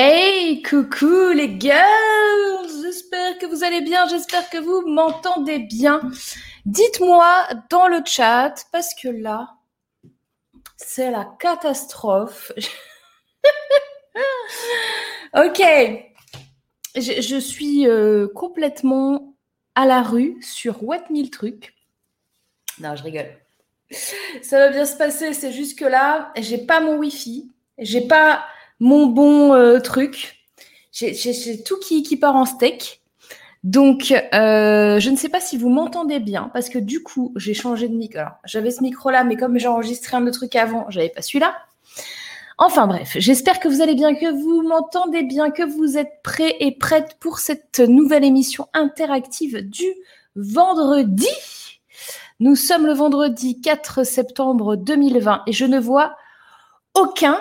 Hey, coucou les girls J'espère que vous allez bien, j'espère que vous m'entendez bien. Dites-moi dans le chat, parce que là, c'est la catastrophe. ok, je, suis euh, complètement à la rue sur What 1000 trucs. Non, je rigole. Ça va bien se passer, c'est juste que là, j'ai pas mon wifi, j'ai pas mon bon euh, truc. J'ai tout qui, part en steak. Donc, euh, je ne sais pas si vous m'entendez bien, parce que du coup, j'ai changé de micro. j'avais ce micro-là, mais comme j'ai enregistré un autre truc avant, j'avais pas celui-là. Enfin bref, j'espère que vous allez bien, que vous m'entendez bien, que vous êtes prêts et prêtes pour cette nouvelle émission interactive du vendredi. Nous sommes le vendredi 4 septembre 2020 et je ne vois aucun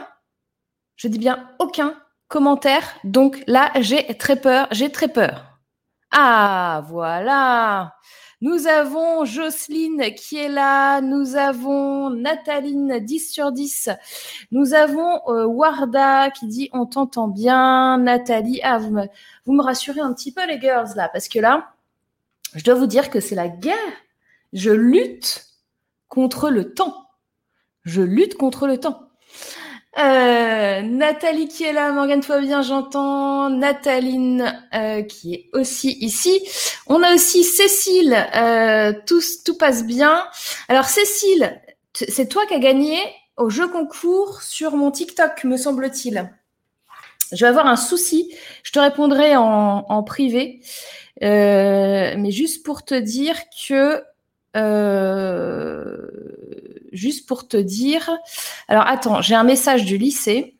je dis bien aucun commentaire. Donc là, j'ai très peur. J'ai très peur. Ah, voilà. Nous avons Jocelyne qui est là. Nous avons Nathaline 10 sur 10. Nous avons euh, Warda qui dit on t'entend bien. Nathalie, ah, vous me, vous me rassurez un petit peu les girls là. Parce que là, je dois vous dire que c'est la guerre. Je lutte contre le temps. Je lutte contre le temps. Euh, Nathalie qui est là, Morgane, toi bien, j'entends. Nathaline euh, qui est aussi ici. On a aussi Cécile. Euh, tout, tout passe bien. Alors Cécile, c'est toi qui as gagné au jeu concours sur mon TikTok, me semble-t-il. Je vais avoir un souci. Je te répondrai en, en privé. mais juste pour te dire que juste pour te dire. Alors attends, j'ai un message du lycée.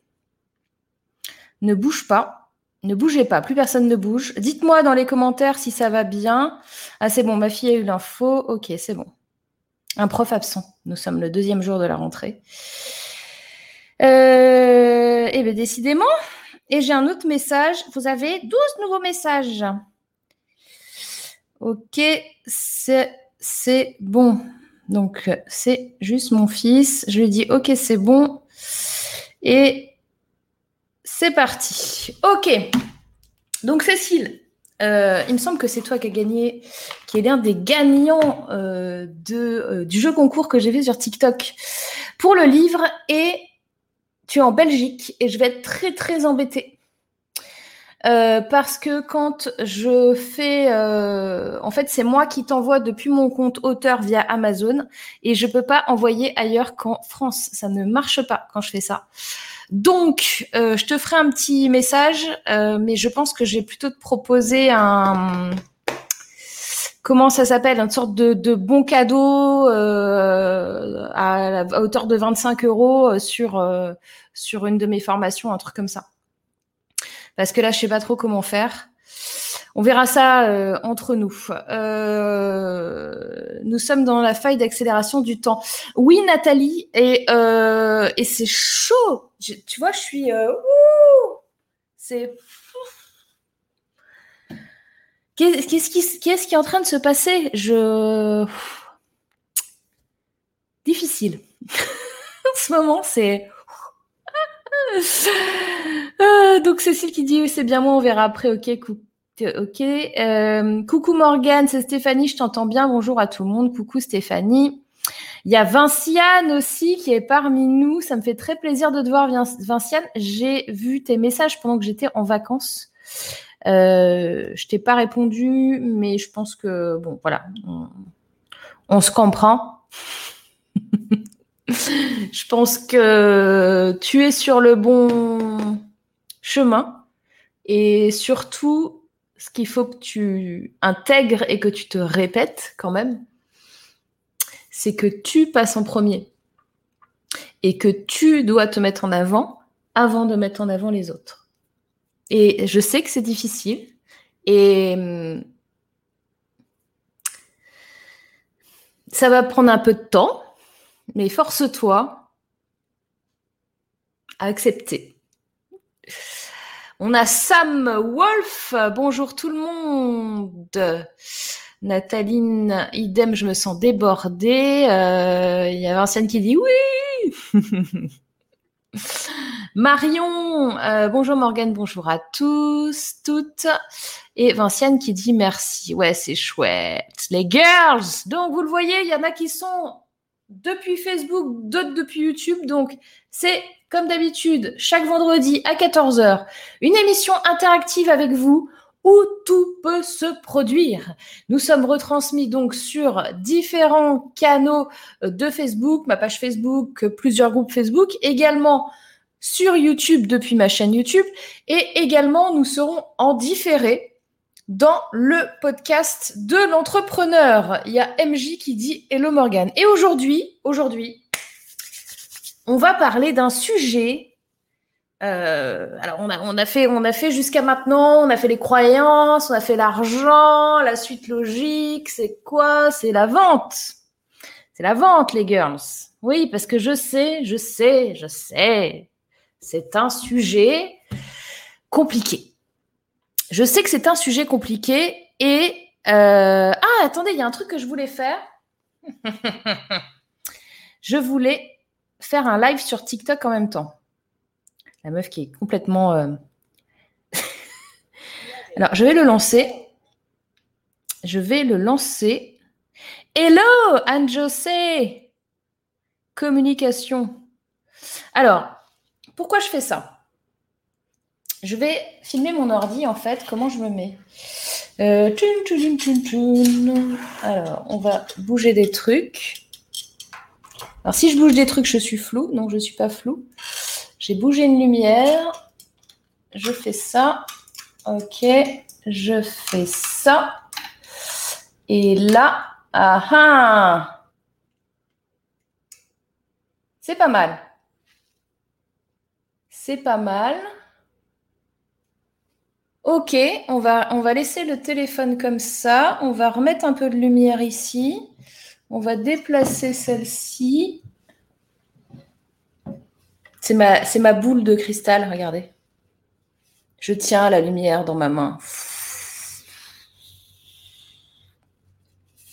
Ne bouge pas. Ne bougez pas, plus personne ne bouge. Dites-moi dans les commentaires si ça va bien. Ah, c'est bon, ma fille a eu l'info. Ok, c'est bon. Un prof absent. Nous sommes le deuxième jour de la rentrée. Euh, eh bien, décidément. Et j'ai un autre message. Vous avez 12 nouveaux messages. Ok, c'est bon. Donc, c'est juste mon fils. Je lui dis, OK, c'est bon. Et c'est parti. OK. Donc, Cécile, euh, il me semble que c'est toi qui as gagné, qui est l'un des gagnants euh, euh, du jeu concours que j'ai fait sur TikTok pour le livre. Et tu es en Belgique et je vais être très, très embêtée euh, parce que quand je fais, euh, en fait, c'est moi qui t'envoie depuis mon compte auteur via Amazon et je peux pas envoyer ailleurs qu'en France. Ça ne marche pas quand je fais ça. Donc, euh, je te ferai un petit message, mais je pense que je vais plutôt te proposer un comment ça s'appelle, une sorte de, de bon cadeau à, à, hauteur de 25 euros sur sur une de mes formations, un truc comme ça parce que là, je sais pas trop comment faire. On verra ça euh, entre nous. Euh, nous sommes dans la faille d'accélération du temps. Oui, Nathalie, et, euh, et c'est chaud. tu vois, je suis. c'est. Qu'est-ce qui, qui est en train de se passer? Je. Difficile. en ce moment, c'est. Ah, donc Cécile qui dit c'est bien moi, on verra après. Ok, ok. Euh, coucou Morgane, c'est Stéphanie, je t'entends bien. Bonjour à tout le monde. Coucou Stéphanie. Il y a Vinciane aussi qui est parmi nous. Ça me fait très plaisir de te voir, Vinciane. J'ai vu tes messages pendant que j'étais en vacances. Euh, je t'ai pas répondu, mais je pense que bon, voilà, on se comprend. je pense que tu es sur le bon chemin et surtout, ce qu'il faut que tu intègres et que tu te répètes quand même, c'est que tu passes en premier et que tu dois te mettre en avant avant de mettre en avant les autres. Et je sais que c'est difficile et hum, ça va prendre un peu de temps, mais force-toi à accepter. On a Sam Wolf. Bonjour tout le monde. Nathaline, idem, je me sens débordée. Euh, il y a Vinciane qui dit oui. Marion, euh, bonjour Morgane, bonjour à tous, toutes. Et Vinciane qui dit merci. Ouais, c'est chouette. Les girls. Donc, vous le voyez, il y en a qui sont depuis Facebook, d'autres depuis YouTube. Donc, c'est comme d'habitude, chaque vendredi à 14h, une émission interactive avec vous où tout peut se produire. Nous sommes retransmis donc sur différents canaux de Facebook, ma page Facebook, plusieurs groupes Facebook, également sur YouTube depuis ma chaîne YouTube et également nous serons en différé dans le podcast de l'entrepreneur. Il y a MJ qui dit Hello Morgan. Et aujourd'hui, aujourd'hui, on va parler d'un sujet. Euh, alors on a, fait, on a fait jusqu'à maintenant, on a fait les croyances, on a fait l'argent, la suite logique, c'est quoi? C'est la vente. C'est la vente, les girls. Oui, parce que je sais, je sais, je sais, c'est un sujet compliqué. Je sais que c'est un sujet compliqué et euh, ah attendez, il y a un truc que je voulais faire. je voulais faire un live sur TikTok en même temps. La meuf qui est complètement. Euh, Alors, je vais le lancer. Je vais le lancer. Hello, Anne-José Communication. Alors, pourquoi je fais ça? Je vais filmer mon ordi, en fait. Comment je me mets euh, Alors, on va bouger des trucs. Alors, si je bouge des trucs, je suis flou. Non, je ne suis pas flou. J'ai bougé une lumière. Je fais ça. Ok. Je fais ça. Et là, ah ah C'est pas mal. C'est pas mal. Ok, on va, laisser le téléphone comme ça. On va remettre un peu de lumière ici. On va déplacer celle-ci. C'est ma, c'est ma boule de cristal, regardez. Je tiens la lumière dans ma main.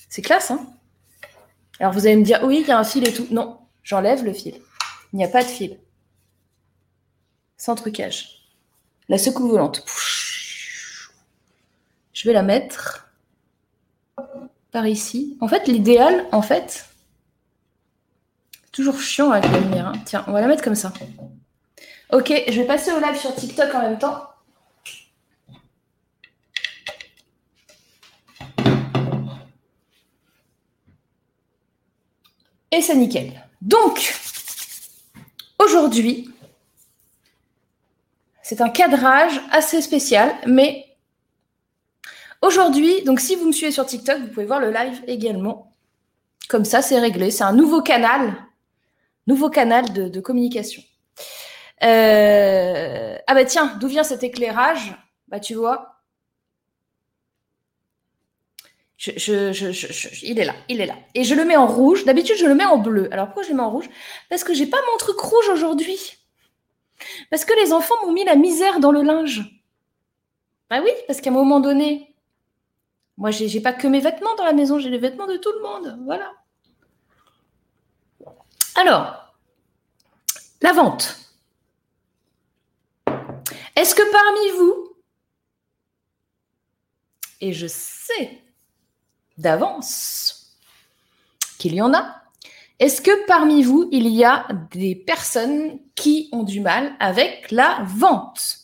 C'est classe, hein? Alors vous allez me dire, oui, il y a un fil et tout. Non, j'enlève le fil. Il n'y a pas de fil. Sans trucage. La secoue volante. Je vais la mettre par ici. En fait, l'idéal, en fait, toujours chiant avec la lumière. Hein. Tiens, on va la mettre comme ça. Ok, je vais passer au live sur TikTok en même temps. Et c'est nickel. Donc, aujourd'hui, c'est un cadrage assez spécial, mais Aujourd'hui, donc si vous me suivez sur TikTok, vous pouvez voir le live également. Comme ça, c'est réglé. C'est un nouveau canal, nouveau canal de, communication. Euh, ah bah tiens, d'où vient cet éclairage? Bah tu vois, il est là, il est là. Et je le mets en rouge. D'habitude, je le mets en bleu. Alors pourquoi je le mets en rouge? Parce que j'ai pas mon truc rouge aujourd'hui. Parce que les enfants m'ont mis la misère dans le linge. Bah oui, parce qu'à un moment donné, moi, j'ai n'ai pas que mes vêtements dans la maison, j'ai les vêtements de tout le monde. Voilà. Alors, la vente. Est-ce que parmi vous, et je sais d'avance qu'il y en a, est-ce que parmi vous, il y a des personnes qui ont du mal avec la vente?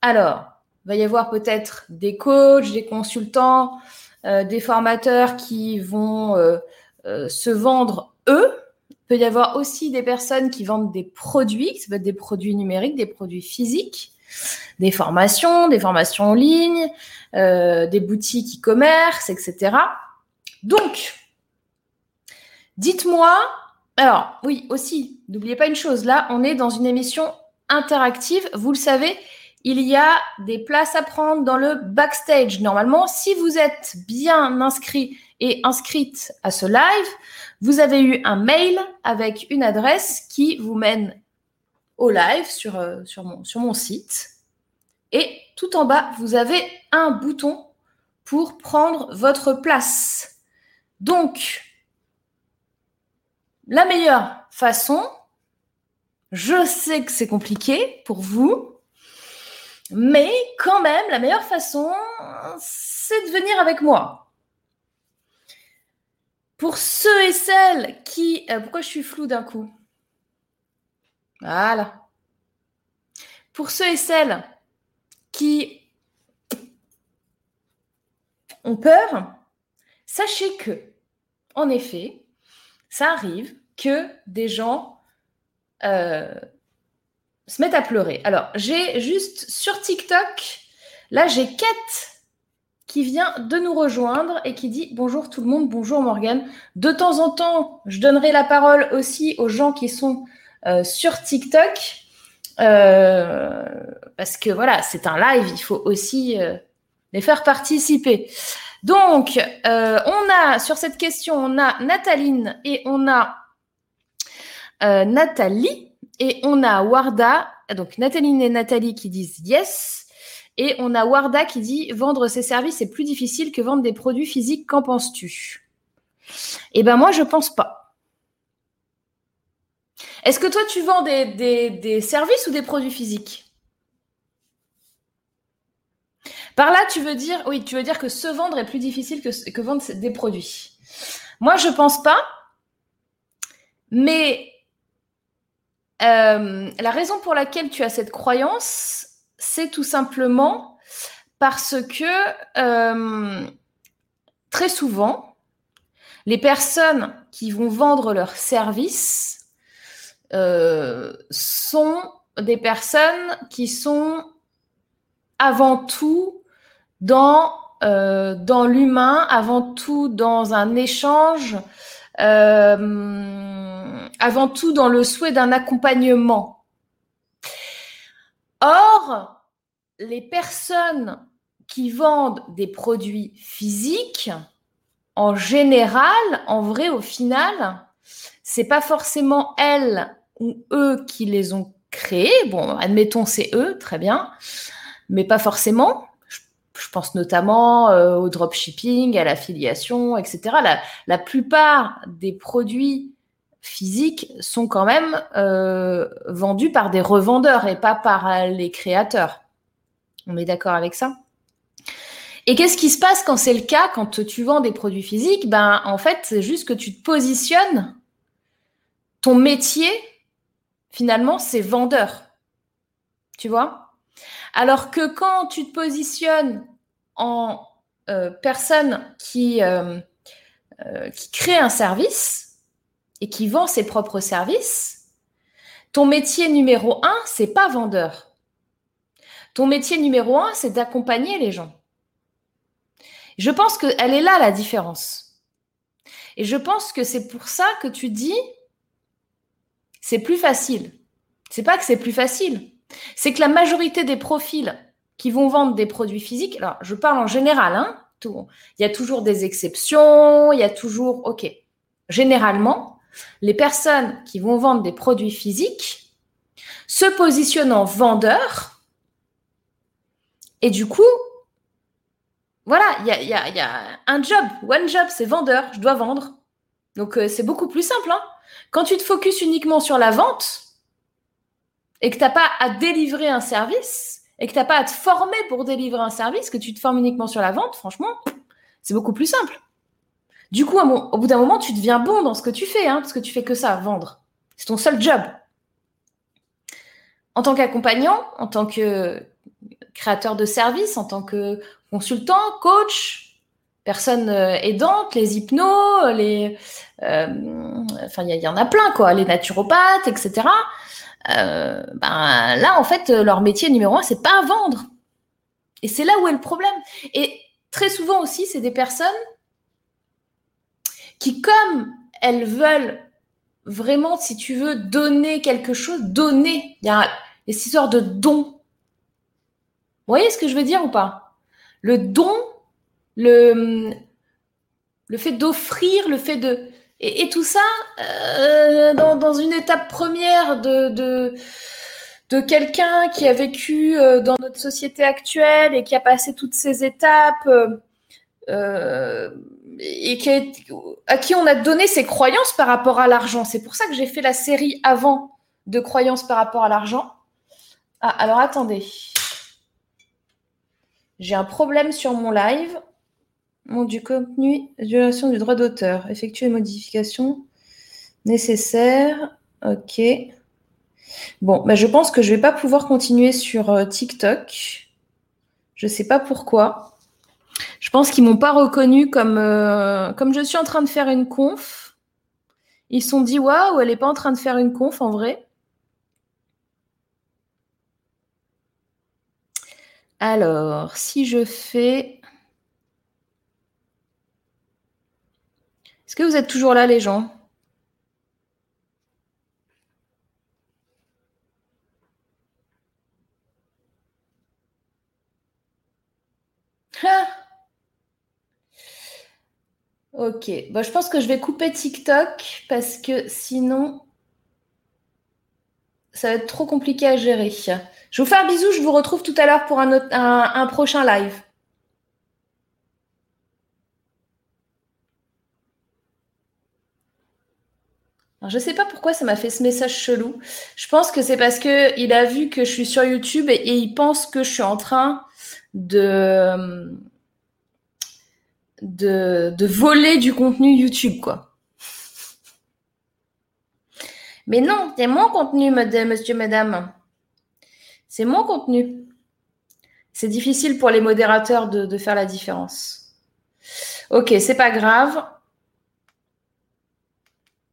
Alors, il va y avoir peut-être des coachs, des consultants, euh, des formateurs qui vont euh, euh, se vendre eux. Il peut y avoir aussi des personnes qui vendent des produits, ça peut être des produits numériques, des produits physiques, des formations, des formations en ligne, des boutiques e-commerce, etc. Donc, dites-moi, alors oui, aussi, n'oubliez pas une chose, là, on est dans une émission interactive, vous le savez, il y a des places à prendre dans le backstage. Normalement, si vous êtes bien inscrit et inscrite à ce live, vous avez eu un mail avec une adresse qui vous mène au live sur, euh, sur, mon, sur mon site. Et tout en bas, vous avez un bouton pour prendre votre place. Donc, la meilleure façon, Je sais que c'est compliqué pour vous, mais quand même, la meilleure façon, c'est de venir avec moi. Pour ceux et celles qui... Euh, pourquoi je suis floue d'un coup? Voilà. Pour ceux et celles qui ont peur, sachez que, en effet, ça arrive que des gens euh, se mettent à pleurer. Alors, j'ai juste sur TikTok, là, j'ai Kate qui vient de nous rejoindre et qui dit bonjour tout le monde, bonjour Morgane. De temps en temps, je donnerai la parole aussi aux gens qui sont euh, sur TikTok. Euh, parce que voilà, c'est un live, il faut aussi les faire participer. Donc, euh, on a sur cette question, on a Nathaline et on a euh, Nathalie et on a Warda. Donc, Nathaline et Nathalie qui disent yes. Et on a Warda qui dit vendre ses services est plus difficile que vendre des produits physiques. Qu'en penses-tu? Eh bien, moi, je ne pense pas. Est-ce que toi, tu vends des services ou des produits physiques? Par là, tu veux dire, oui, tu veux dire que se vendre est plus difficile que, que vendre des produits. Moi, je pense pas. Mais euh, la raison pour laquelle tu as cette croyance, c'est tout simplement parce que euh, très souvent, les personnes qui vont vendre leurs services euh, sont des personnes qui sont avant tout dans, dans l'humain, avant tout dans un échange, avant tout dans le souhait d'un accompagnement. Or, les personnes qui vendent des produits physiques, en général, en vrai, au final, c'est pas forcément elles ou eux qui les ont créés. Bon, admettons, c'est eux, très bien, mais pas forcément je pense notamment euh, au dropshipping, à l'affiliation, etc. La, la, plupart des produits physiques sont quand même euh, vendus par des revendeurs et pas par les créateurs. On est d'accord avec ça? Et qu'est-ce qui se passe quand c'est le cas, quand tu vends des produits physiques Ben, en fait, c'est juste que tu te positionnes. Ton métier, finalement, c'est vendeur. Tu vois? Alors que quand tu te positionnes en euh, personne euh, euh, qui crée un service et qui vend ses propres services, ton métier numéro un, c'est pas vendeur. Ton métier numéro un, c'est d'accompagner les gens. Je pense qu'elle est là la différence. Et je pense que c'est pour ça que tu dis c'est plus facile. C'est pas que c'est plus facile c'est que la majorité des profils qui vont vendre des produits physiques, alors je parle en général, hein, il y a toujours des exceptions, il y a toujours, ok, généralement, les personnes qui vont vendre des produits physiques se positionnent en vendeur et du coup, voilà, il y a, un job, one job, c'est vendeur, je dois vendre. Donc euh, c'est beaucoup plus simple. Hein. Quand tu te focuses uniquement sur la vente, et que tu n'as pas à délivrer un service et que tu n'as pas à te former pour délivrer un service, que tu te formes uniquement sur la vente, franchement, c'est beaucoup plus simple. Du coup, au bout d'un moment, tu deviens bon dans ce que tu fais, hein, parce que tu fais que ça, vendre. C'est ton seul job. En tant qu'accompagnant, en tant que créateur de service, en tant que consultant, coach, personne euh, aidante, les hypnos, les, euh, enfin il y, en a plein quoi, les naturopathes, etc. Euh, ben là, en fait, leur métier numéro un, c'est pas vendre. Et c'est là où est le problème. Et très souvent aussi, c'est des personnes qui, comme elles veulent vraiment, si tu veux, donner quelque chose, donner. Il y a cette histoire de don. Vous voyez ce que je veux dire ou pas? Le don, le, le fait d'offrir, le fait de, et, tout ça, euh, dans, une étape première de, de, quelqu'un qui a vécu euh, dans notre société actuelle et qui a passé toutes ces étapes euh, et à qui on a donné ses croyances par rapport à l'argent. C'est pour ça que j'ai fait la série avant de croyances par rapport à l'argent. Ah, alors attendez. J'ai un problème sur mon live. Mon du contenu, violation du droit d'auteur. Effectuer les modifications nécessaires. Ok. Bon, bah, je pense que je ne vais pas pouvoir continuer sur euh, TikTok. Je ne sais pas pourquoi. Je pense qu'ils m'ont pas reconnu comme, euh, comme je suis en train de faire une conf. Ils se sont dit waouh, elle n'est pas en train de faire une conf en vrai. Alors, si je fais. Est-ce que vous êtes toujours là, les gens ah Ok, bon, je pense que je vais couper TikTok parce que sinon, ça va être trop compliqué à gérer. Je vous fais un bisou, je vous retrouve tout à l'heure pour un, un, prochain live. je ne sais pas pourquoi ça m'a fait ce message chelou. Je pense que c'est parce qu'il a vu que je suis sur YouTube et, il pense que je suis en train de, de, de voler du contenu YouTube, quoi. Mais non, c'est mon contenu, monsieur, madame. C'est mon contenu. C'est difficile pour les modérateurs de, faire la différence. Ok, c'est pas grave.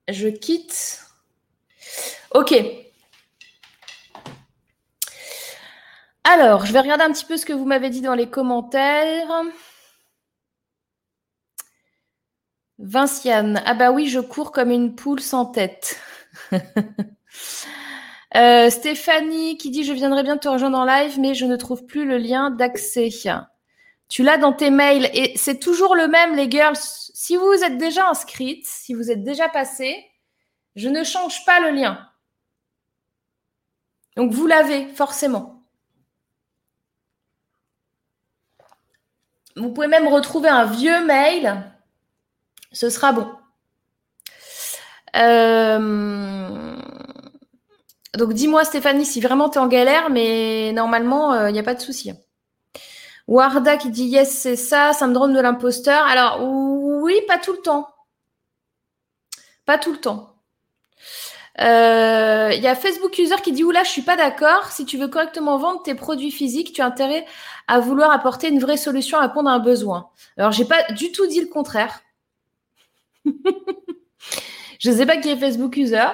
Je quitte. Ok. Alors, je vais regarder un petit peu ce que vous m'avez dit dans les commentaires. Vinciane, ah bah oui, je cours comme une poule sans tête. Euh, Stéphanie qui dit Je viendrai bien te rejoindre en live, mais je ne trouve plus le lien d'accès. Tu l'as dans tes mails et c'est toujours le même, les girls. Si vous êtes déjà inscrite, si vous êtes déjà passé, je ne change pas le lien. Donc vous l'avez forcément. Vous pouvez même retrouver un vieux mail. Ce sera bon. Euh, donc dis-moi Stéphanie si vraiment tu es en galère, mais normalement, il euh, n'y a pas de souci. Warda qui dit yes, c'est ça, syndrome de l'imposteur. Alors oui, pas tout le temps. Pas tout le temps. Il euh, y a Facebook User qui dit Oula, je suis pas d'accord. Si tu veux correctement vendre tes produits physiques, tu as intérêt à vouloir apporter une vraie solution à répondre à un besoin. Alors, j'ai pas du tout dit le contraire. Je ne sais pas qui est Facebook user,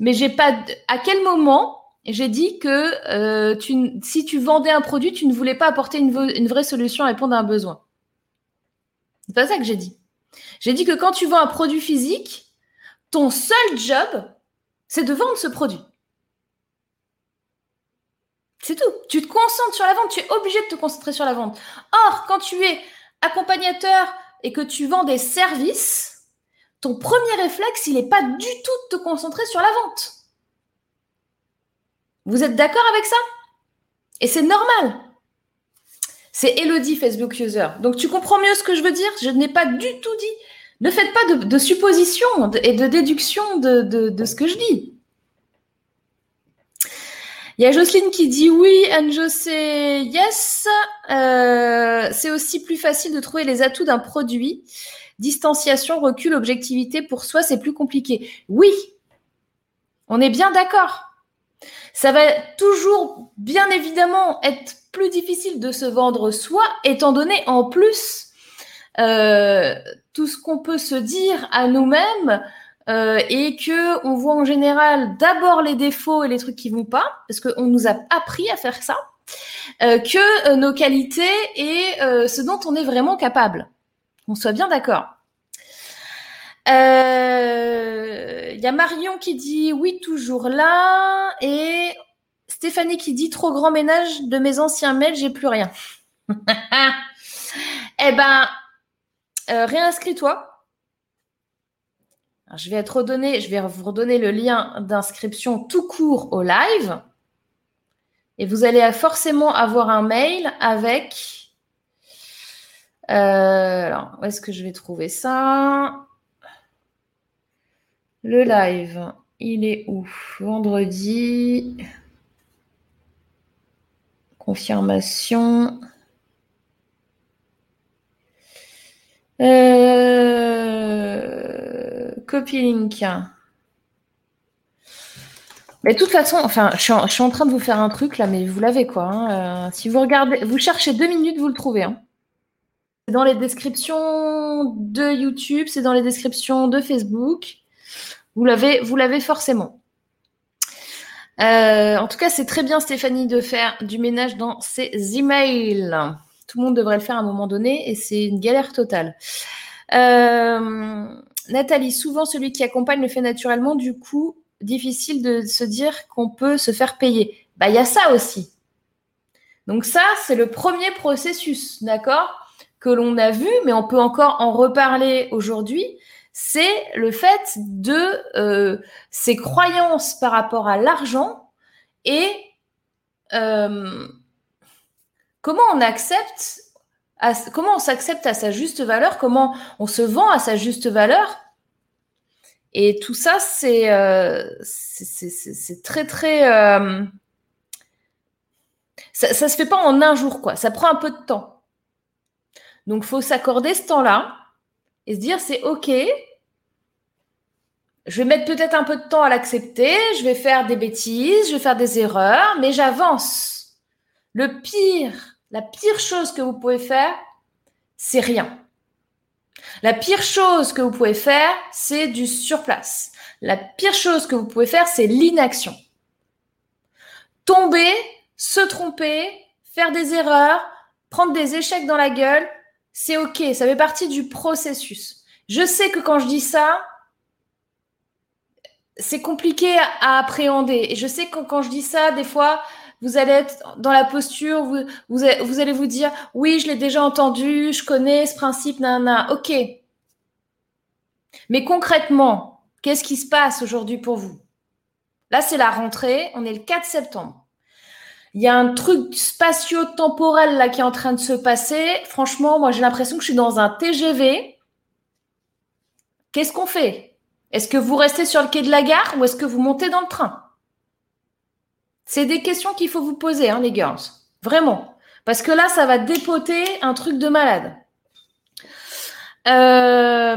mais j'ai pas. À quel moment j'ai dit que euh, si tu vendais un produit, tu ne voulais pas apporter une, une vraie solution à répondre à un besoin. C'est pas ça que j'ai dit. J'ai dit que quand tu vends un produit physique, ton seul job, c'est de vendre ce produit. C'est tout. Tu te concentres sur la vente. Tu es obligé de te concentrer sur la vente. Or, quand tu es accompagnateur et que tu vends des services, ton premier réflexe, il n'est pas du tout de te concentrer sur la vente. Vous êtes d'accord avec ça? Et c'est normal. C'est Elodie, Facebook User. Donc tu comprends mieux ce que je veux dire? Je n'ai pas du tout dit. Ne faites pas de, suppositions et de déductions de, ce que je dis. Il y a Jocelyne qui dit oui, Anne c'est yes. Euh, c'est aussi plus facile de trouver les atouts d'un produit distanciation, recul, objectivité, pour soi, c'est plus compliqué. Oui, on est bien d'accord. Ça va toujours, bien évidemment, être plus difficile de se vendre soi, étant donné en plus euh, tout ce qu'on peut se dire à nous-mêmes euh, et que on voit en général d'abord les défauts et les trucs qui vont pas, parce qu'on nous a appris à faire ça, euh, que nos qualités et ce dont on est vraiment capable. Soit bien d'accord. Il euh, y a Marion qui dit oui, toujours là. Et Stéphanie qui dit trop grand ménage de mes anciens mails, j'ai plus rien. eh ben, euh, réinscris-toi. Je vais, être redonné, je vais vous redonner le lien d'inscription tout court au live. Et vous allez forcément avoir un mail avec alors, où est-ce que je vais trouver ça? Le live. il est où? Vendredi. Confirmation. Euh... Copy link. Mais de toute façon, enfin, je suis, en, train de vous faire un truc là, mais vous l'avez quoi. Hein, euh, si vous regardez, vous cherchez deux minutes, vous le trouvez. Hein. Dans les descriptions de YouTube, c'est dans les descriptions de Facebook. Vous l'avez, vous l'avez forcément. Euh, en tout cas, c'est très bien, Stéphanie, de faire du ménage dans ses emails. Tout le monde devrait le faire à un moment donné et c'est une galère totale. Euh, Nathalie, souvent celui qui accompagne le fait naturellement, du coup, difficile de se dire qu'on peut se faire payer. Bah, il y a ça aussi. Donc ça, c'est le premier processus, d'accord, que l'on a vu, mais on peut encore en reparler aujourd'hui. C'est le fait de euh, ces croyances par rapport à l'argent et euh, comment on accepte, comment on s'accepte à sa juste valeur, comment on se vend à sa juste valeur et tout ça, c'est euh, très, très. Euh, ça ne se fait pas en un jour, quoi. Ça prend un peu de temps. Donc, faut s'accorder ce temps-là et se dire c'est OK. Je vais mettre peut-être un peu de temps à l'accepter. Je vais faire des bêtises, je vais faire des erreurs, mais j'avance. Le pire, la pire chose que vous pouvez faire, c'est rien. La pire chose que vous pouvez faire, c'est du surplace. La pire chose que vous pouvez faire, c'est l'inaction. Tomber, se tromper, faire des erreurs, prendre des échecs dans la gueule, c'est OK, ça fait partie du processus. Je sais que quand je dis ça, c'est compliqué à appréhender. Et je sais que quand je dis ça, des fois, vous allez être dans la posture, vous, vous, allez vous dire, oui, je l'ai déjà entendu, je connais ce principe, nana. Ok. Mais concrètement, qu'est-ce qui se passe aujourd'hui pour vous? Là, c'est la rentrée, on est le 4 septembre. Il y a un truc spatio-temporel là qui est en train de se passer. Franchement, moi, j'ai l'impression que je suis dans un TGV. Qu'est-ce qu'on fait? Est-ce que vous restez sur le quai de la gare ou est-ce que vous montez dans le train? C'est des questions qu'il faut vous poser, hein, les girls. Vraiment. Parce que là, ça va dépoter un truc de malade. Euh,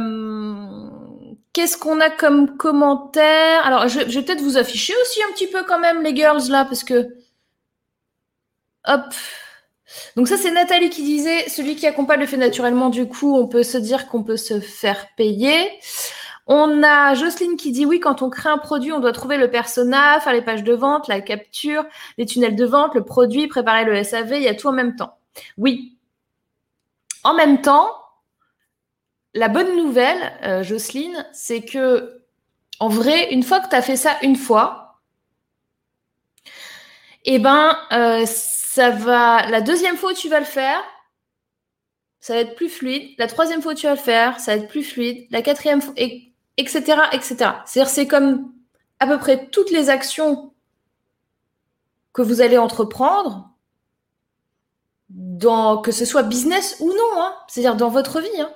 qu'est-ce qu'on a comme commentaire? Alors, je, vais peut-être vous afficher aussi un petit peu quand même, les girls, là, parce que... Hop. Donc ça, c'est Nathalie qui disait, celui qui accompagne le fait naturellement, du coup, on peut se dire qu'on peut se faire payer. On a Jocelyne qui dit oui, quand on crée un produit, on doit trouver le persona, faire les pages de vente, la capture, les tunnels de vente, le produit, préparer le SAV, il y a tout en même temps. Oui. En même temps, la bonne nouvelle, euh, Jocelyne, c'est que en vrai, une fois que tu as fait ça une fois, eh ben, euh, ça va. La deuxième fois où tu vas le faire, ça va être plus fluide. La troisième fois où tu vas le faire, ça va être plus fluide. La quatrième fois, etc., etc. C'est-à-dire, c'est comme à peu près toutes les actions que vous allez entreprendre, que ce soit business ou non, hein. c'est-à-dire dans votre vie. Hein.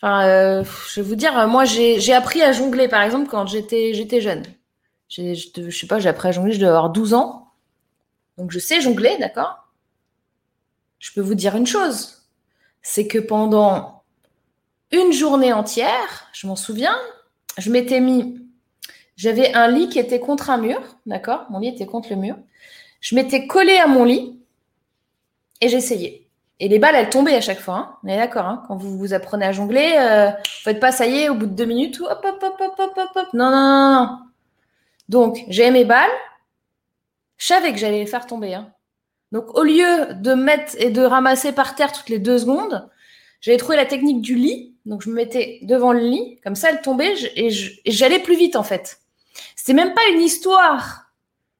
Enfin, euh, je vais vous dire, moi, j'ai appris à jongler, par exemple, quand j'étais jeune. Je, je sais pas, j'ai appris à jongler, je dois avoir 12 ans. Donc, je sais jongler, d'accord? Je peux vous dire une chose, c'est que pendant une journée entière, je m'en souviens, je m'étais mis, j'avais un lit qui était contre un mur, d'accord? Mon lit était contre le mur. Je m'étais collé à mon lit et j'essayais. Et les balles, elles tombaient à chaque fois. Hein. On est d'accord, hein? Quand vous vous apprenez à jongler, euh, faites pas ça y est, au bout de deux minutes, hop, hop, hop, hop, hop, hop, hop. Non, non, non, non. Donc, j'ai mes balles. Je savais que j'allais les faire tomber. Hein. Donc, au lieu de mettre et de ramasser par terre toutes les deux secondes, j'avais trouvé la technique du lit. Donc, je me mettais devant le lit, comme ça, elle tombait et j'allais plus vite, en fait. C'était même pas une histoire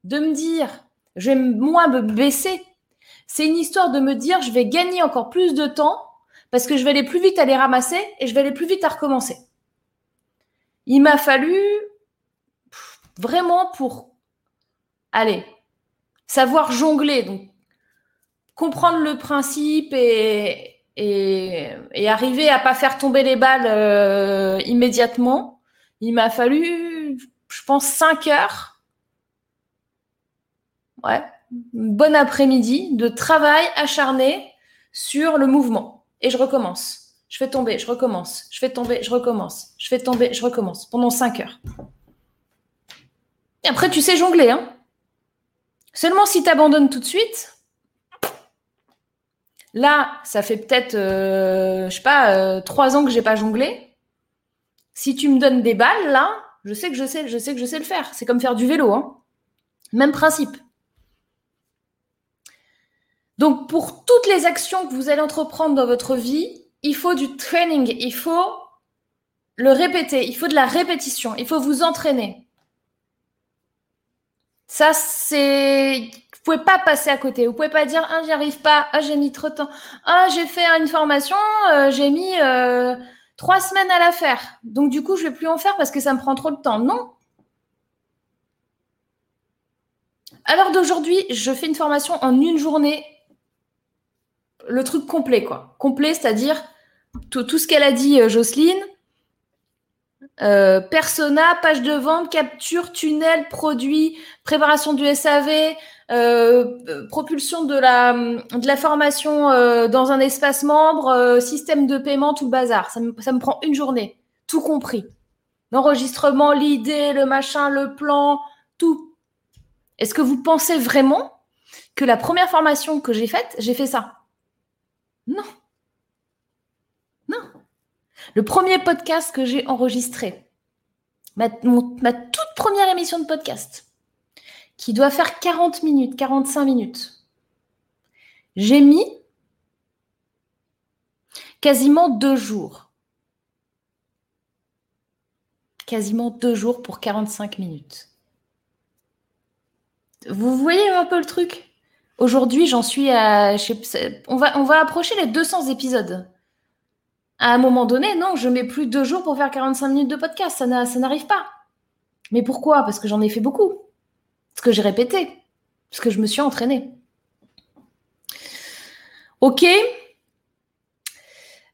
de me dire, je vais moins me baisser. C'est une histoire de me dire, je vais gagner encore plus de temps parce que je vais aller plus vite à les ramasser et je vais aller plus vite à recommencer. Il m'a fallu vraiment pour, aller savoir jongler, comprendre le principe et, arriver à pas faire tomber les balles euh, immédiatement, il m'a fallu je pense, 5 heures. Ouais, bon après-midi de travail acharné sur le mouvement. Et je recommence. Je fais tomber, je recommence. Je fais tomber, je recommence. Je fais tomber, je recommence. Pendant 5 heures. Après, tu sais jongler. Hein Seulement si tu abandonnes tout de suite, là, ça fait peut-être, euh, je sais pas, euh, trois ans que j'ai pas jonglé. Si tu me donnes des balles, là, je sais que je sais, je sais que je sais le faire. C'est comme faire du vélo. Hein Même principe. Donc, pour toutes les actions que vous allez entreprendre dans votre vie, il faut du training, il faut le répéter, il faut de la répétition, il faut vous entraîner. Ça, c'est. Vous pouvez pas passer à côté. Vous pouvez pas dire ah j'y arrive pas, ah j'ai mis trop de temps, ah j'ai fait une formation, euh, j'ai mis euh, trois semaines à la faire. Donc du coup je vais plus en faire parce que ça me prend trop de temps. Non. À l'heure d'aujourd'hui, je fais une formation en une journée le truc complet, quoi. Complet, c'est-à-dire tout, tout, ce qu'elle a dit, euh, Jocelyne. Euh, persona, page de vente, capture, tunnel, produit, préparation du SAV, euh, propulsion de la, formation dans un espace membre, système de paiement, tout le bazar. Ça me, ça me prend une journée, tout compris. L'enregistrement, l'idée, le machin, le plan, tout. Est-ce que vous pensez vraiment que la première formation que j'ai faite, j'ai fait ça? Non. Le premier podcast que j'ai enregistré, ma, toute première émission de podcast, qui doit faire 40 minutes, 45 minutes, j'ai mis quasiment deux jours. Quasiment deux jours pour 45 minutes. Vous voyez un peu le truc? Aujourd'hui, j'en suis à. On va, on va approcher les 200 épisodes. À un moment donné, non, je mets plus deux jours pour faire 45 minutes de podcast. Ça n'arrive pas. Mais pourquoi? Parce que j'en ai fait beaucoup. Parce que j'ai répété. Parce que je me suis entraînée. Ok.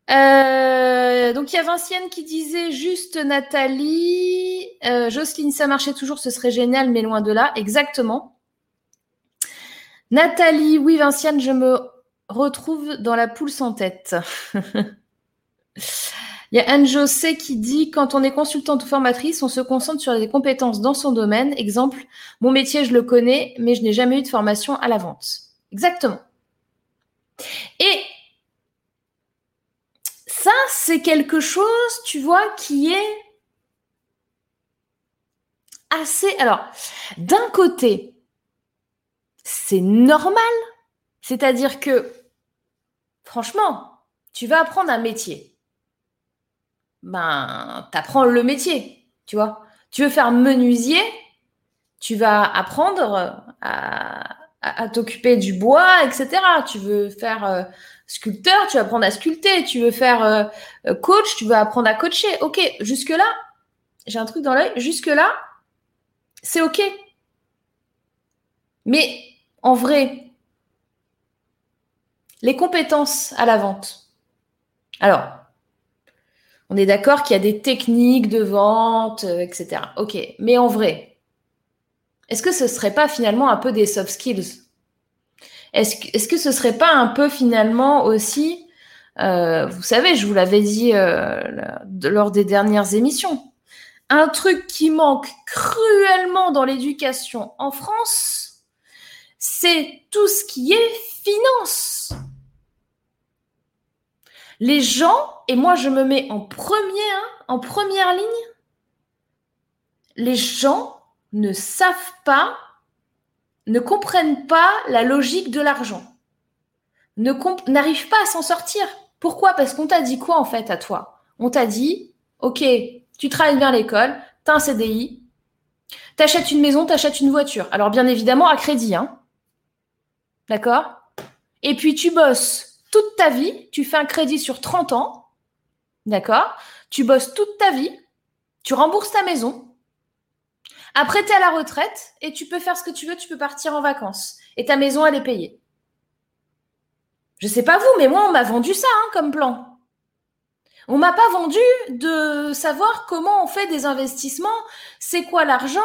Euh, donc il y a Vincienne qui disait juste Nathalie, euh, Jocelyne, ça marchait toujours, ce serait génial, mais loin de là. Exactement. Nathalie, oui, Vinciane, je me retrouve dans la poule sans tête. Il y a Anne-José qui dit quand on est consultante ou formatrice, on se concentre sur les compétences dans son domaine. Exemple, mon métier, je le connais, mais je n'ai jamais eu de formation à la vente. Exactement. Et ça, c'est quelque chose, tu vois, qui est assez. Alors, d'un côté, c'est normal. C'est-à-dire que, franchement, tu vas apprendre un métier. Ben, tu apprends le métier, tu vois. Tu veux faire menuisier, tu vas apprendre à, t'occuper du bois, etc. Tu veux faire euh, sculpteur, tu vas apprendre à sculpter. Tu veux faire euh, coach, tu veux apprendre à coacher. Ok, jusque-là, j'ai un truc dans l'œil, jusque-là, c'est ok. Mais en vrai, les compétences à la vente. Alors, on est d'accord qu'il y a des techniques de vente, euh, etc. Ok, mais en vrai, est-ce que ce ne serait pas finalement un peu des soft skills? Est-ce que, ce ne serait pas un peu finalement aussi, euh, vous savez, je vous l'avais dit euh, lors des dernières émissions, un truc qui manque cruellement dans l'éducation en France, c'est tout ce qui est finance. Les gens, et moi je me mets en premier, en première ligne, les gens ne savent pas, ne comprennent pas la logique de l'argent, n'arrivent pas à s'en sortir. Pourquoi? Parce qu'on t'a dit quoi en fait à toi? On t'a dit, ok, tu travailles bien à l'école, tu as un CDI, t'achètes une maison, t'achètes une voiture. Alors bien évidemment à crédit, hein. D'accord? Et puis tu bosses toute ta vie, tu fais un crédit sur 30 ans. D'accord? Tu bosses toute ta vie, tu rembourses ta maison. Après, tu es à la retraite et tu peux faire ce que tu veux, tu peux partir en vacances. Et ta maison, elle est payée. Je sais pas vous, mais moi, on m'a vendu ça hein, comme plan. On m'a pas vendu de savoir comment on fait des investissements, c'est quoi l'argent,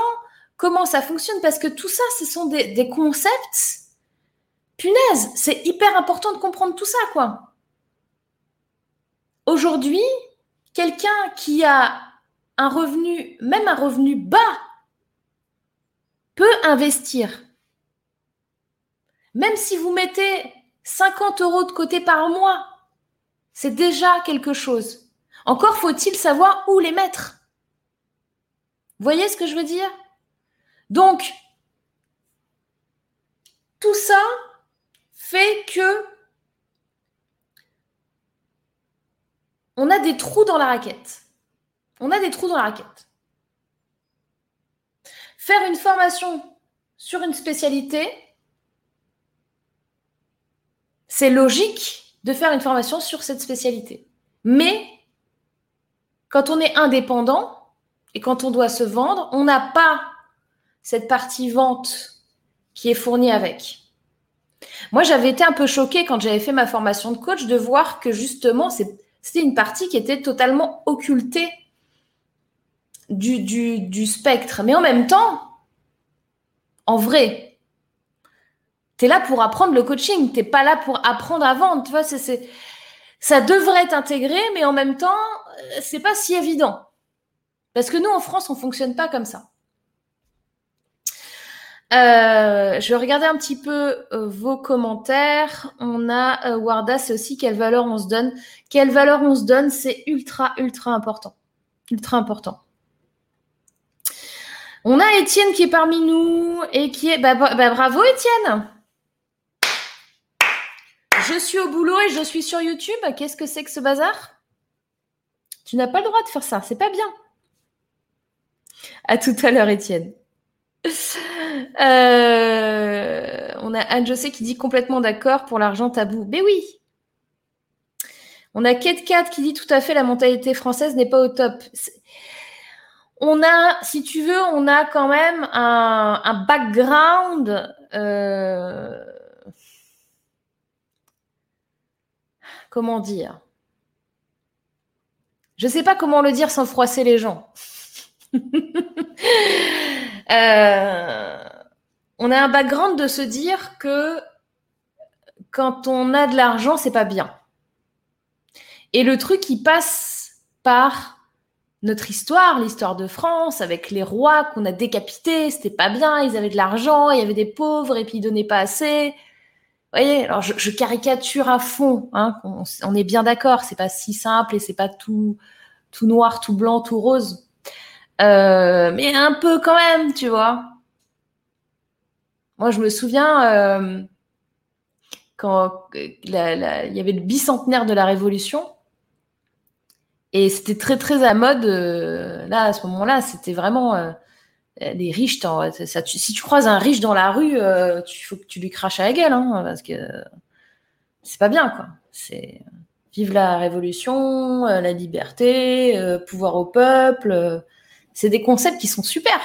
comment ça fonctionne, parce que tout ça, ce sont des concepts. Punaise, c'est hyper important de comprendre tout ça, quoi. Aujourd'hui, quelqu'un qui a un revenu, même un revenu bas, peut investir. Même si vous mettez 50 euros de côté par mois, c'est déjà quelque chose. Encore faut-il savoir où les mettre. Vous voyez ce que je veux dire? Donc, tout ça fait que on a des trous dans la raquette. On a des trous dans la raquette. Faire une formation sur une spécialité, c'est logique de faire une formation sur cette spécialité. Mais quand on est indépendant et quand on doit se vendre, on n'a pas cette partie vente qui est fournie avec. Moi, j'avais été un peu choquée quand j'avais fait ma formation de coach de voir que justement, c'était une partie qui était totalement occultée du, spectre. Mais en même temps, en vrai, tu es là pour apprendre le coaching, tu pas là pour apprendre à vendre. Tu vois, ça devrait être intégré, mais en même temps, euh, c'est pas si évident. Parce que nous, en France, on fonctionne pas comme ça. Euh, je vais regarder un petit peu euh, vos commentaires. On a Warda, c'est aussi quelle valeur on se donne. Quelle valeur on se donne, c'est ultra, ultra important. Ultra important. On a Étienne qui est parmi nous et qui est. Bah, bah, bravo Étienne Je suis au boulot et je suis sur YouTube. Qu'est-ce que c'est que ce bazar? Tu n'as pas le droit de faire ça, c'est pas bien. À tout à l'heure, Étienne. Euh, on a Anne José qui dit complètement d'accord pour l'argent tabou. Mais oui. On a Kate Kat qui dit tout à fait la mentalité française n'est pas au top. On a, si tu veux, on a quand même un, background. Euh, comment dire? Je ne sais pas comment le dire sans froisser les gens. Euh, on a un background de se dire que quand on a de l'argent, c'est pas bien. Et le truc, il passe par notre histoire, l'histoire de France, avec les rois qu'on a décapités, c'était pas bien, ils avaient de l'argent, il y avait des pauvres et puis ils donnaient pas assez. Vous voyez, alors je, caricature à fond, hein, on, est bien d'accord, c'est pas si simple et c'est pas tout, tout noir, tout blanc, tout rose. Euh, mais un peu quand même, tu vois. Moi, je me souviens euh, quand il y avait le bicentenaire de la Révolution. Et c'était très, très à mode. Euh, là, à ce moment-là, c'était vraiment les riches. Si tu croises un riche dans la rue, il faut que tu lui craches à la gueule, hein, parce que c'est pas bien, quoi. Vive la révolution, la liberté, pouvoir au peuple. C'est des concepts qui sont super.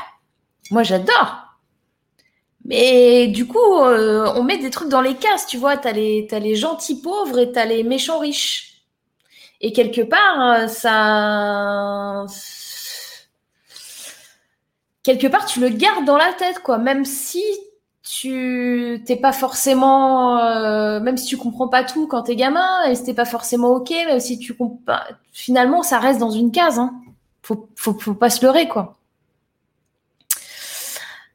Moi, j'adore. Mais du coup, euh, on met des trucs dans les cases, tu vois. Tu as les, as les gentils pauvres et tu as les méchants riches. Et quelque part, euh, ça. Quelque part, tu le gardes dans la tête, quoi. Même si tu t'es pas forcément. Euh, même si tu comprends pas tout quand t'es gamin, et si t'es pas forcément OK, même si tu comprends. Finalement, ça reste dans une case, hein faut, faut, faut pas se leurrer, quoi.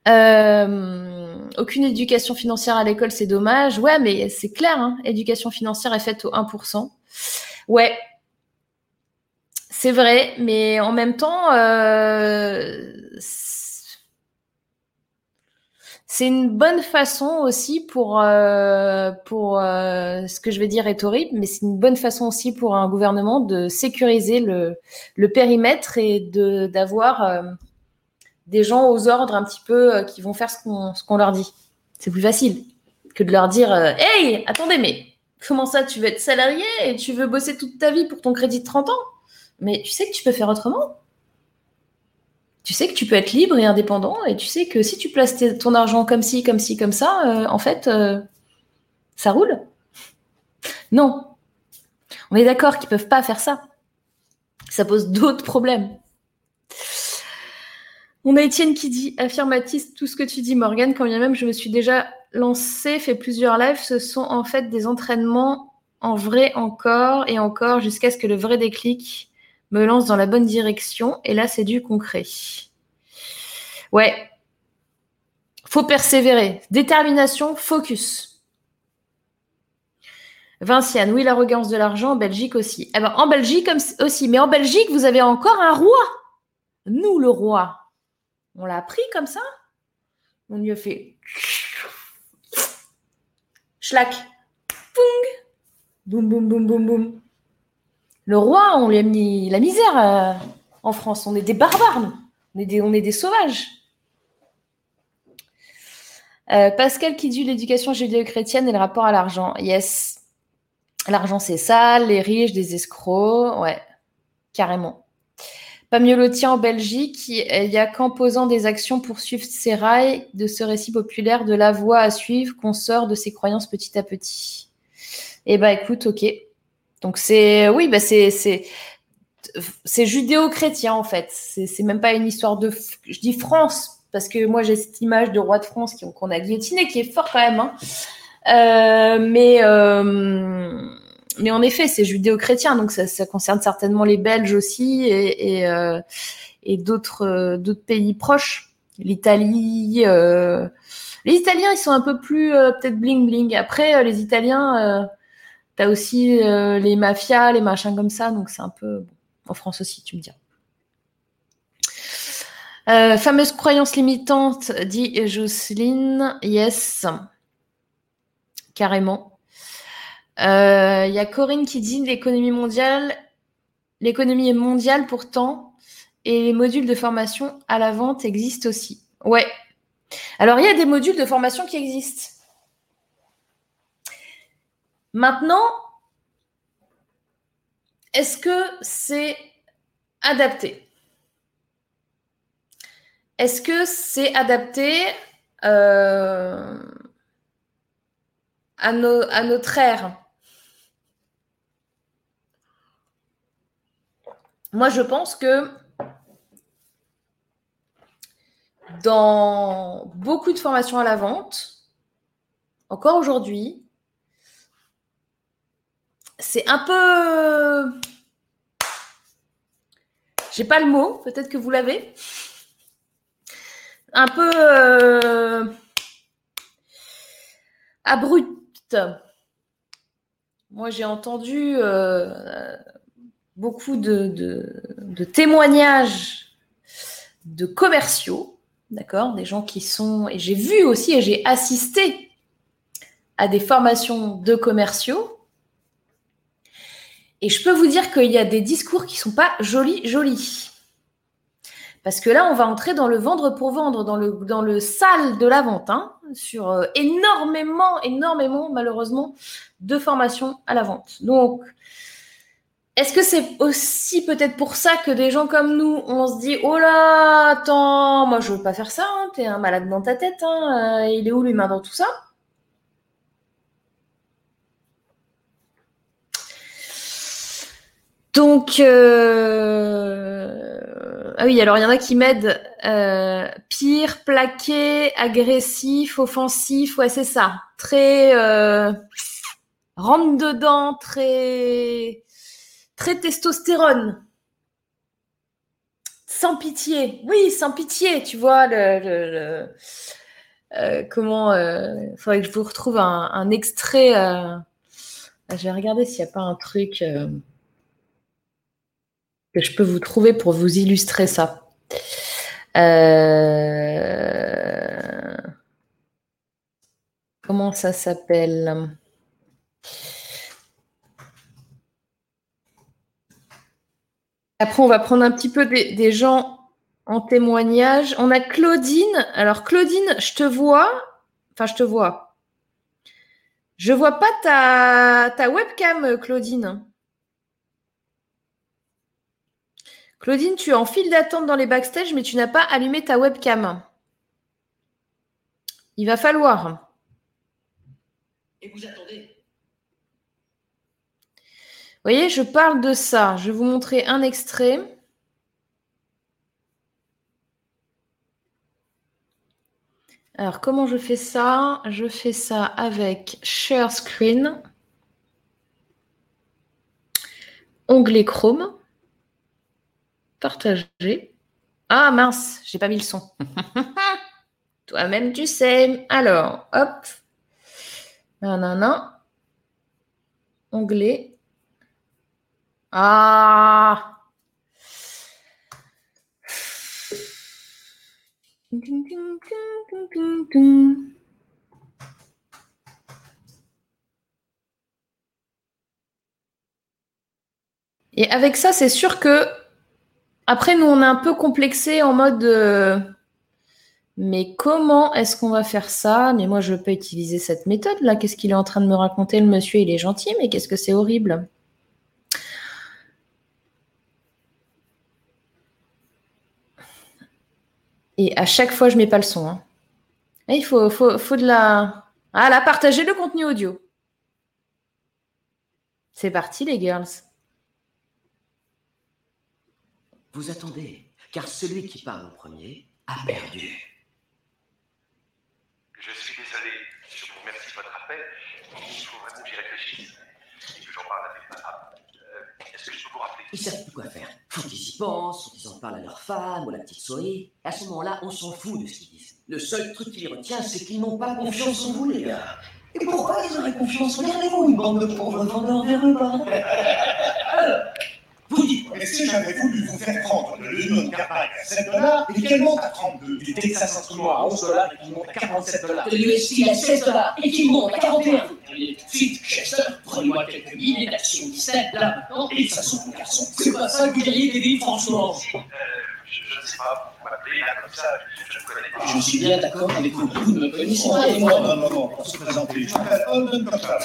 Euh, aucune éducation financière à l'école, c'est dommage. Ouais, mais c'est clair, hein, éducation financière est faite au 1%. Ouais, c'est vrai, mais en même temps, euh, c'est une bonne façon aussi pour, euh, euh, ce que je vais dire est mais c'est une bonne façon aussi pour un gouvernement de sécuriser le, le périmètre et de d'avoir euh, des gens aux ordres un petit peu qui vont faire ce qu'on ce qu'on leur dit. C'est plus facile que de leur dire Hey, attendez, mais comment ça, tu veux être salarié et tu veux bosser toute ta vie pour ton crédit de 30 ans? Mais tu sais que tu peux faire autrement tu sais que tu peux être libre et indépendant et tu sais que si tu places ton argent comme ci, comme ci, comme ça, euh, en fait, euh, ça roule. Non. On est d'accord qu'ils peuvent pas faire ça. Ça pose d'autres problèmes. On a Étienne qui dit affirmatiste tout ce que tu dis, Morgan. Quand bien même je me suis déjà lancé, fait plusieurs lives, ce sont en fait des entraînements en vrai encore et encore jusqu'à ce que le vrai déclic me lance dans la bonne direction. Et là, c'est du concret. Ouais. Faut persévérer. Détermination, focus. Vinciane, oui, l'arrogance de l'argent, en Belgique aussi. Eh ben, en Belgique aussi. Mais en Belgique, vous avez encore un roi. Nous, le roi. On l'a pris comme ça. On lui a fait. Schlack. Poung. Boum, boum, boum, boum, boum. Le roi, on lui a mis la misère euh, en France. On est des barbares, nous. On est des, sauvages. Euh, Pascal qui dit l'éducation judéo-chrétienne et le rapport à l'argent. Yes. L'argent, c'est sale, les riches, des escrocs. Ouais, carrément. Pas mieux en Belgique, il y a qu'en posant des actions pour suivre ces rails de ce récit populaire de la voie à suivre qu'on sort de ses croyances petit à petit. Eh ben écoute, ok. Donc c'est oui, bah c'est c'est judéo-chrétien en fait. C'est même pas une histoire de je dis France parce que moi j'ai cette image de roi de France qu'on a guillotiné qui est fort quand même. Hein. Euh, mais euh, mais en effet, c'est judéo-chrétien, donc ça, ça, concerne certainement les Belges aussi et, et, euh, et d'autres euh, d'autres pays proches, l'Italie. Euh, les Italiens, ils sont un peu plus euh, peut-être bling bling. Après, les Italiens, t'as aussi les mafias, les machins comme ça, donc c'est un peu en France aussi, tu me dis. fameuse croyance limitante, dit Jocelyne. Yes, carrément. Il euh, y a Corinne qui dit l'économie mondiale, l'économie est mondiale pourtant, et les modules de formation à la vente existent aussi. Ouais. Alors il y a des modules de formation qui existent. Maintenant, est-ce que c'est adapté? Est-ce que c'est adapté euh, à, à notre ère? Moi, je pense que dans beaucoup de formations à la vente, encore aujourd'hui, c'est un peu. J'ai pas le mot, peut-être que vous l'avez. Un peu euh, abrupte. Moi, j'ai entendu euh, beaucoup de, témoignages de commerciaux, d'accord, des gens qui sont, et j'ai vu aussi et j'ai assisté à des formations de commerciaux. Et je peux vous dire qu'il y a des discours qui sont pas jolis, jolis. Parce que là, on va entrer dans le vendre pour vendre, dans le, sale de la vente, hein, sur euh, énormément, énormément, malheureusement, de formations à la vente. Donc, est-ce que c'est aussi peut-être pour ça que des gens comme nous, on se dit oh là, attends, moi je veux pas faire ça, hein, t'es un malade dans ta tête, hein, euh, il est où l'humain dans tout ça? Donc, euh, ah oui, alors il y en a qui m'aident. Euh, pire, plaqué, agressif, offensif, ouais, c'est ça. Très rentre dedans, très très testostérone. Sans pitié. Oui, sans pitié, tu vois, le, euh, comment. Il euh, faudrait que je vous retrouve un, extrait. Euh, je vais regarder s'il n'y a pas un truc que je peux vous trouver pour vous illustrer ça. Comment ça s'appelle? Après, on va prendre un petit peu des, gens en témoignage. On a Claudine. Alors, Claudine, je te vois. Enfin, je te vois. Je vois pas ta, ta webcam, Claudine. Claudine, tu es en file d'attente dans les backstage, mais tu n'as pas allumé ta webcam. Il va falloir. Et vous attendez voyez, je parle de ça. Je vais vous montrer un extrait. Alors, comment je fais ça? Je fais ça avec Share Screen, onglet Chrome, partager. Ah mince, j'ai pas mis le son. Toi-même, tu sais. Alors, hop. Non, non, non. Onglet. Ah Et avec ça, c'est sûr que après, nous, on est un peu complexé en mode euh, mais comment est-ce qu'on va faire ça? Mais moi, je pas utiliser cette méthode-là. Qu'est-ce qu'il est en train de me raconter Le monsieur, il est gentil, mais qu'est-ce que c'est horrible? Et à chaque fois, je mets pas le son. Hein. il faut, faut, faut de la. Ah là, partagez le contenu audio. C'est parti, les girls. Vous attendez, car celui qui parle en premier a perdu. Je suis désolé, je vous remercie de votre appel. Il faut vraiment que j'y réfléchisse et que j'en parle avec ma femme. Euh, Est-ce que je peux vous rappeler Ils savent plus quoi faire. Faut qu'ils y pensent, qu'ils en parlent à leur femme ou à la petite souris. À ce moment-là, on s'en fout de ce qu'ils disent. Le seul truc qui les retient, c'est qu'ils n'ont pas confiance en vous, les gars. Et pourquoi ils auraient confiance? Regardez-vous, une bande de pauvres vendeurs vers bas. Alors, Mais si j'avais voulu vous faire prendre le Lemon Carpac à 7 dollars et qu'elle monte à 32, du Texas Instruments à 11 dollars et qu'il monte à 47 dollars. que l'USC à 16 dollars et qu'il monte à 41. Vous pourriez tout de suite, Chester, prenez-moi quelques milliers d'actions distinctes là maintenant et ça mon garçon. C'est pas ça que vous gagnez des vies, franchement. Euh, je, je ne sais pas, vous m'appelez là comme ça, je suis bien d'accord avec vous, vous ne me connaissez pas et moi. non, non, pour se présenter, je m'appelle Holden Coxal.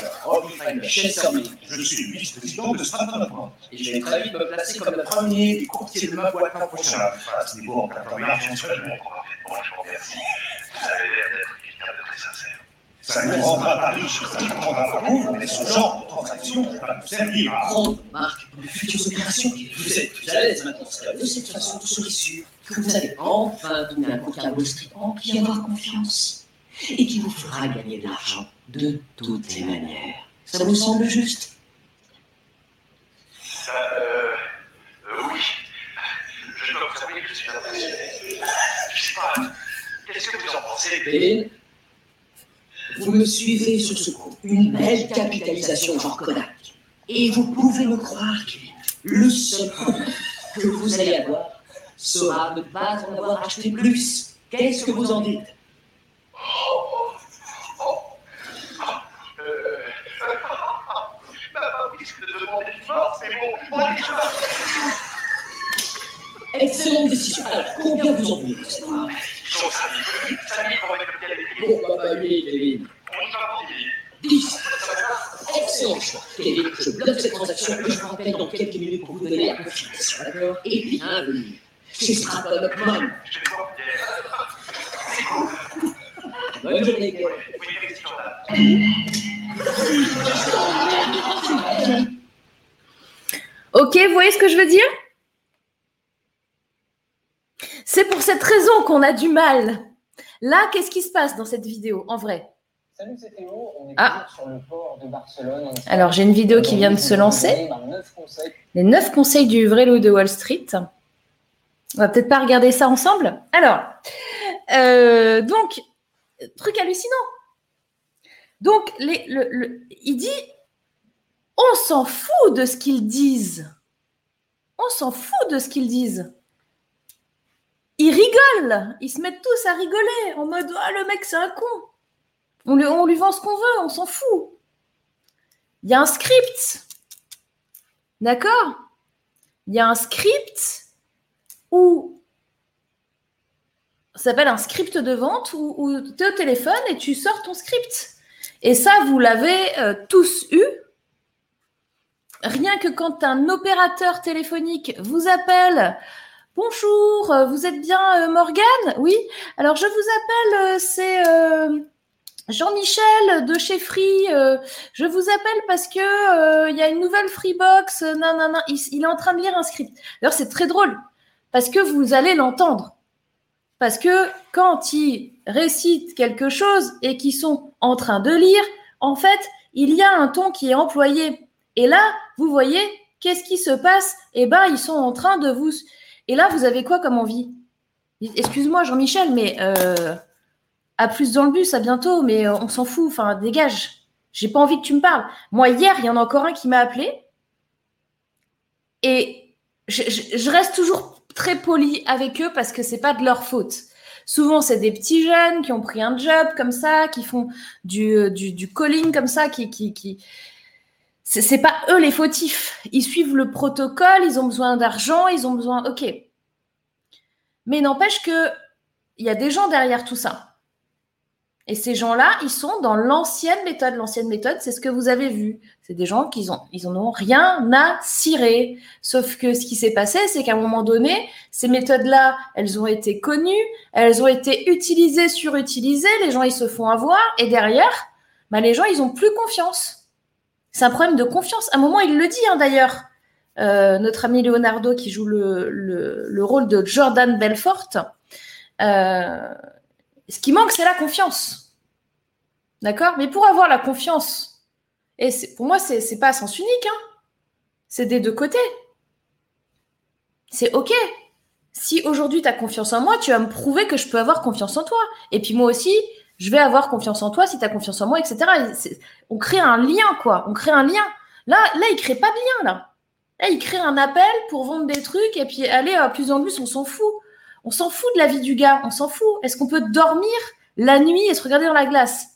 Chester, mais Je suis vice-président de Stratton et je vais très vite me placer comme le premier. Des courtiers de ma boîte l'an prochain. À ce niveau, en plateau marché, je parfaitement, je vous avez l'air d'être quelqu'un de très sincère. Ça ne nous rendra pas riche, ça ne rendra pas pauvre, mais ce genre de transaction va nous servir à Prendre marque pour les futures opérations. Vous êtes plus à l'aise maintenant. De cette façon, vous serez sûr que vous allez enfin donner un coquin Wall Street en qui avoir confiance et qui vous fera gagner de l'argent de toutes les manières. Ça vous semble juste? Ça, euh, euh, oui. Je dois vous avouer que je suis impressionné. Je sais pas. Qu'est-ce que vous en pensez vous me suivez sur ce coup. Une belle capitalisation genre Kodak. Et vous pouvez me croire, Kevin, le seul problème que vous allez avoir sera ne pas en avoir acheté plus. Qu'est-ce que vous en dites? Bon, bon. Excellente décision. Combien vous en voulez Chose Samy. Samy, pour avec lequel elle est Pourquoi pas lui, Kevin On y va pour dix. 10. Excellent choix. Je bloque cette transaction et je vous rappelle dans quelques minutes pour vous donner la confirmation. D'accord? Et bienvenue Bonne journée. Ok, vous voyez ce que je veux dire? C'est pour cette raison qu'on a du mal. Là, qu'est-ce qui se passe dans cette vidéo, en vrai? Salut, c'est Théo. On est Ah. toujours sur le port de Barcelone. On Alors, j'ai une vidéo qui vient de se lancer. Dans neuf conseils Les 9 conseils du vrai loup de Wall Street. On va peut-être pas regarder ça ensemble. Alors, euh, donc, truc hallucinant. Donc, les- le- le- il dit, on s'en fout de ce qu'ils disent. On s'en fout de ce qu'ils disent. Ils rigolent. Ils se mettent tous à rigoler en mode, ah, le mec, c'est un con. On on lui vend ce qu'on veut, on s'en fout. Il y a un script. D'accord? Il y a un script où ça s'appelle un script de vente où, tu es au téléphone et tu sors ton script. Et ça, vous l'avez euh, tous eu. Rien que quand un opérateur téléphonique vous appelle, bonjour, euh, vous êtes bien euh, Morgane? Oui. Alors je vous appelle, c'est Jean-Michel de chez Free, je vous appelle parce que il y a une nouvelle Freebox. Non, non, non, il, il est en train de lire un script. D'ailleurs, c'est très drôle parce que vous allez l'entendre. Parce que quand ils récitent quelque chose et qu'ils sont en train de lire, en fait, il y a un ton qui est employé. Et là, vous voyez, qu'est-ce qui se passe? Eh ben, ils sont en train de vous. Et là, vous avez quoi comme envie? Excuse-moi, Jean-Michel, mais euh, à plus dans le bus, à bientôt, mais euh, on s'en fout. Enfin, dégage. J'ai pas envie que tu me parles. Moi, hier, il y en a encore un qui m'a appelé. Et je reste toujours très poli avec eux parce que c'est pas de leur faute. Souvent, c'est des petits jeunes qui ont pris un job comme ça, qui font du, euh, du, calling comme ça, qui, qui, qui... C'est pas eux les fautifs. Ils suivent le protocole, ils ont besoin d'argent, ils ont besoin. Ok. Mais n'empêche que il y a des gens derrière tout ça. Et ces gens-là, ils sont dans l'ancienne méthode. L'ancienne méthode, c'est ce que vous avez vu. C'est des gens qui ont, ils ont rien à cirer. Sauf que ce qui s'est passé, c'est qu'à un moment donné, ces méthodes-là, elles ont été connues, elles ont été utilisées, surutilisées. Les gens, ils se font avoir. Et derrière, bah, les gens, ils ont plus confiance. C'est un problème de confiance. À un moment, il le dit hein, d'ailleurs. Euh, notre ami Leonardo qui joue le rôle de Jordan Belfort. Euh, ce qui manque, c'est la confiance. D'accord? Mais pour avoir la confiance, et pour moi, c'est c'est pas à sens unique, hein. c'est des deux côtés. C'est OK. Si aujourd'hui tu as confiance en moi, tu vas me prouver que je peux avoir confiance en toi. Et puis moi aussi, je vais avoir confiance en toi si tu as confiance en moi, etc. On crée un lien, quoi. On crée un lien. Là, là, il crée pas de lien, là. Là, il crée un appel pour vendre des trucs et puis aller à plus en plus, on s'en fout. On s'en fout de la vie du gars, on s'en fout. Est-ce qu'on peut dormir la nuit et se regarder dans la glace?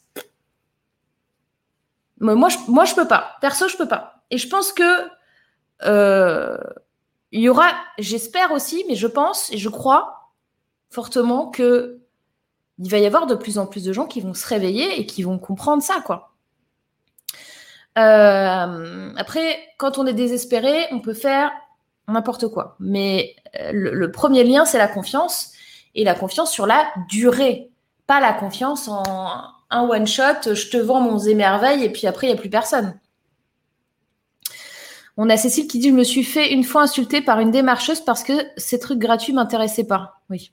Moi, je, moi, je peux pas. Perso, je peux pas. Et je pense que euh, il y aura, j'espère aussi, mais je pense et je crois fortement que il va y avoir de plus en plus de gens qui vont se réveiller et qui vont comprendre ça, quoi. Euh, après, quand on est désespéré, on peut faire n'importe quoi. Mais euh, le, le premier lien, c'est la confiance et la confiance sur la durée, pas la confiance en un one shot. Je te vends mon émerveil et puis après il y a plus personne. On a Cécile qui dit je me suis fait une fois insulter par une démarcheuse parce que ces trucs gratuits m'intéressaient pas. Oui.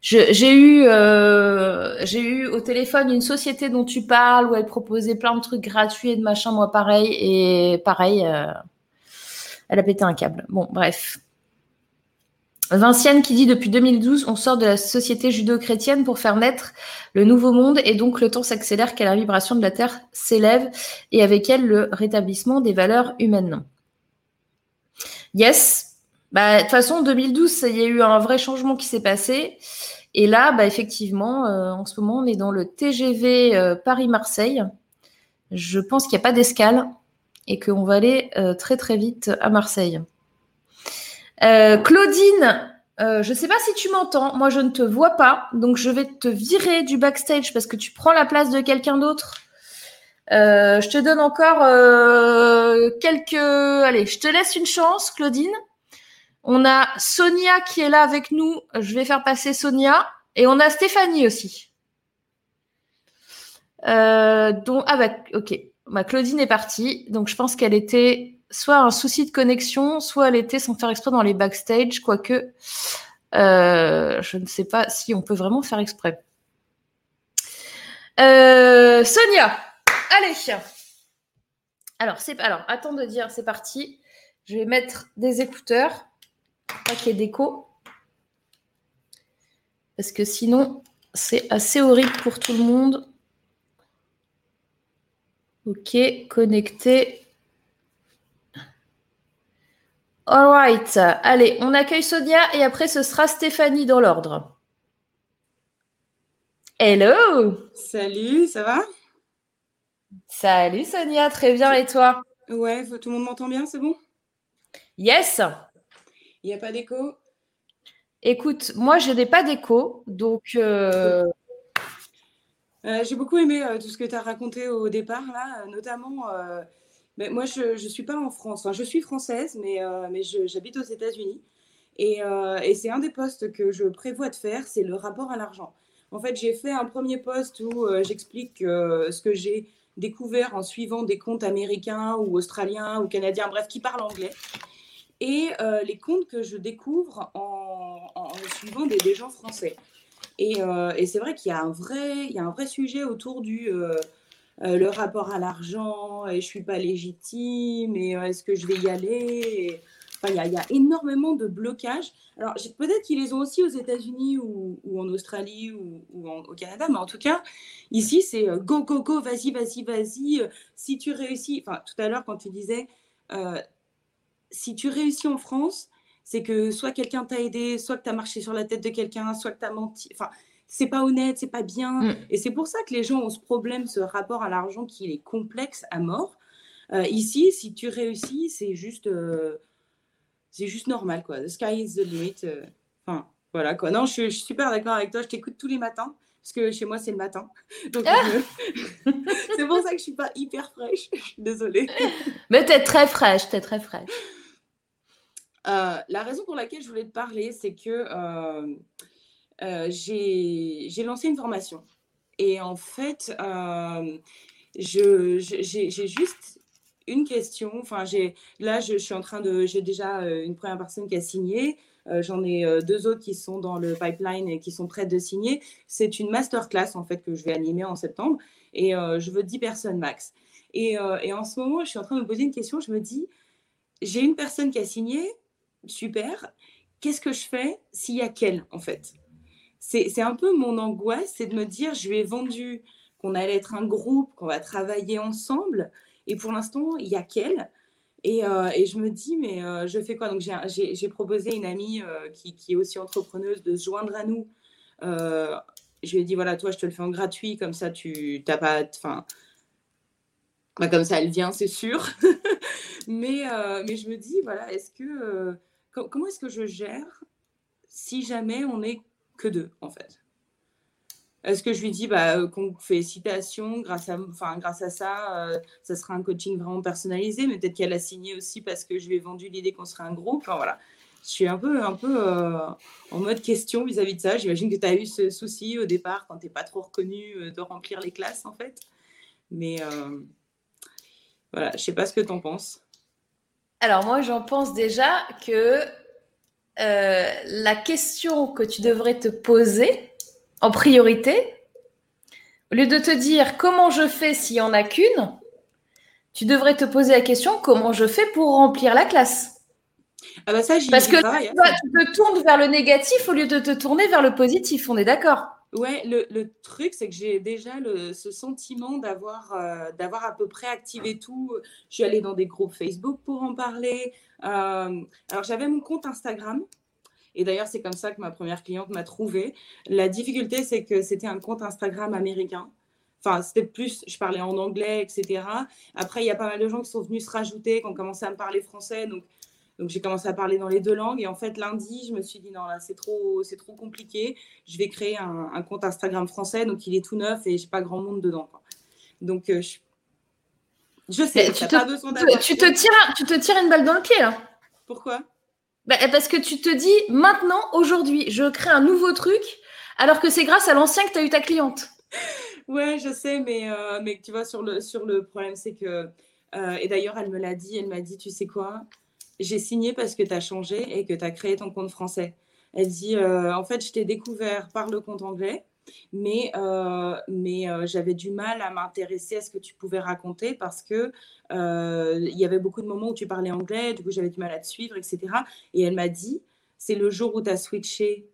J'ai eu, euh, eu au téléphone une société dont tu parles où elle proposait plein de trucs gratuits et de machin, moi pareil et pareil, euh, elle a pété un câble. Bon, bref. Vinciane qui dit depuis 2012, on sort de la société judo-chrétienne pour faire naître le nouveau monde et donc le temps s'accélère car la vibration de la Terre s'élève et avec elle le rétablissement des valeurs humaines. Yes. Bah, de toute façon, 2012, il y a eu un vrai changement qui s'est passé. Et là, bah, effectivement, euh, en ce moment, on est dans le TGV euh, Paris-Marseille. Je pense qu'il n'y a pas d'escale et qu'on va aller euh, très très vite à Marseille. Euh, Claudine, euh, je ne sais pas si tu m'entends. Moi, je ne te vois pas. Donc, je vais te virer du backstage parce que tu prends la place de quelqu'un d'autre. Euh, je te donne encore quelques... Allez, je te laisse une chance, Claudine. On a Sonia qui est là avec nous. Je vais faire passer Sonia. Et on a Stéphanie aussi. Donc, ah bah, ok. Bah, Claudine est partie. Donc, je pense qu'elle était soit un souci de connexion, soit elle était sans faire exprès dans les backstage, quoique euh, je ne sais pas si on peut vraiment faire exprès. Euh, Sonia, allez. Alors, alors attends de dire, c'est parti. Je vais mettre des écouteurs, pas qu'il parce que sinon c'est assez horrible pour tout le monde. Ok, connecté. All right. Allez, on accueille Sonia et après ce sera Stéphanie dans l'ordre. Hello. Salut, ça va? Salut Sonia, très bien et toi? Ouais, tout le monde m'entend bien, c'est bon? Yes. Il n'y a pas d'écho? Écoute, moi je n'ai pas d'écho, donc euh, Euh, J'ai beaucoup aimé euh, tout ce que tu as raconté au départ, là, notamment. Moi, je ne suis pas en France. Je suis française, mais, euh, j'habite aux États-Unis. Et, euh, et c'est un des postes que je prévois de faire, c'est le rapport à l'argent. En fait, j'ai fait un premier post où euh, j'explique ce que j'ai découvert en suivant des comptes américains ou australiens ou canadiens, bref, qui parlent anglais. Et les comptes que je découvre en, suivant des, gens français. Et, c'est vrai qu'il y a un vrai sujet autour du euh, euh, le rapport à l'argent, et je suis pas légitime, et euh, est-ce que je vais y aller il y, a, énormément de blocages. Alors, peut-être qu'ils les ont aussi aux États-Unis ou, en Australie ou, au Canada, mais en tout cas, ici, c'est euh, go, go, go, vas-y, vas-y, vas-y. euh, Si tu réussis, enfin, tout à l'heure, quand tu disais, euh, si tu réussis en France, c'est que soit quelqu'un t'a aidé, soit que tu as marché sur la tête de quelqu'un, soit que tu as menti. Enfin, c'est pas honnête, c'est pas bien. Mm. Et c'est pour ça que les gens ont ce problème, ce rapport à l'argent qui est complexe à mort. Euh, ici, si tu réussis, c'est juste, euh, c'est juste normal, quoi. The sky is the limit. euh. Enfin, voilà, quoi. Non, je, suis- je suis super d'accord avec toi. Je t'écoute tous les matins, parce que chez moi, c'est le matin. Donc, je- c'est pour ça que je suis pas hyper fraîche. Je suis désolée. Mais t'es très fraîche, t'es très fraîche. La raison pour laquelle je voulais te parler, c'est que euh, j'ai lancé une formation. Et en fait, euh, j'ai juste une question. Enfin, là, je, suis en train de. J'ai déjà euh, une première personne qui a signé. J'en ai deux autres qui sont dans le pipeline et qui sont prêtes de signer. C'est une masterclass en fait que je vais animer en septembre. Et je veux 10 personnes max. Et, et en ce moment, je suis en train de me poser une question. Je me dis, j'ai une personne qui a signé, super. Qu'est-ce que je fais s'il y a qu'elle, en fait? C'est un peu mon angoisse, c'est de me dire, je lui ai vendu qu'on allait être un groupe, qu'on va travailler ensemble, et pour l'instant, il y a qu'elle. Et, euh, et je me dis, mais euh, je fais quoi? Donc, j'ai- proposé à une amie euh, qui, qui est aussi entrepreneuse de se joindre à nous. Je lui ai dit, voilà, toi, je te le fais en gratuit, comme ça, tu t'as pas. Enfin, bah, comme ça, elle vient, c'est sûr. mais, mais je me dis, voilà, est-ce que. co- comment est-ce que je gère si jamais on n'est que deux, en fait Est-ce que je lui dis bah, euh, qu'on fait citation, grâce à, enfin, grâce à ça, euh, ça sera un coaching vraiment personnalisé, mais peut-être qu'elle a signé aussi parce que je lui ai vendu l'idée qu'on serait un groupe. Enfin, voilà. Je suis un peu, un peu euh, en mode question vis-à-vis de ça. J'imagine que tu as eu ce souci au départ quand tu n'es pas trop reconnu euh, de remplir les classes, en fait. Mais euh, voilà, je sais pas ce que tu en penses. Alors moi, j'en pense déjà que euh, la question que tu devrais te poser en priorité, au lieu de te dire comment je fais s'il n'y en a qu'une, tu devrais te poser la question comment je fais pour remplir la classe. Ah bah ça, Parce que travaille, hein. Toi, tu te tournes vers le négatif au lieu de te tourner vers le positif, on est d'accord Ouais, le, le truc, c'est que j'ai déjà ce sentiment d'avoir euh, d'avoir à peu près activé tout. Je suis allée dans des groupes Facebook pour en parler. Euh, alors, j'avais mon compte Instagram. Et d'ailleurs, c'est comme ça que ma première cliente m'a trouvé. La difficulté, c'est que c'était un compte Instagram américain. Enfin, c'était plus, je parlais en anglais, etc. Après, il y a pas mal de gens qui sont venus se rajouter, qui ont commencé à me parler français. Donc, donc j'ai commencé à parler dans les deux langues. Et en fait, lundi, je me suis dit, non, là, c'est trop, c'est trop compliqué. Je vais créer un, un compte Instagram français. Donc, il est tout neuf et j'ai pas grand monde dedans. quoi. Donc, euh, je, je sais, tu te- pas besoin d'avoir. tu te, tires, tu te tires une balle dans le pied là. Pourquoi? Bah, parce que tu te dis maintenant, aujourd'hui, je crée un nouveau truc, alors que c'est grâce à l'ancien que tu as eu ta cliente. Ouais, je sais, mais, euh, mais tu vois, sur le, sur le problème, c'est que. euh, et d'ailleurs, elle me l'a dit, elle m'a dit, tu sais quoi? J'ai signé parce que tu as changé et que tu as créé ton compte français. Elle dit, euh, en fait, je t'ai découvert par le compte anglais, mais, euh, mais euh, j'avais du mal à m'intéresser à ce que tu pouvais raconter parce que il y avait beaucoup de moments où tu parlais anglais, du coup, j'avais du mal à te suivre, etc. Et elle m'a dit, c'est le jour où tu as switché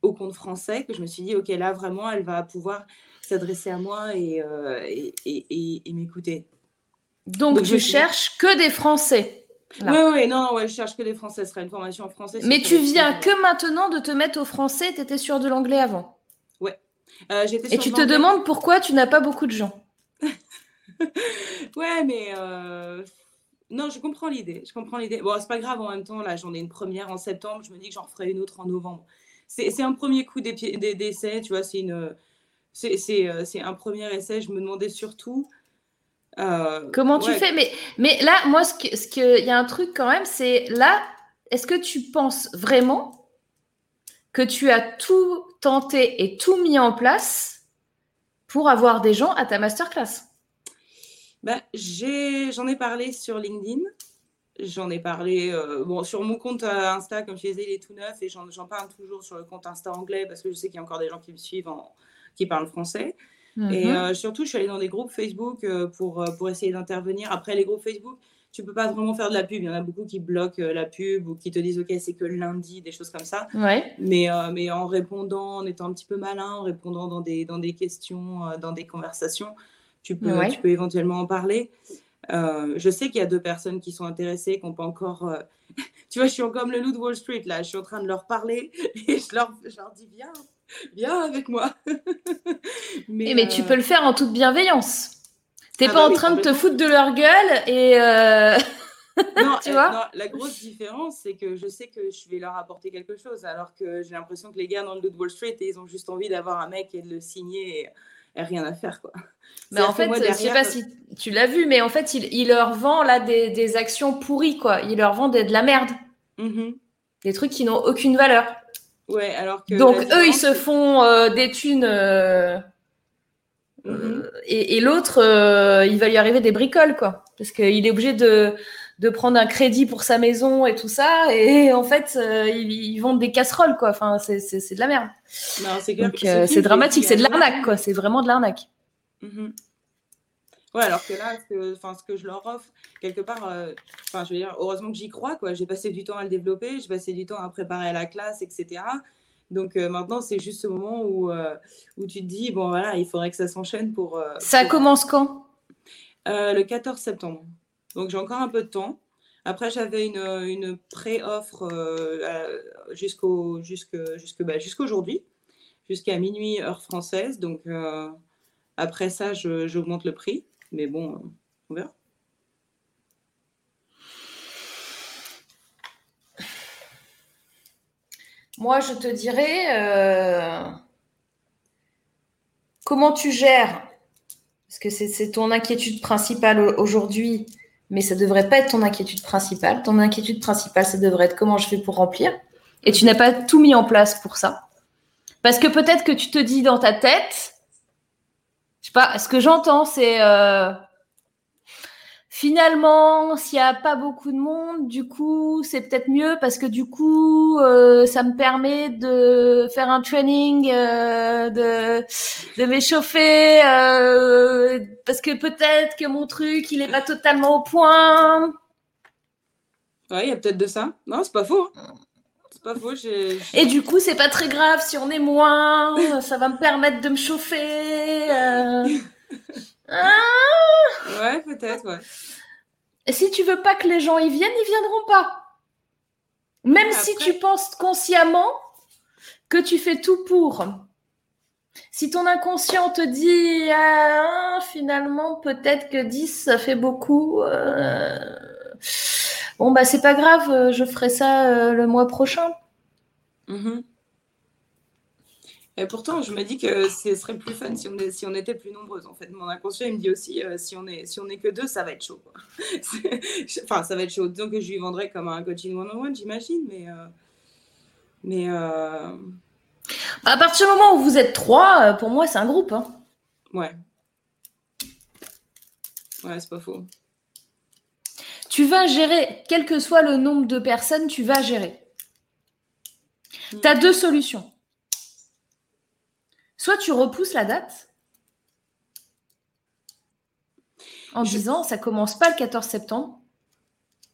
au compte français que je me suis dit, OK, là, vraiment, elle va pouvoir s'adresser à moi et, et, et- et- et m'écouter. Donc, Donc, tu je- cherches que des Français. Oui, oui, non, ouais, je cherche que des Français. Ce sera une formation en français. Mais tu viens que maintenant de te mettre au français, tu étais sûr de l'anglais avant. Euh, j'étais Et tu te demandes pourquoi tu n'as pas beaucoup de gens. Ouais, mais euh, non, je comprends l'idée. Je comprends l'idée. Bon, c'est pas grave en même temps. Là, j'en ai une première en septembre. Je me dis que j'en referai une autre en novembre. C'est un premier coup d'essai, tu vois. C'est une, euh, c'est un premier essai. Je me demandais surtout. Euh, Comment tu fais? Mais, mais là, moi, ce que, ce que, il y a un truc quand même, c'est là, est-ce que tu penses vraiment que tu as tout, tenté et tout mis en place pour avoir des gens à ta masterclass? Bah, J'en ai parlé sur LinkedIn. J'en ai parlé euh, bon, sur mon compte euh, Insta, comme je disais, il est tout neuf et j'en, j'en parle toujours sur le compte Insta anglais parce que je sais qu'il y a encore des gens qui me suivent en, qui parlent français. Et Mhm. euh, surtout, je suis allée dans des groupes Facebook euh, pour, euh, pour essayer d'intervenir. Après, les groupes Facebook, tu peux pas vraiment faire de la pub. Il y en a beaucoup qui bloquent la pub ou qui te disent, OK, c'est que lundi, des choses comme ça. Ouais. Mais, euh, mais en répondant, en étant un petit peu malin, en répondant dans des, dans des questions, dans des conversations, tu peux, Ouais. tu peux éventuellement en parler. Euh, je sais qu'il y a deux personnes qui sont intéressées, qui n'ont pas encore. euh, Tu vois, je suis comme le loup de Wall Street, là. Je suis en train de leur parler et je leur, je leur dis Viens, viens avec moi. Eh, mais tu euh, peux le faire en toute bienveillance. T'es Ah pas bah en oui, train de te foutre de leur gueule et euh, Non, Tu vois non, la grosse différence, c'est que je sais que je vais leur apporter quelque chose, alors que j'ai l'impression que les gars dans le de Wall Street, ils ont juste envie d'avoir un mec et de le signer et, et rien à faire, quoi. Mais en fait, moi, je sais derrière- pas si tu l'as vu, mais en fait, il, il leur vend là des, des actions pourries, quoi. Il leur vend de la merde, Mhm. des trucs qui n'ont aucune valeur. Ouais, alors que. Donc eux, ils se font euh, des thunes euh, Mhm. euh, et, et l'autre, euh, il va lui arriver des bricoles, quoi. Parce qu'il est obligé de, de prendre un crédit pour sa maison et tout ça. Et en fait, ils, ils vendent des casseroles, quoi. Enfin, c'est- de la merde. C'est dramatique, c'est de l'arnaque, quoi. C'est vraiment de l'arnaque. Mhm. Ouais, alors que là, ce que, ce que je leur offre, quelque part, euh, je veux dire, heureusement que j'y crois, quoi. J'ai passé du temps à le développer, j'ai passé du temps à préparer à la classe, etc. Donc euh, maintenant, c'est juste ce moment où, euh, où tu te dis, bon, voilà, il faudrait que ça s'enchaîne pour. Ça pour- commence quand? Le 14 septembre. Donc j'ai encore un peu de temps. Après, j'avais une, une pré-offre jusqu'au, jusque, jusque, bah, jusqu'aujourd'hui, jusqu'à minuit heure française. Donc après ça, je- j'augmente le prix. Mais bon, euh, on verra. Moi, je te dirais euh, comment tu gères, parce que c'est ton inquiétude principale au- aujourd'hui, mais ça devrait pas être ton inquiétude principale. Ton inquiétude principale, ça devrait être comment je fais pour remplir. Et tu n'as pas tout mis en place pour ça. Parce que peut-être que tu te dis dans ta tête, je sais pas, ce que j'entends, c'est euh, finalement, s'il n'y a pas beaucoup de monde, du coup, c'est peut-être mieux parce que du coup, euh, ça me permet de faire un training, euh, de, de m'échauffer, euh, parce que peut-être que mon truc, il n'est pas totalement au point. Ouais, il y a peut-être de ça. Non, c'est pas faux. hein. C'est pas faux. j'ai- j'ai- Et du coup, c'est pas très grave si on est moins, ça va me permettre de me chauffer. euh. Ah Ouais, peut-être, ouais. Et si tu veux pas que les gens y viennent, ils viendront pas. Même si tu penses consciemment que tu fais tout pour. Si ton inconscient te dit ah, finalement peut-être que 10 ça fait beaucoup, euh, bon bah c'est pas grave, euh, je ferai ça euh, le mois prochain. Mhm. Et pourtant, je me dis que ce serait plus fun si on, est- si on était plus nombreuses. En fait, mon inconscient, il me dit aussi, euh, si on est si on est que deux, ça va être chaud. quoi. Enfin, ça va être chaud. Disons que je lui vendrais comme un coaching one-on-one, j'imagine, mais euh, mais euh, À partir du moment où vous êtes trois, pour moi c'est un groupe. hein. ouais, ouais, c'est pas faux. Tu vas gérer, quel que soit le nombre de personnes, tu vas gérer. Tu as deux solutions. Soit tu repousses la date en Je- disant ça commence pas le 14 septembre.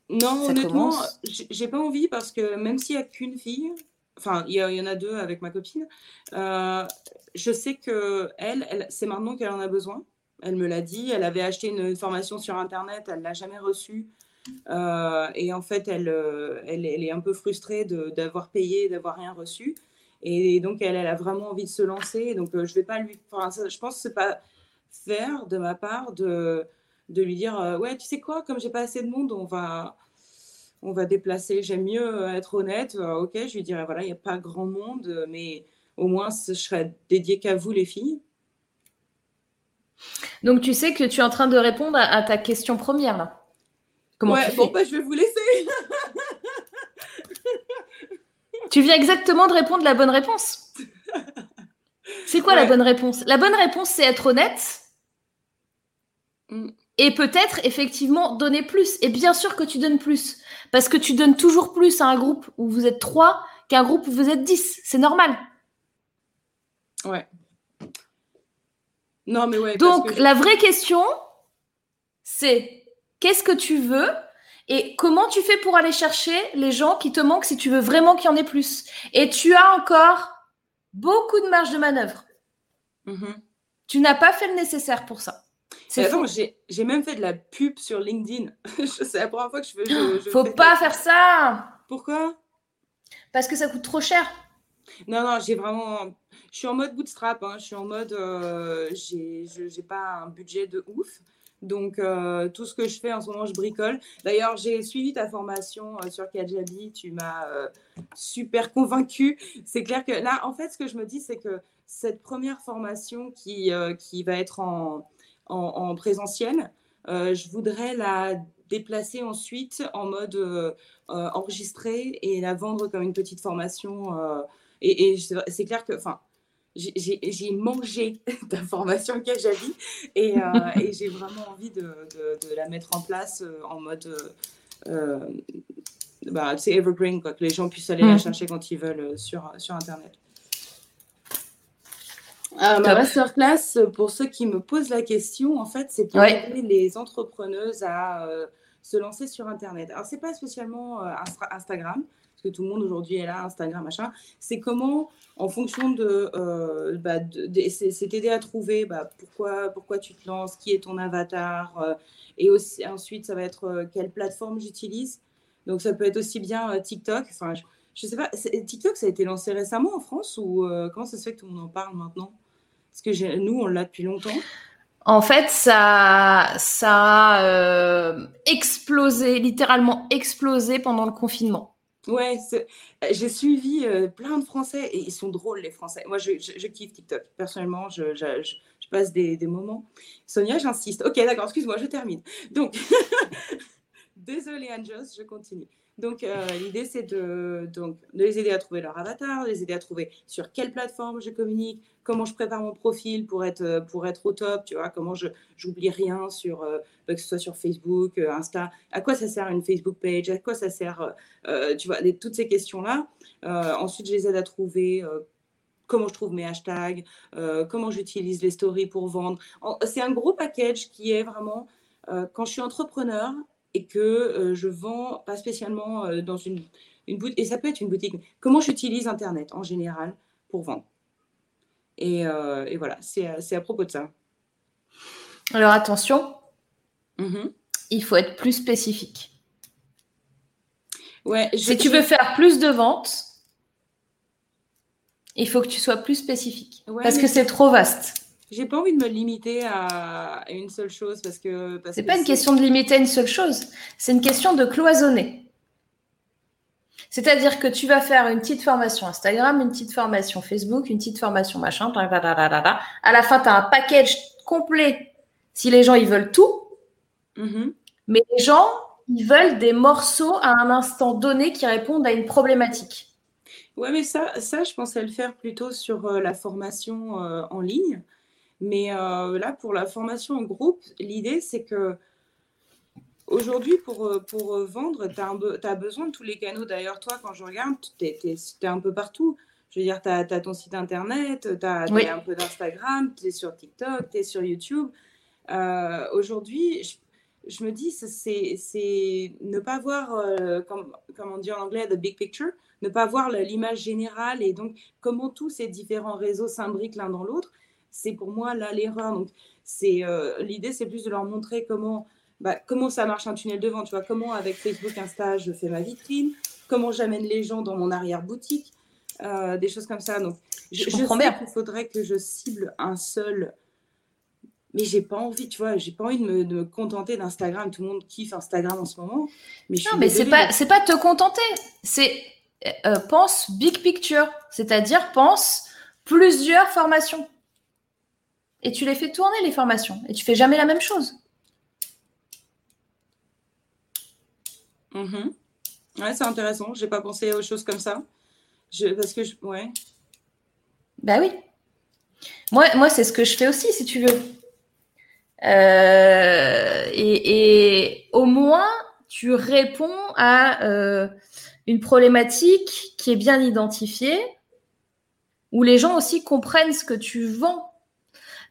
Non, Ça honnêtement, commence. j'ai pas envie parce que même s'il y a qu'une fille, enfin, il y, en a deux avec ma copine, euh, je sais que elle, elle c'est maintenant qu'elle en a besoin. Elle me l'a dit. Elle avait acheté une, une formation sur Internet, elle l'a jamais reçue. Euh, et en fait, elle, euh, elle, est un peu frustrée d'avoir payé, d'avoir rien reçu. Et donc, elle, a vraiment envie de se lancer. Donc, euh, je vais pas lui. Je pense que c'est pas faire de ma part de, lui dire euh, ouais, tu sais quoi, comme j'ai pas assez de monde, on va on va déplacer. J'aime mieux être honnête. Ok, je lui dirais voilà, il n'y a pas grand monde, mais au moins je serais dédiée qu'à vous les filles. Donc tu sais que tu es en train de répondre à, à ta question première là. Comment ouais, tu bon bah je vais vous laisser. Tu viens exactement de répondre la bonne réponse. C'est quoi la bonne réponse? La bonne réponse, c'est être honnête Mm. et peut-être effectivement donner plus. Et bien sûr que tu donnes plus. Parce que tu donnes toujours plus à un groupe où vous êtes trois qu'un groupe où vous êtes dix. C'est normal. Ouais. Non, mais ouais. parce Donc, que la vraie question, c'est qu'est-ce que tu veux et comment tu fais pour aller chercher les gens qui te manquent si tu veux vraiment qu'il y en ait plus. Et tu as encore beaucoup de marge de manœuvre. Mhm. Tu n'as pas fait le nécessaire pour ça. C'est j'ai même fait de la pub sur LinkedIn. C'est la première fois que je fais. Je, je Faut fais pas faire ça Pourquoi? Parce que ça coûte trop cher. Non, non, j'ai vraiment. Je suis en mode bootstrap. hein. Je suis en mode. euh, j'ai pas un budget de ouf. Donc, euh, tout ce que je fais en ce moment, je bricole. D'ailleurs, j'ai suivi ta formation euh, sur Kajabi. Tu m'as euh, super convaincue. C'est clair que là, en fait, ce que je me dis, c'est que cette première formation qui, qui va être en, en, en présentiel, je voudrais la déplacer ensuite en mode enregistré et la vendre comme une petite formation. et c'est clair que, j'ai- mangé ta formation Kajabi et, euh, et j'ai vraiment envie de, de- de la mettre en place euh, en mode, euh, bah, c'est evergreen, quoi, que les gens puissent aller la Mm. chercher quand ils veulent sur, sur Internet. Ma masterclass, pour ceux qui me posent la question, en fait, c'est pour Ouais. aider les entrepreneuses à se lancer sur Internet. Alors, c'est pas spécialement Instagram, parce que tout le monde aujourd'hui est là, Instagram, machin. C'est comment, en fonction de, euh, bah, de- de- c'est t'aider à trouver bah, pourquoi, pourquoi tu te lances, qui est ton avatar, euh, et aussi ensuite ça va être euh, quelle plateforme j'utilise. Donc ça peut être aussi bien euh, TikTok. Enfin, je, je sais pas, TikTok ça a été lancé récemment en France ou comment ça se fait que tout le monde en parle maintenant? Parce que nous on l'a depuis longtemps. En fait, ça, ça a explosé, littéralement explosé pendant le confinement. Ouais, euh, j'ai suivi euh, plein de Français et ils sont drôles les Français. Moi je, kiffe TikTok. Personnellement, je, passe des, des moments. Sonia, j'insiste. Ok, d'accord, excuse-moi, je termine. Donc, désolée Anjos, je continue. Donc, euh, l'idée, c'est de, donc, les aider à trouver leur avatar, de les aider à trouver sur quelle plateforme je communique, comment je prépare mon profil pour être, euh, au top, tu vois, comment je j'oublie rien sur, euh, bah, que ce soit sur Facebook, Insta, à quoi ça sert une Facebook page, à quoi ça sert, tu vois, toutes ces questions-là. Ensuite, je les aide à trouver comment je trouve mes hashtags, comment j'utilise les stories pour vendre. En- C'est un gros package qui est vraiment, quand je suis entrepreneur et que euh, je vends pas spécialement euh, dans une, une boutique, et ça peut être une boutique, comment j'utilise Internet en général pour vendre. Et, euh, et voilà, c'est à- propos de ça. Alors attention, Mhm. il faut être plus spécifique. Ouais, je- Si tu veux faire plus de ventes, il faut que tu sois plus spécifique. Ouais, parce que c'est trop vaste. J'ai pas envie de me limiter à à une seule chose parce que. C'est pas une question de limiter une seule chose, c'est une question de cloisonner. C'est-à-dire que tu vas faire une petite formation Instagram, une petite formation Facebook, une petite formation machin, blablabla. à la fin, tu as un package complet si les gens ils veulent tout, Mhm. mais les gens ils veulent des morceaux à un instant donné qui répondent à une problématique. Ouais, mais ça, ça, je pensais le faire plutôt sur euh, la formation euh, en ligne. Mais euh, là, pour la formation en groupe, l'idée, c'est que aujourd'hui, pour, euh, pour euh, vendre, tu as, besoin de tous les canaux. D'ailleurs, toi, quand je regarde, tu es, un peu partout. Je veux dire, tu as, ton site internet, tu as, Oui. un peu d'Instagram, tu es sur TikTok, tu es sur YouTube. Euh, aujourd'hui, je, je me dis, c'est ne pas voir, euh, comme, comme on dit en anglais, the big picture, ne pas voir l'image générale et donc comment tous ces différents réseaux s'imbriquent l'un dans l'autre. C'est pour moi là l'erreur. Donc, c'est euh, l'idée, c'est plus de leur montrer comment, bah, comment ça marche un tunnel de vente. Tu vois, comment avec Facebook, Insta, je fais ma vitrine, comment j'amène les gens dans mon arrière-boutique, euh, des choses comme ça. Donc, je, Je je comprends bien. qu'il faudrait que je cible un seul. Mais j'ai pas envie, tu vois, j'ai pas envie de me, de me contenter d'Instagram. Tout le monde kiffe Instagram en ce moment. Mais je Non, mais c'est pas, c'est pas te contenter. C'est euh, pense big picture, c'est-à-dire pense plusieurs formations. Et tu les fais tourner les formations. Et tu fais jamais la même chose. Mhm. Ouais, c'est intéressant. J'ai pas pensé aux choses comme ça. Je, parce que je, ouais. Bah oui. Moi, moi c'est ce que je fais aussi, si tu veux. Euh, et, et, au moins, tu réponds à euh, une problématique qui est bien identifiée, où les gens aussi comprennent ce que tu vends.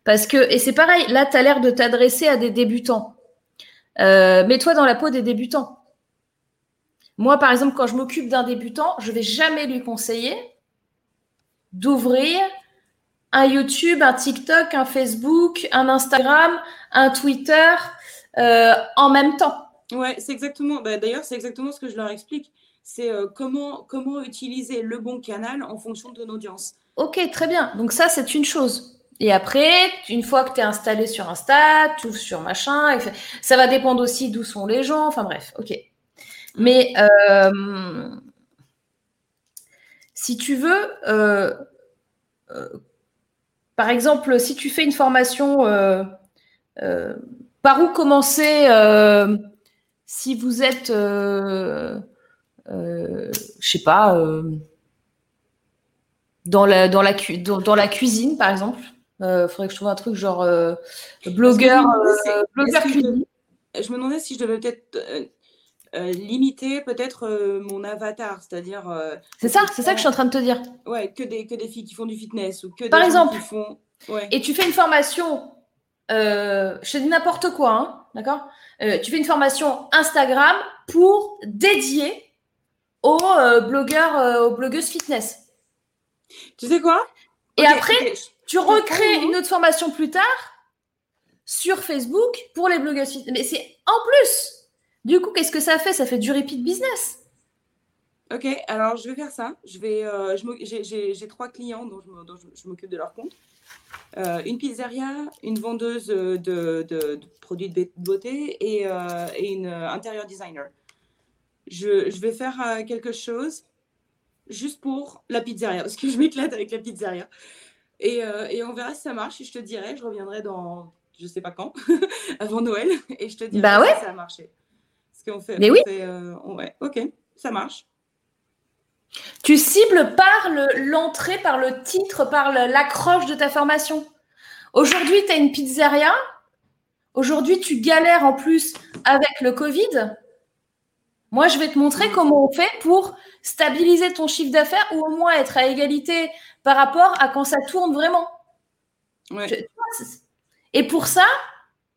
Parce que, et c'est pareil, là, tu as l'air de t'adresser à des débutants. Euh, Mets-toi dans la peau des débutants. Moi, par exemple, quand je m'occupe d'un débutant, je vais jamais lui conseiller d'ouvrir un YouTube, un TikTok, un Facebook, un Instagram, un Twitter euh, en même temps. Ouais, c'est exactement. Bah, D'ailleurs, c'est exactement ce que je leur explique. C'est euh, comment, comment utiliser le bon canal en fonction de ton audience. Ok, très bien. Donc ça, c'est une chose. Et après, une fois que tu es installé sur Insta, tout sur machin, ça va dépendre aussi d'où sont les gens. Enfin bref, ok. Mais euh, si tu veux, euh, euh, par exemple, si tu fais une formation, par où commencer si vous êtes, je sais pas, dans la, dans, la, dans, dans la cuisine, par exemple? Il euh, faudrait que je trouve un truc genre euh, blogueur, euh, blogueur. Je, me demandais si je devais peut-être limiter peut-être mon avatar, c'est-à-dire. c'est ça, c'est ça que je suis en train de te dire. Ouais, que des, que des filles qui font du fitness ou que Par des exemple, qui font. Ouais. Et tu fais une formation, je te dis n'importe quoi, hein, d'accord? Tu fais une formation Instagram pour dédier aux blogueurs, aux blogueuses fitness. Tu sais quoi? Et après, tu recrées une autre formation plus tard sur Facebook pour les blogueurs. Mais c'est en plus. Du coup, qu'est-ce que ça fait? Ça fait du repeat business. Ok, alors je vais faire ça. Je vais, euh, j'ai trois clients dont je m'occupe de leur compte. Euh, une pizzeria, une vendeuse de, de, produits de beauté et, euh, et une intérieur designer. Je, je vais faire quelque chose juste pour la pizzeria parce que je m'éclate avec la pizzeria. Et, euh, et, on verra si ça marche. Et je te dirai, je reviendrai dans je sais pas quand, avant Noël, et je te dirai bah ouais. si ça a marché. Ce qu'on fait. Mais oui. euh, ouais, ok, ça marche. Tu cibles par l'entrée, par le titre, par l'accroche de ta formation. Aujourd'hui, tu as une pizzeria. Aujourd'hui, tu galères en plus avec le Covid. Moi, je vais te montrer comment on fait pour stabiliser ton chiffre d'affaires ou au moins être à égalité par rapport à quand ça tourne vraiment. et pour ça,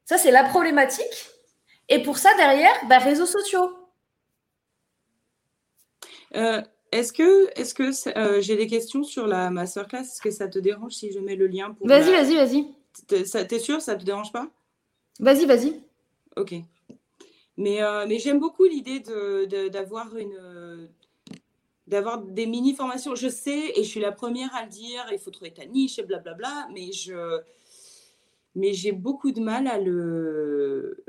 ça c'est la problématique. Et pour ça, derrière, bah, réseaux sociaux. Euh, est-ce que, est-ce que euh, j'ai des questions sur la masterclass? Est-ce que ça te dérange si je mets le lien pour Vas-y, vas-y, vas-y. T'es sûr? Ça te dérange pas? Vas-y, vas-y. Ok. Mais, euh, mais j'aime beaucoup l'idée d'avoir une d'avoir des mini formations. Je sais, et je suis la première à le dire, il faut trouver ta niche et blablabla, mais je mais j'ai beaucoup de mal à le.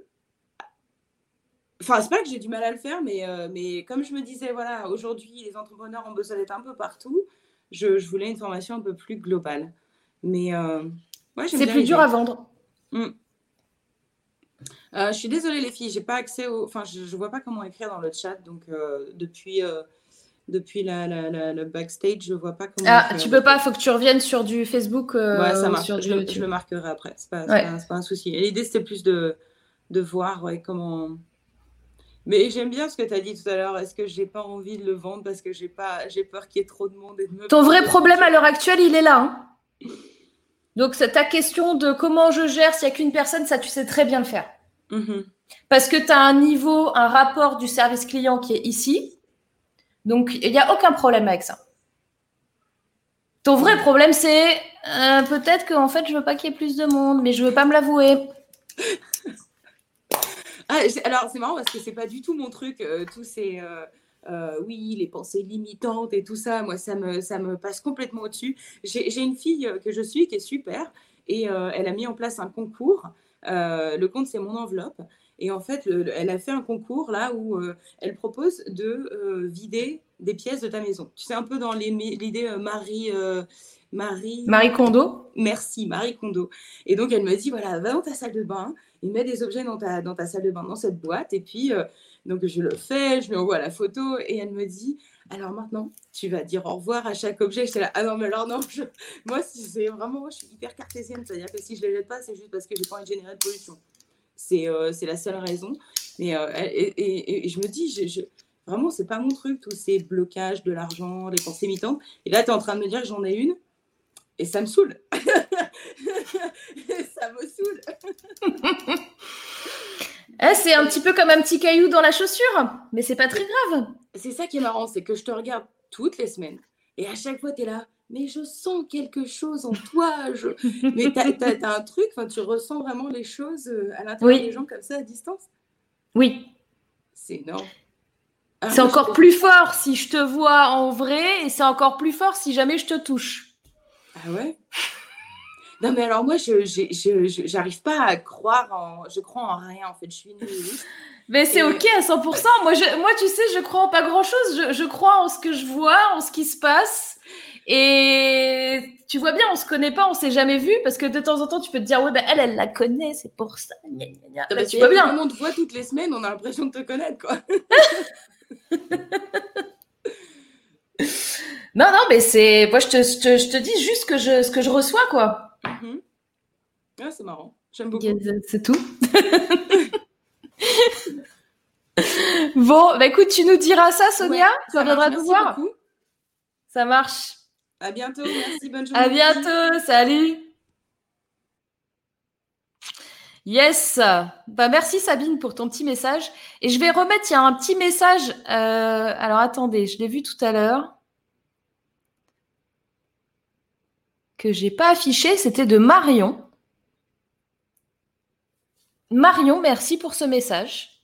Enfin, c'est pas que j'ai du mal à le faire, mais, euh, mais comme je me disais, voilà, aujourd'hui, les entrepreneurs ont besoin d'être un peu partout, je, je, voulais une formation un peu plus globale. Mais euh, ouais, c'est plus dur à vendre. Mm. Euh, je suis désolée, les filles, j'ai pas accès au. Enfin, je, je vois pas comment écrire dans le chat, donc depuis depuis la, la, la, backstage, je vois pas comment. Ah, tu peux pas, il faut que tu reviennes sur du Facebook. Euh, ouais, ça marche. Sur je, le, je, le marquerai après. C'est pas, ouais. pas, pas, un souci. L'idée, c'était plus de, de voir ouais, comment. Mais j'aime bien ce que tu as dit tout à l'heure. Est-ce que j'ai pas envie de le vendre parce que j'ai pas, j'ai peur qu'il y ait trop de monde et de me Ton vrai problème à l'heure actuelle, il est là. Hein Donc ta question de comment je gère s'il n'y a qu'une personne, ça tu sais très bien le faire. Mm -hmm. Parce que tu as un niveau, un rapport du service client qui est ici. Donc, il n'y a aucun problème avec ça. Ton vrai problème, c'est euh, peut-être qu'en fait, je veux pas qu'il y ait plus de monde, mais je veux pas me l'avouer. ah, alors, c'est marrant parce que c'est pas du tout mon truc, euh, tous ces. Euh, euh, oui, les pensées limitantes et tout ça, moi, ça me, ça me passe complètement au-dessus. J'ai une fille que je suis qui est super et elle a mis en place un concours. le compte, c'est mon enveloppe. Et en fait, le, elle a fait un concours là où euh, elle propose de euh, vider des pièces de ta maison. Tu sais, un peu dans l'idée euh, Marie, Marie. Marie Kondo. Merci, Marie Kondo. Et donc, elle me dit voilà, va dans ta salle de bain, et mets des objets dans ta, dans ta salle de bain, dans cette boîte. Et puis, donc, je le fais, je lui envoie la photo, et elle me dit alors maintenant, tu vas dire au revoir à chaque objet. J'étais là, ah non, mais alors non, je... moi, c'est vraiment, je suis hyper cartésienne. C'est-à-dire que si je les jette pas, c'est juste parce que j'ai pas envie de générer de pollution. C'est euh, c'est la seule raison. Mais, euh, et, et- et je me dis, je, je- vraiment, c'est pas mon truc, tous ces blocages de l'argent, les pensées mitantes. Et là, tu es en train de me dire que j'en ai une, et ça me saoule. ça me saoule. Eh, c'est un petit peu comme un petit caillou dans la chaussure, mais c'est pas très grave. C'est ça qui est marrant, c'est que je te regarde toutes les semaines, et à chaque fois, tu es là. Mais je sens quelque chose en toi. Je... Mais t'as as, un truc, tu ressens vraiment les choses euh, à l'intérieur Oui. des gens comme ça à distance? Oui, C'est énorme. Ah, c'est encore je- plus fort si je te vois en vrai et c'est encore plus fort si jamais je te touche. Ah ouais? Non, mais alors moi, je j'arrive pas à croire en. Je crois en rien, en fait. Je suis nihiliste. Mais c'est ok à 100%. Moi, je, moi, tu sais, je crois en pas grand-chose. Je, je crois en ce que je vois, en ce qui se passe. Et tu vois bien, on se connaît pas, on s'est jamais vu parce que de temps en temps, tu peux te dire, ouais, ben elle, elle la connaît, c'est pour ça. Gna, gna, gna. Là, Parce tu vois bien. Comme on te voit toutes les semaines, on a l'impression de te connaître, quoi. Non, non, mais c'est. Moi, je te, je te, je te dis juste que je, ce que je reçois, quoi. Ouais, c'est marrant. J'aime beaucoup. C'est tout. bon, bah écoute, tu nous diras ça, Sonia. Ouais, tu ça reviendras marche. nous Merci voir. beaucoup. Ça marche. À bientôt. Merci. Bonne journée. À bientôt. Salut. Yes. Bah, merci Sabine pour ton petit message. Et je vais remettre, il y a un petit message. euh, alors attendez, je l'ai vu tout à l'heure. Que j'ai pas affiché, c'était de Marion. Marion, merci pour ce message.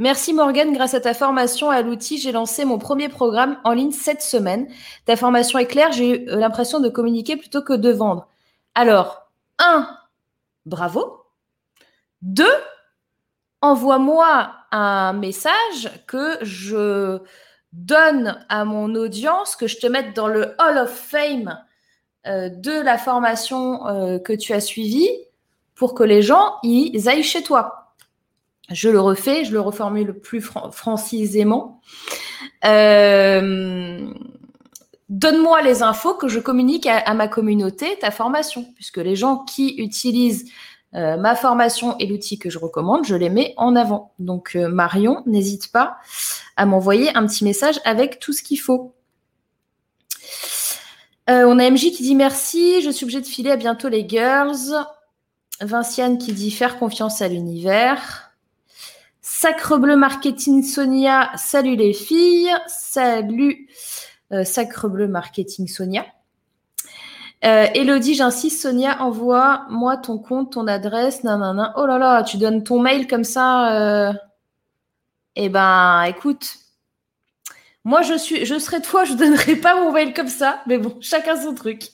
Merci Morgane, grâce à ta formation à l'outil, j'ai lancé mon premier programme en ligne cette semaine. Ta formation est claire, j'ai eu euh, l'impression de communiquer plutôt que de vendre. Alors, un, bravo. Deux, envoie-moi un message que je donne à mon audience, que je te mette dans le Hall of Fame euh, de la formation euh, que tu as suivie pour que les gens ils aillent chez toi. Je le refais, je le reformule plus fran- francisément. Euh, Donne-moi les infos que je communique à, ma communauté, ta formation, puisque les gens qui utilisent euh, ma formation et l'outil que je recommande, je les mets en avant. Donc euh, Marion, n'hésite pas à m'envoyer un petit message avec tout ce qu'il faut. On a MJ qui dit merci, je suis obligée de filer à bientôt les girls. Vinciane qui dit faire confiance à l'univers. Sacre bleu marketing Sonia, salut les filles, salut euh, Sacre bleu marketing Sonia. Euh, Elodie, j'insiste, Sonia, envoie-moi ton compte, ton adresse. Oh là là, tu donnes ton mail comme ça. Euh... Eh ben, écoute, moi je suis, je serais toi, je donnerais pas mon mail comme ça, mais bon, chacun son truc.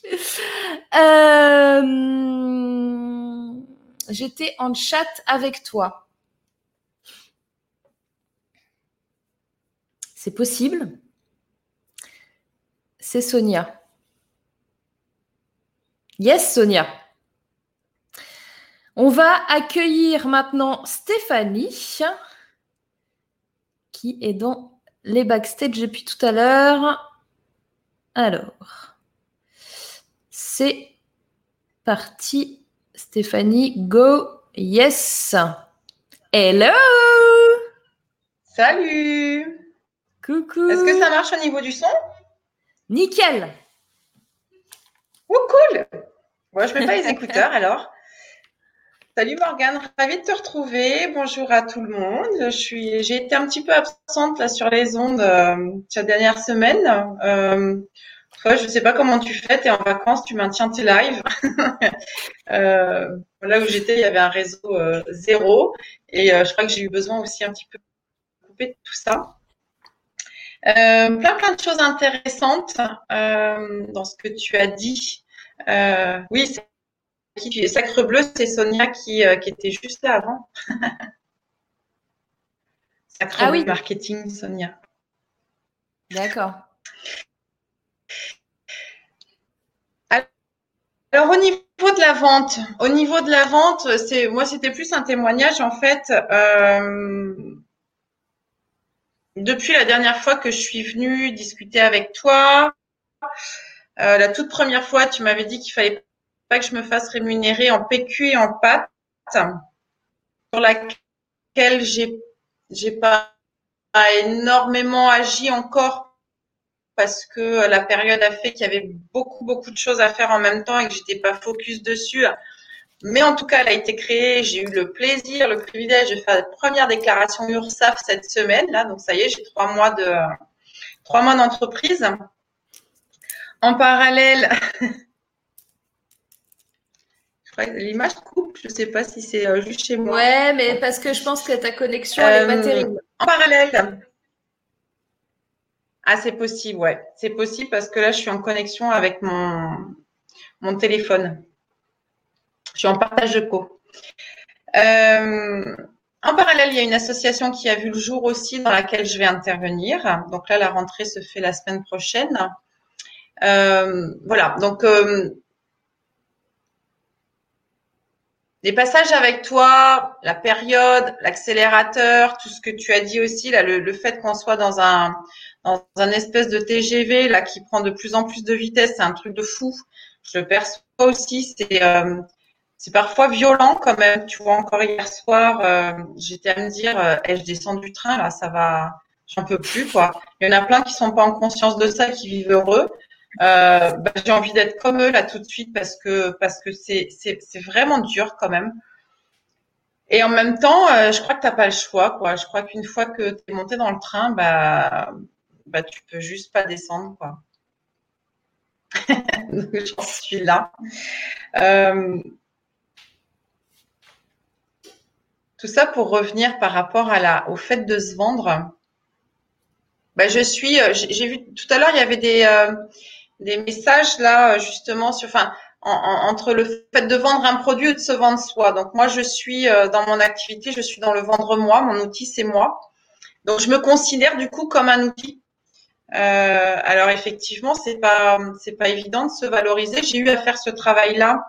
Euh... J'étais en chat avec toi. C'est possible. C'est Sonia. Yes, Sonia. On va accueillir maintenant Stéphanie, qui est dans les backstage depuis tout à l'heure. Alors, c'est parti. Stéphanie, go. Yes. Hello. Salut Coucou. Est-ce que ça marche au niveau du son? Nickel. Oh, cool Moi, je mets pas les écouteurs alors. Salut Morgane, ravie de te retrouver. Bonjour à tout le monde. Je suis, j'ai été un petit peu absente là sur les ondes euh, cette dernière semaine. Euh, toi, je sais pas comment tu fais. Tu es en vacances, tu maintiens tes lives. euh, là où j'étais, il y avait un réseau zéro et je crois que j'ai eu besoin aussi un petit peu de couper de tout ça. Euh, plein plein de choses intéressantes euh, dans ce que tu as dit. Euh, oui, qui Sacre Bleu, c'est Sonia qui, qui était juste là avant. Sacre Ah Bleu oui. Marketing, Sonia. D'accord. Alors au niveau de la vente, au niveau de la vente, c'est moi c'était plus un témoignage en fait. Depuis la dernière fois que je suis venue discuter avec toi, euh, la toute première fois, tu m'avais dit qu'il fallait pas que je me fasse rémunérer en PQ et en pâte, sur laquelle j'ai j'ai pas énormément agi encore parce que la période a fait qu'il y avait beaucoup beaucoup de choses à faire en même temps et que j'étais pas focus dessus. Mais en tout cas, elle a été créée. J'ai eu le plaisir, le privilège de faire la première déclaration URSAF cette semaine. Là, donc ça y est, j'ai trois mois de trois mois d'entreprise. En parallèle, je crois que l'image coupe. Je sais pas si c'est euh, juste chez moi. Ouais, mais parce que je pense que ta connexion, elle est pas Euh, terrible. En parallèle. Ah, c'est possible, ouais. C'est possible parce que là, je suis en connexion avec mon, mon téléphone. Je suis en partage de co. Euh, en parallèle, il y a une association qui a vu le jour aussi dans laquelle je vais intervenir. Donc là, la rentrée se fait la semaine prochaine. Euh, voilà, donc euh, les passages avec toi, la période, l'accélérateur, tout ce que tu as dit aussi, là, le, fait qu'on soit dans un dans un espèce de TGV là qui prend de plus en plus de vitesse, c'est un truc de fou. Je le perçois aussi, c'est euh, c'est parfois violent quand même. Tu vois, encore hier soir, euh, j'étais à me dire, euh, je descends du train là, ça va, j'en peux plus. Il y en a plein qui sont pas en conscience de ça, qui vivent heureux. Euh, bah, j'ai envie d'être comme eux là tout de suite parce que parce que c'est c'est vraiment dur quand même. Et en même temps, je crois que t'as pas le choix. Je crois qu'une fois que tu es monté dans le train, bah bah tu peux juste pas descendre quoi. Donc, J'en suis là. Tout ça pour revenir par rapport à la, au fait de se vendre. Bah, je suis, euh, j'ai vu tout à l'heure, il y avait des, euh, des messages là, euh, justement, sur, enfin, en- en- entre le fait de vendre un produit et de se vendre soi. Donc, moi, je suis dans mon activité, je suis dans le vendre moi. Mon outil, c'est moi. Donc, je me considère du coup comme un outil. Alors, effectivement, c'est pas, c'est pas évident de se valoriser. J'ai eu à faire ce travail-là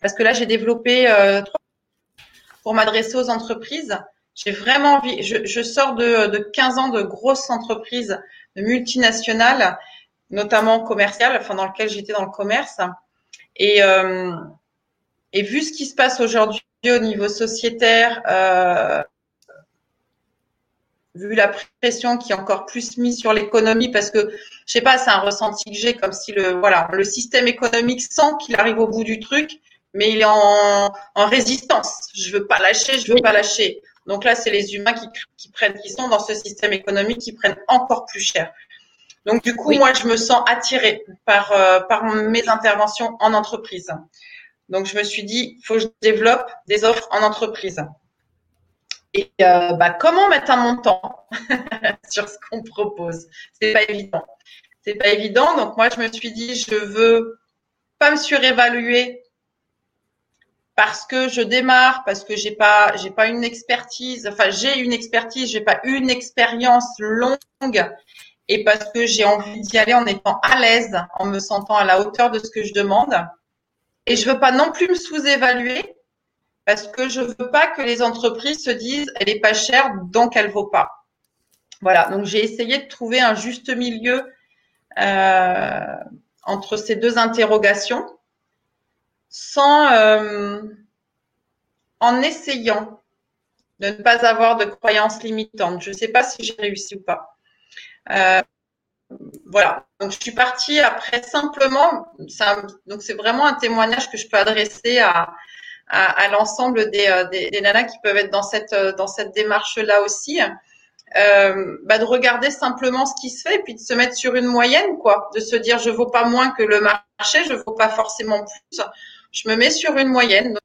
parce que là, j'ai développé euh, pour m'adresser aux entreprises. J'ai vraiment envie, je, sors de, de 15 ans de grosses entreprises, de multinationales, notamment commerciales, dans lesquelles j'étais dans le commerce. Et, euh, et vu ce qui se passe aujourd'hui au niveau sociétaire, euh, vu la pression qui est encore plus mise sur l'économie, parce que je sais pas, c'est un ressenti que j'ai, comme si le voilà, le système économique sent qu'il arrive au bout du truc, mais il est en, en résistance. Je veux pas lâcher, je veux pas lâcher. Donc là, c'est les humains qui, qui prennent, qui sont dans ce système économique, qui prennent encore plus cher. Donc du coup, Oui. moi, je me sens attirée par euh, par mes interventions en entreprise. Donc je me suis dit, il faut que je développe des offres en entreprise. Et euh, bah, comment mettre un montant sur ce qu'on propose? C'est pas évident. C'est pas évident. Donc moi, je me suis dit, je veux pas me surévaluer parce que je démarre, parce que j'ai pas, j'ai pas une expertise. Enfin, j'ai une expertise, j'ai pas une expérience longue, et parce que j'ai envie d'y aller en étant à l'aise, en me sentant à la hauteur de ce que je demande. Et je veux pas non plus me sous-évaluer parce que je veux pas que les entreprises se disent elle est pas chère donc elle vaut pas. Voilà, donc j'ai essayé de trouver un juste milieu euh, entre ces deux interrogations, sans euh, en essayant de ne pas avoir de croyances limitantes. Je ne sais pas si j'ai réussi ou pas. Euh, voilà, donc je suis partie après simplement, donc c'est vraiment un témoignage que je peux adresser à, l'ensemble des, euh, des, nanas qui peuvent être dans cette, dans cette démarche-là aussi, euh, bah de regarder simplement ce qui se fait et puis de se mettre sur une moyenne, quoi, de se dire je vaux pas moins que le marché, je vaux pas forcément plus, je me mets sur une moyenne.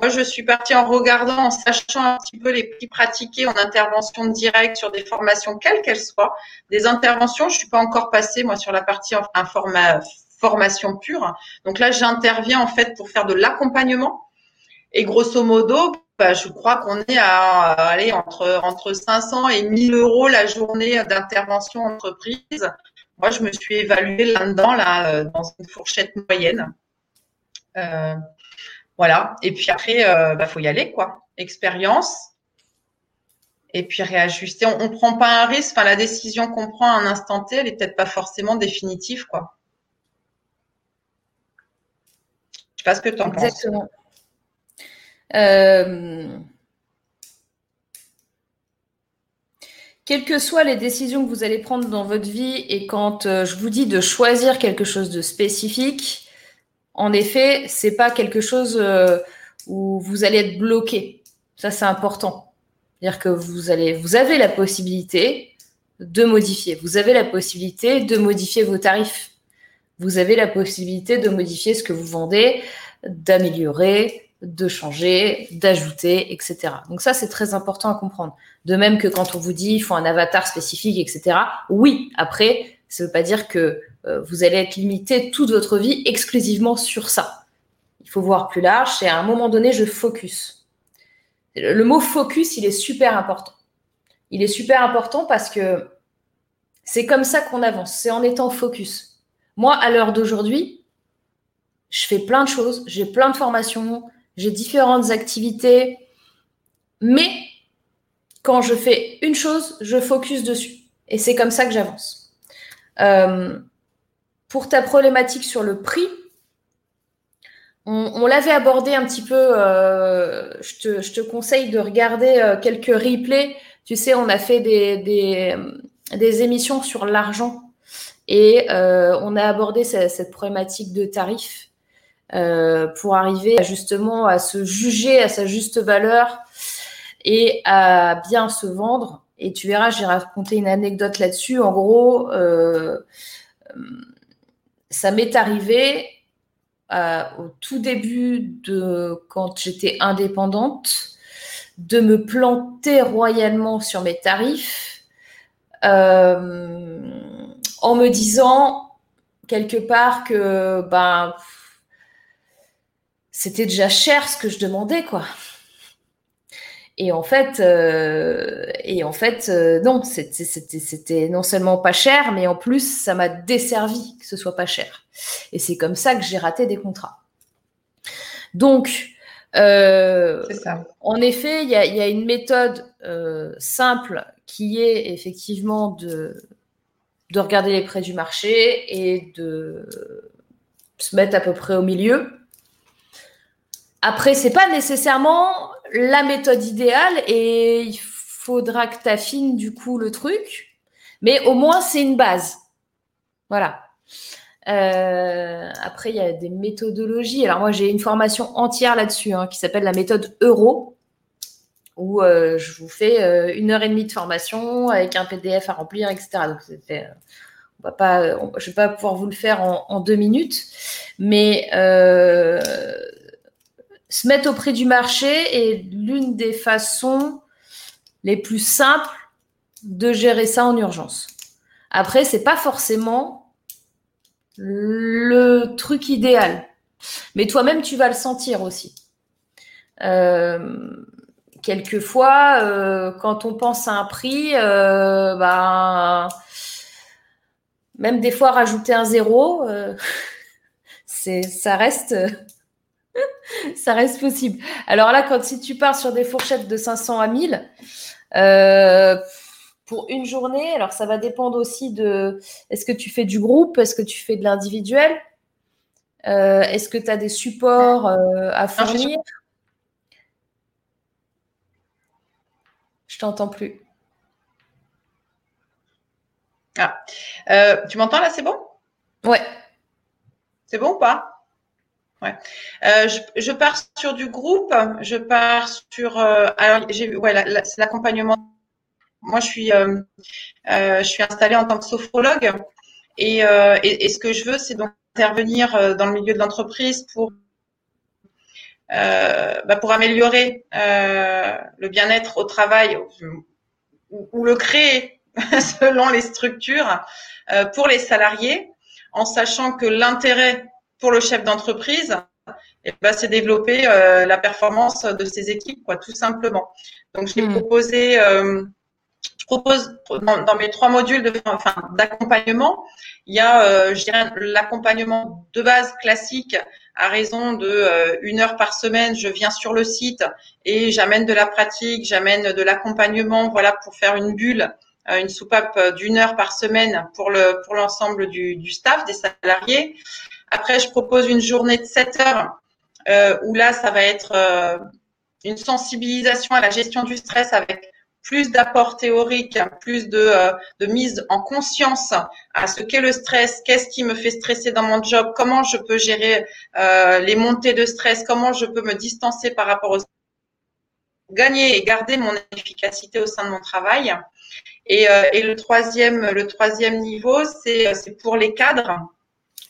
Moi, je suis partie en regardant, en sachant un petit peu les prix pratiqués en intervention directe sur des formations, quelles qu'elles soient. Des interventions, je suis pas encore passée, moi, sur la partie informa, formation pure. Donc là, j'interviens, en fait, pour faire de l'accompagnement. Et grosso modo, bah, je crois qu'on est à, aller entre, entre 500 et 1000 euros la journée d'intervention entreprise. Moi, je me suis évaluée là-dedans, là, dans une fourchette moyenne. Euh, voilà. Et puis après, il bah, faut y aller, quoi. Expérience. Et puis réajuster. On ne prend pas un risque. Enfin, la décision qu'on prend à un instant T, elle n'est peut-être pas forcément définitive, quoi. Je sais pas ce que tu en penses. Exactement. Euh, quelles que soient les décisions que vous allez prendre dans votre vie et quand euh, je vous dis de choisir quelque chose de spécifique, en effet, c'est pas quelque chose euh, où vous allez être bloqué. Ça, c'est important. C'est-à-dire que vous allez, vous avez la possibilité de modifier. Vous avez la possibilité de modifier vos tarifs. Vous avez la possibilité de modifier ce que vous vendez, d'améliorer, de changer, d'ajouter, etc. Donc ça, c'est très important à comprendre. De même que quand on vous dit il faut un avatar spécifique, etc. Oui, après, ça ne veut pas dire que vous allez être limité toute votre vie exclusivement sur ça. Il faut voir plus large et à un moment donné, je focus. Le mot focus, il est super important. Il est super important parce que c'est comme ça qu'on avance, c'est en étant focus. Moi, à l'heure d'aujourd'hui, je fais plein de choses, j'ai plein de formations, j'ai différentes activités, mais quand je fais une chose, je focus dessus. Et c'est comme ça que j'avance. Euh, pour ta problématique sur le prix, on, l'avait abordé un petit peu. Euh, je, te, conseille de regarder euh, quelques replays. Tu sais, on a fait des, émissions sur l'argent et on a abordé cette, problématique de tarifs. Euh, pour arriver justement à se juger à sa juste valeur et à bien se vendre. Et tu verras, j'ai raconté une anecdote là-dessus. En gros, euh, ça m'est arrivé euh, au tout début de quand j'étais indépendante de me planter royalement sur mes tarifs en me disant quelque part que ben c'était déjà cher ce que je demandais, quoi. Et en fait, euh, et en fait, euh, non, c'était non seulement pas cher, mais en plus, ça m'a desservi que ce soit pas cher. Et c'est comme ça que j'ai raté des contrats. Donc, euh, en effet, il y a, une méthode simple qui est effectivement de, de regarder les prix du marché et de se mettre à peu près au milieu après, c'est pas nécessairement la méthode idéale et il faudra que tu affines du coup le truc, mais au moins c'est une base. Voilà. Euh, après, il y a des méthodologies. Alors moi, j'ai une formation entière là-dessus hein, qui s'appelle la méthode Euro, où euh, je vous fais euh, une heure et demie de formation avec un PDF à remplir, etc. On va pas, je vais pas pouvoir vous le faire en deux minutes, mais se mettre au prix du marché est l'une des façons les plus simples de gérer ça en urgence. Après, c'est pas forcément le truc idéal, mais toi-même tu vas le sentir aussi. Euh, quelquefois, euh, quand on pense à un prix, euh, ben, même des fois rajouter un zéro, c'est, ça reste ça reste possible. Alors là, quand si tu pars sur des fourchettes de 500 à 1000, euh, pour une journée, alors ça va dépendre aussi de est-ce que tu fais du groupe, est-ce que tu fais de l'individuel, euh, est-ce que tu as des supports euh, à fournir? Je t'entends plus. Ah. tu m'entends là, c'est bon? Ouais. C'est bon ou pas? Euh, je, pars sur du groupe, je pars sur. Euh, alors, j'ai ouais, c'est l'accompagnement. Moi, je suis, euh, je suis installée en tant que sophrologue et, et, ce que je veux, c'est donc intervenir dans le milieu de l'entreprise pour bah, pour améliorer le bien-être au travail ou le créer selon les structures pour les salariés, en sachant que l'intérêt pour le chef d'entreprise, eh ben, c'est développer euh, la performance de ses équipes, quoi, tout simplement. Donc, j'ai hmm. proposé, euh, je propose dans, mes trois modules enfin, d'accompagnement, il y a, euh, l'accompagnement de base classique à raison de une heure par semaine, je viens sur le site et j'amène de la pratique, j'amène de l'accompagnement, voilà, pour faire une bulle, une soupape d'une heure par semaine pour le pour l'ensemble du, du staff, des salariés. Après, je propose une journée de 7 heures euh, où là, ça va être euh, une sensibilisation à la gestion du stress avec plus d'apports théoriques, plus de, euh, de, mise en conscience à ce qu'est le stress, qu'est-ce qui me fait stresser dans mon job, comment je peux gérer les montées de stress, comment je peux me distancer par rapport aux gagner et garder mon efficacité au sein de mon travail. Et, et le troisième, le troisième niveau, c'est pour les cadres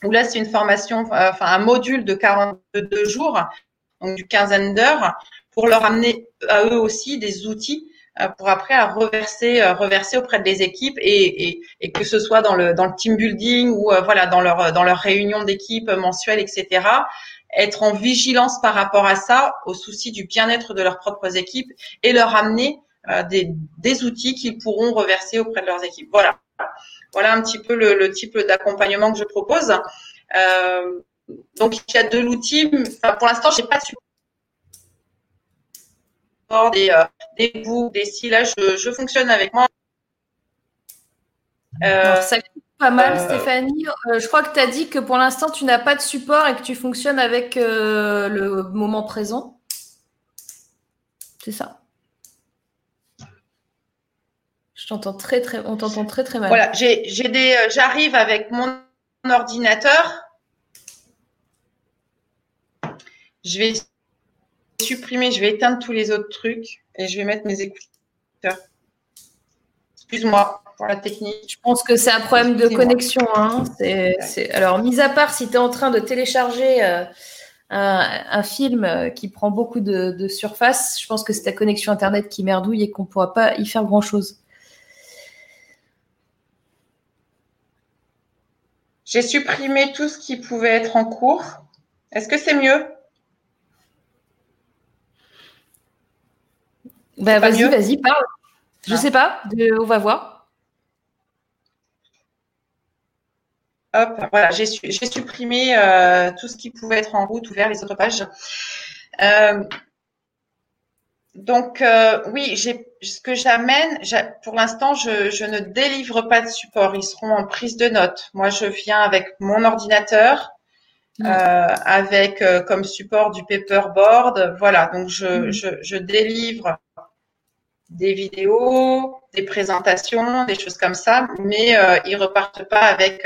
où là, c'est une formation, enfin un module de 42 jours, donc du quinzaine d'heures, pour leur amener à eux aussi des outils euh, pour après à reverser, euh, reverser auprès des équipes et, et, et, que ce soit dans le, dans le team building ou euh, voilà dans leur, dans réunion d'équipe mensuelle, etc. Être en vigilance par rapport à ça, au souci du bien-être de leurs propres équipes et leur amener des, des outils qu'ils pourront reverser auprès de leurs équipes. Voilà. Voilà un petit peu le, le type d'accompagnement que je propose. Euh, donc il y a de l'outil. Enfin, pour l'instant, j'ai pas de support des, euh, des boucles, des styles. Là, je, je, fonctionne avec moi. Euh, ça coûte pas mal, Stéphanie. Euh, je crois que tu as dit que pour l'instant, tu n'as pas de support et que tu fonctionnes avec euh, le moment présent. C'est ça. Je t'entends très très, on t'entend très très mal. Voilà, j'ai, j'ai des, j'arrive avec mon ordinateur. Je vais supprimer, je vais éteindre tous les autres trucs et je vais mettre mes écouteurs. Excuse-moi pour la technique. Je pense que c'est un problème de connexion. Hein. C'est, c'est... Alors, mis à part si tu es en train de télécharger euh, un, un, film qui prend beaucoup de, de, surface, je pense que c'est ta connexion Internet qui merdouille et qu'on ne pourra pas y faire grand-chose. J'ai supprimé tout ce qui pouvait être en cours. Est-ce que c'est mieux? Ben vas-y, vas-y, parle. Je ne ah. sais pas, de... on va voir. Hop, voilà, j'ai supprimé euh, tout ce qui pouvait être en route, ouvert les autres pages. Euh, donc euh, oui, ce que j'amène. Pour l'instant, je, je, ne délivre pas de support. Ils seront en prise de notes. Moi, je viens avec mon ordinateur, mmh. euh, avec euh, comme support du paperboard. Voilà. Donc je, mmh. je, je, délivre des vidéos, des présentations, des choses comme ça, mais ils repartent pas avec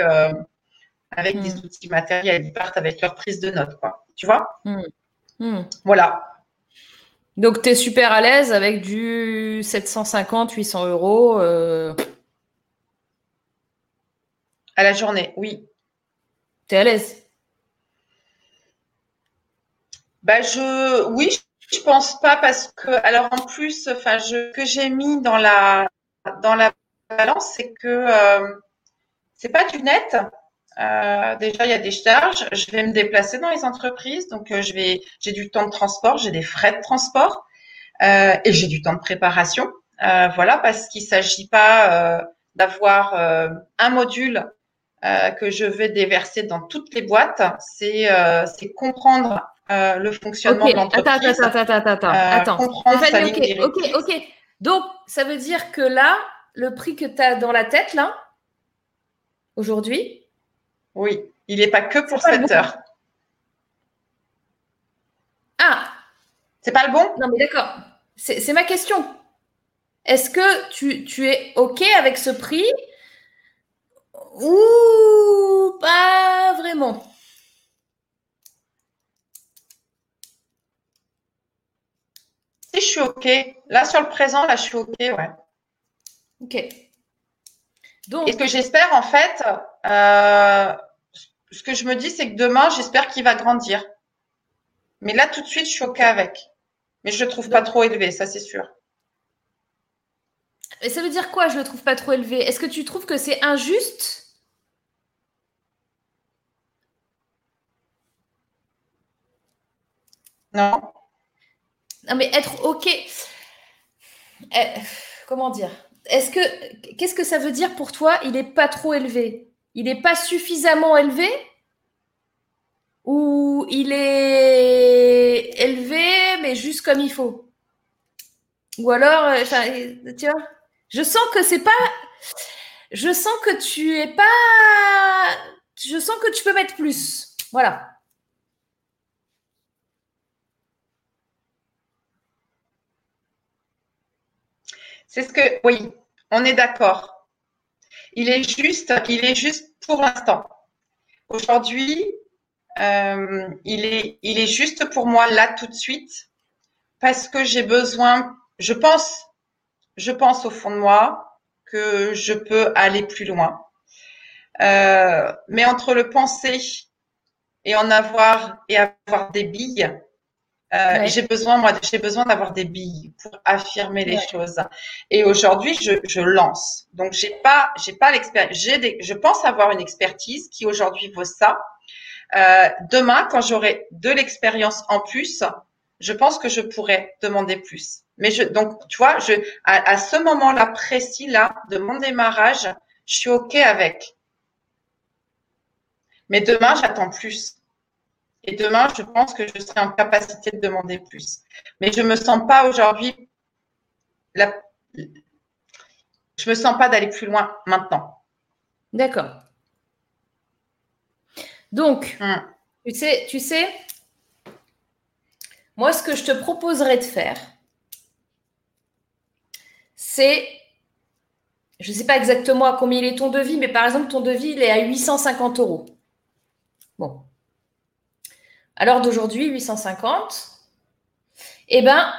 avec mmh. des outils matériels. Ils partent avec leur prise de notes, quoi. Tu vois? Voilà. Donc, tu es super à l'aise avec du 750, 800 euros euh... À la journée, oui. Tu es à l'aise? Bah, je... Oui, je pense pas parce que, alors en plus, enfin, je... que j'ai mis dans la, dans la balance, c'est que euh, c'est pas du net. Euh, déjà, il y a des charges. Je vais me déplacer dans les entreprises, donc euh, je vais, j'ai du temps de transport, j'ai des frais de transport euh, et j'ai du temps de préparation. Voilà, parce qu'il s'agit pas d'avoir un module que je vais déverser dans toutes les boîtes. C'est comprendre le fonctionnement okay. de l'entreprise. Attends, attends, attends, attends. comprendre sa okay, ok, ok. Donc, ça veut dire que là, le prix que tu as dans la tête, là, aujourd'hui, oui, il n'est pas que pour 7 heures. Ah C'est pas le bon? Non, mais d'accord. C'est ma question. Est-ce que tu, tu, es OK avec ce prix? Ou pas vraiment? Si je suis OK. Là, sur le présent, là, je suis OK, ouais. OK. Donc, Et ce que j'espère, en fait, euh, ce que je me dis, c'est que demain, j'espère qu'il va grandir. Mais là, tout de suite, je suis OK avec. Mais je le trouve pas trop élevé, ça, c'est sûr. Et ça veut dire quoi, je le trouve pas trop élevé? Est-ce que tu trouves que c'est injuste? Non. Non, mais être OK. Eh, comment dire? Est-ce que qu'est-ce que ça veut dire pour toi Il n'est pas trop élevé? Il n'est pas suffisamment élevé? Ou il est élevé, mais juste comme il faut? Ou alors, euh, tu vois, je sens que c'est pas. Je sens que tu es pas. Je sens que tu peux mettre plus. Voilà. C'est ce que, oui, on est d'accord. Il est juste, il est juste pour l'instant. Aujourd'hui, euh, il, est, il est juste pour moi là tout de suite parce que j'ai besoin, je pense, je pense au fond de moi que je peux aller plus loin. Euh, mais entre le penser et en avoir et avoir des billes, euh, Ouais. j'ai besoin moi j'ai besoin d'avoir des billes pour affirmer les Ouais. choses. Et aujourd'hui, je, je lance. Donc j'ai pas j'ai pas l'expérience. J'ai des, je pense avoir une expertise qui aujourd'hui vaut ça. Euh, demain, quand j'aurai de l'expérience en plus, je pense que je pourrais demander plus. Mais je donc tu vois, je à, à ce moment-là précis là de mon démarrage, je suis ok avec. Mais demain, j'attends plus. Et demain, je pense que je serai en capacité de demander plus. Mais je me sens pas aujourd'hui. La... Je me sens pas d'aller plus loin maintenant. D'accord. Donc, Hmm. tu sais, tu sais, moi, ce que je te proposerais de faire, c'est, je ne sais pas exactement à combien il est ton devis, mais par exemple, ton devis, il est à 850 euros. Bon. L'heure d'aujourd'hui, 850. Eh bien,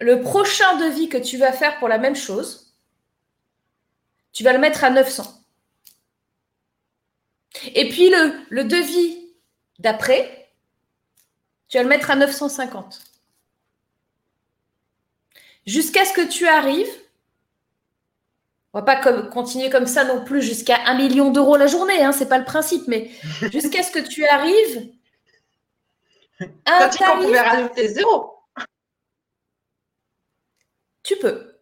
le prochain devis que tu vas faire pour la même chose, tu vas le mettre à 900. Et puis le, le devis d'après, tu vas le mettre à 950. Jusqu'à ce que tu arrives, on va pas comme, continuer comme ça non plus jusqu'à 1 million d'euros la journée, hein, c'est pas le principe, mais jusqu'à ce que tu arrives Quand un tarif, pouvait rajouter zéro. tu peux.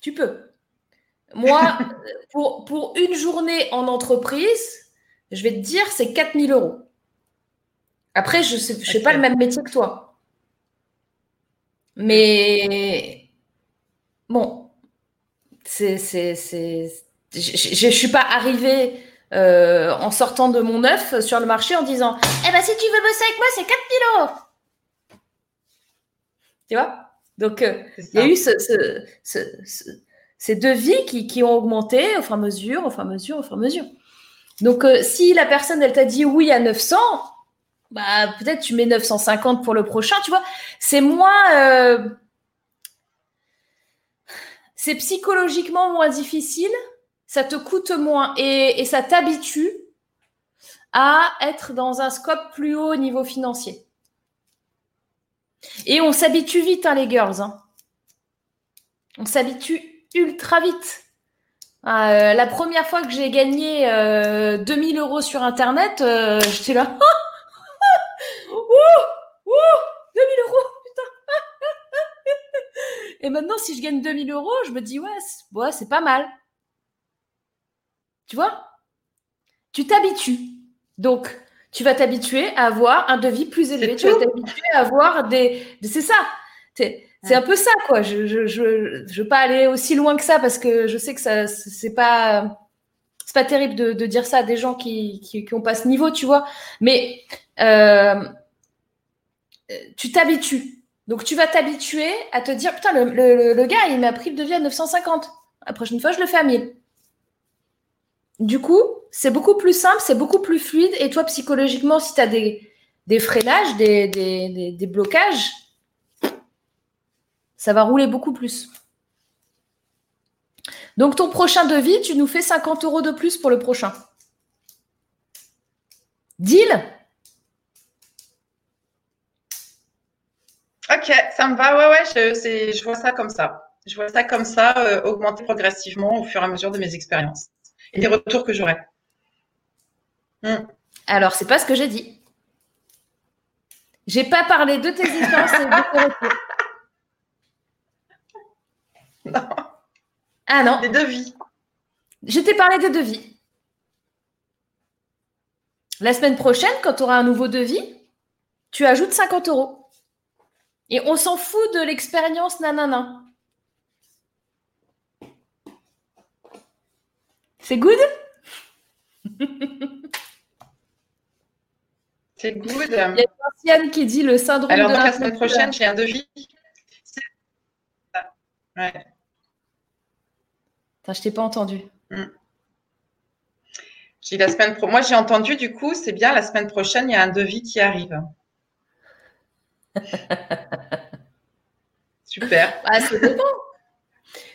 Tu peux. Moi, pour, pour une journée en entreprise, je vais te dire, c'est 4000 euros. Après, je ne sais, je fais pas le même métier que toi. Mais bon, c'est, c'est, c'est, je ne suis pas arrivée euh, en sortant de mon œuf sur le marché en disant Eh ben, si tu veux bosser avec moi, c'est 4000 euros. Tu vois? Donc, euh, il y a eu ce- ce- ce- ce- ces devis qui, qui ont augmenté au fur et à mesure, au fur et à mesure, au fur et à mesure. Donc, euh, si la personne, elle t'a dit oui à 900, bah, peut-être tu mets 950 pour le prochain, tu vois. C'est moins. c'est psychologiquement moins difficile, ça te coûte moins et, ça t'habitue à être dans un scope plus haut au niveau financier. Et on s'habitue vite, hein, les girls. hein. On s'habitue ultra vite. Euh, la première fois que j'ai gagné euh, 2000 euros sur Internet, euh, j'étais là. Ouh, ouh, 2000 euros, putain. Et maintenant, si je gagne 2000 euros, je me dis, ouais, c'est pas mal. Tu vois? Tu t'habitues. Donc, tu vas t'habituer à avoir un devis plus élevé. Tu vas t'habituer à avoir des. C'est ça. C'est un peu ça, quoi. Je je, je, je veux pas aller aussi loin que ça parce que je sais que ça c'est pas c'est pas terrible de, de dire ça à des gens qui, qui, qui ont pas ce niveau, tu vois. Mais euh, tu t'habitues. Donc tu vas t'habituer à te dire putain le, le, le gars il m'a pris le devis à 950. La prochaine fois je le fais à 1000. Du coup, c'est beaucoup plus simple, c'est beaucoup plus fluide. Et toi, psychologiquement, si tu as des, freinages, des, blocages, ça va rouler beaucoup plus. Donc, ton prochain devis, tu nous fais 50 euros de plus pour le prochain. Deal? Ok, ça me va. Ouais, ouais, je vois ça comme ça. Je vois ça comme ça, euh, augmenter progressivement au fur et à mesure de mes expériences et des retours que j'aurai. Alors, c'est pas ce que j'ai dit. J'ai pas parlé de tes expériences et de tes retours. Non, Ah non, des devis. je t'ai parlé des devis. La semaine prochaine, quand tu auras un nouveau devis, tu ajoutes 50 euros. Et on s'en fout de l'expérience nanana. C'est good? C'est good. Il y a Martiane qui dit le syndrome Alors, de donc, la la semaine prochaine, j'ai un devis. Ouais. Attends, je t'ai pas entendu. J'ai la semaine pro. Moi, j'ai entendu, du coup, c'est bien, la semaine prochaine, il y a un devis qui arrive. Super. Ah, ça dépend.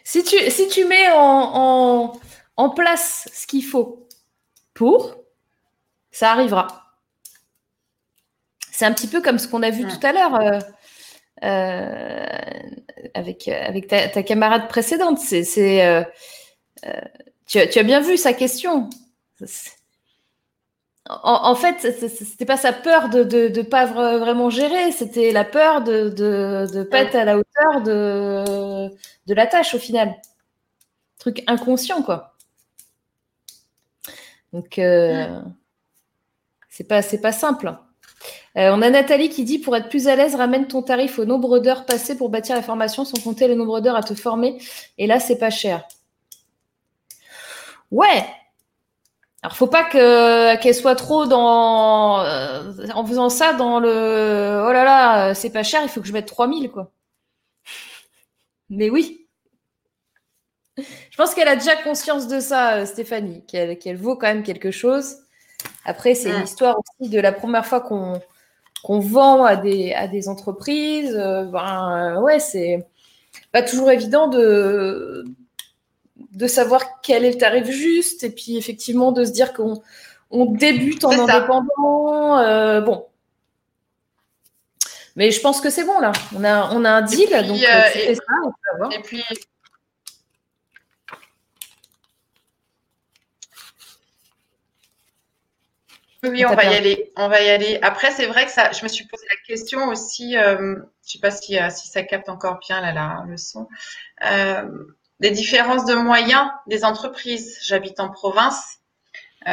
si, tu, si tu mets en, en, en place ce qu'il faut pour, ça arrivera. C'est un petit peu comme ce qu'on a vu tout à l'heure euh, euh, avec, avec ta, ta camarade précédente. C'est, euh, tu, as- tu as bien vu sa question. En, en fait, c'était pas sa peur de ne de, de pas vra- vraiment gérer, c'était la peur de ne pas être à la hauteur de, de la tâche au final. Truc inconscient, quoi. Donc, euh, c'est pas, c'est pas simple. Euh, on a Nathalie qui dit pour être plus à l'aise, ramène ton tarif au nombre d'heures passées pour bâtir la formation sans compter le nombre d'heures à te former. Et là, c'est pas cher. Ouais. Alors, faut pas que qu'elle soit trop dans euh, en faisant ça dans le oh là là, c'est pas cher, il faut que je mette 3000 quoi. Mais oui. Je pense qu'elle a déjà conscience de ça, euh, Stéphanie, qu'elle vaut quand même quelque chose. Après, c'est l'histoire aussi de la première fois qu'on vend à des, à des entreprises. euh, ben, euh, ouais, c'est pas toujours évident de, de savoir quel est le tarif juste et puis effectivement de se dire qu'on on débute en indépendant. euh, bon. Mais je pense que c'est bon là. On a, on a un deal, puis, donc euh, et- ça. on peut avoir. Et puis, oui, On va y aller. On va y aller. Après, c'est vrai que ça, je me suis posé la question aussi. euh, je sais pas si, euh, si ça capte encore bien là, la- le son. Euh, des différences de moyens des entreprises. J'habite en province. Euh,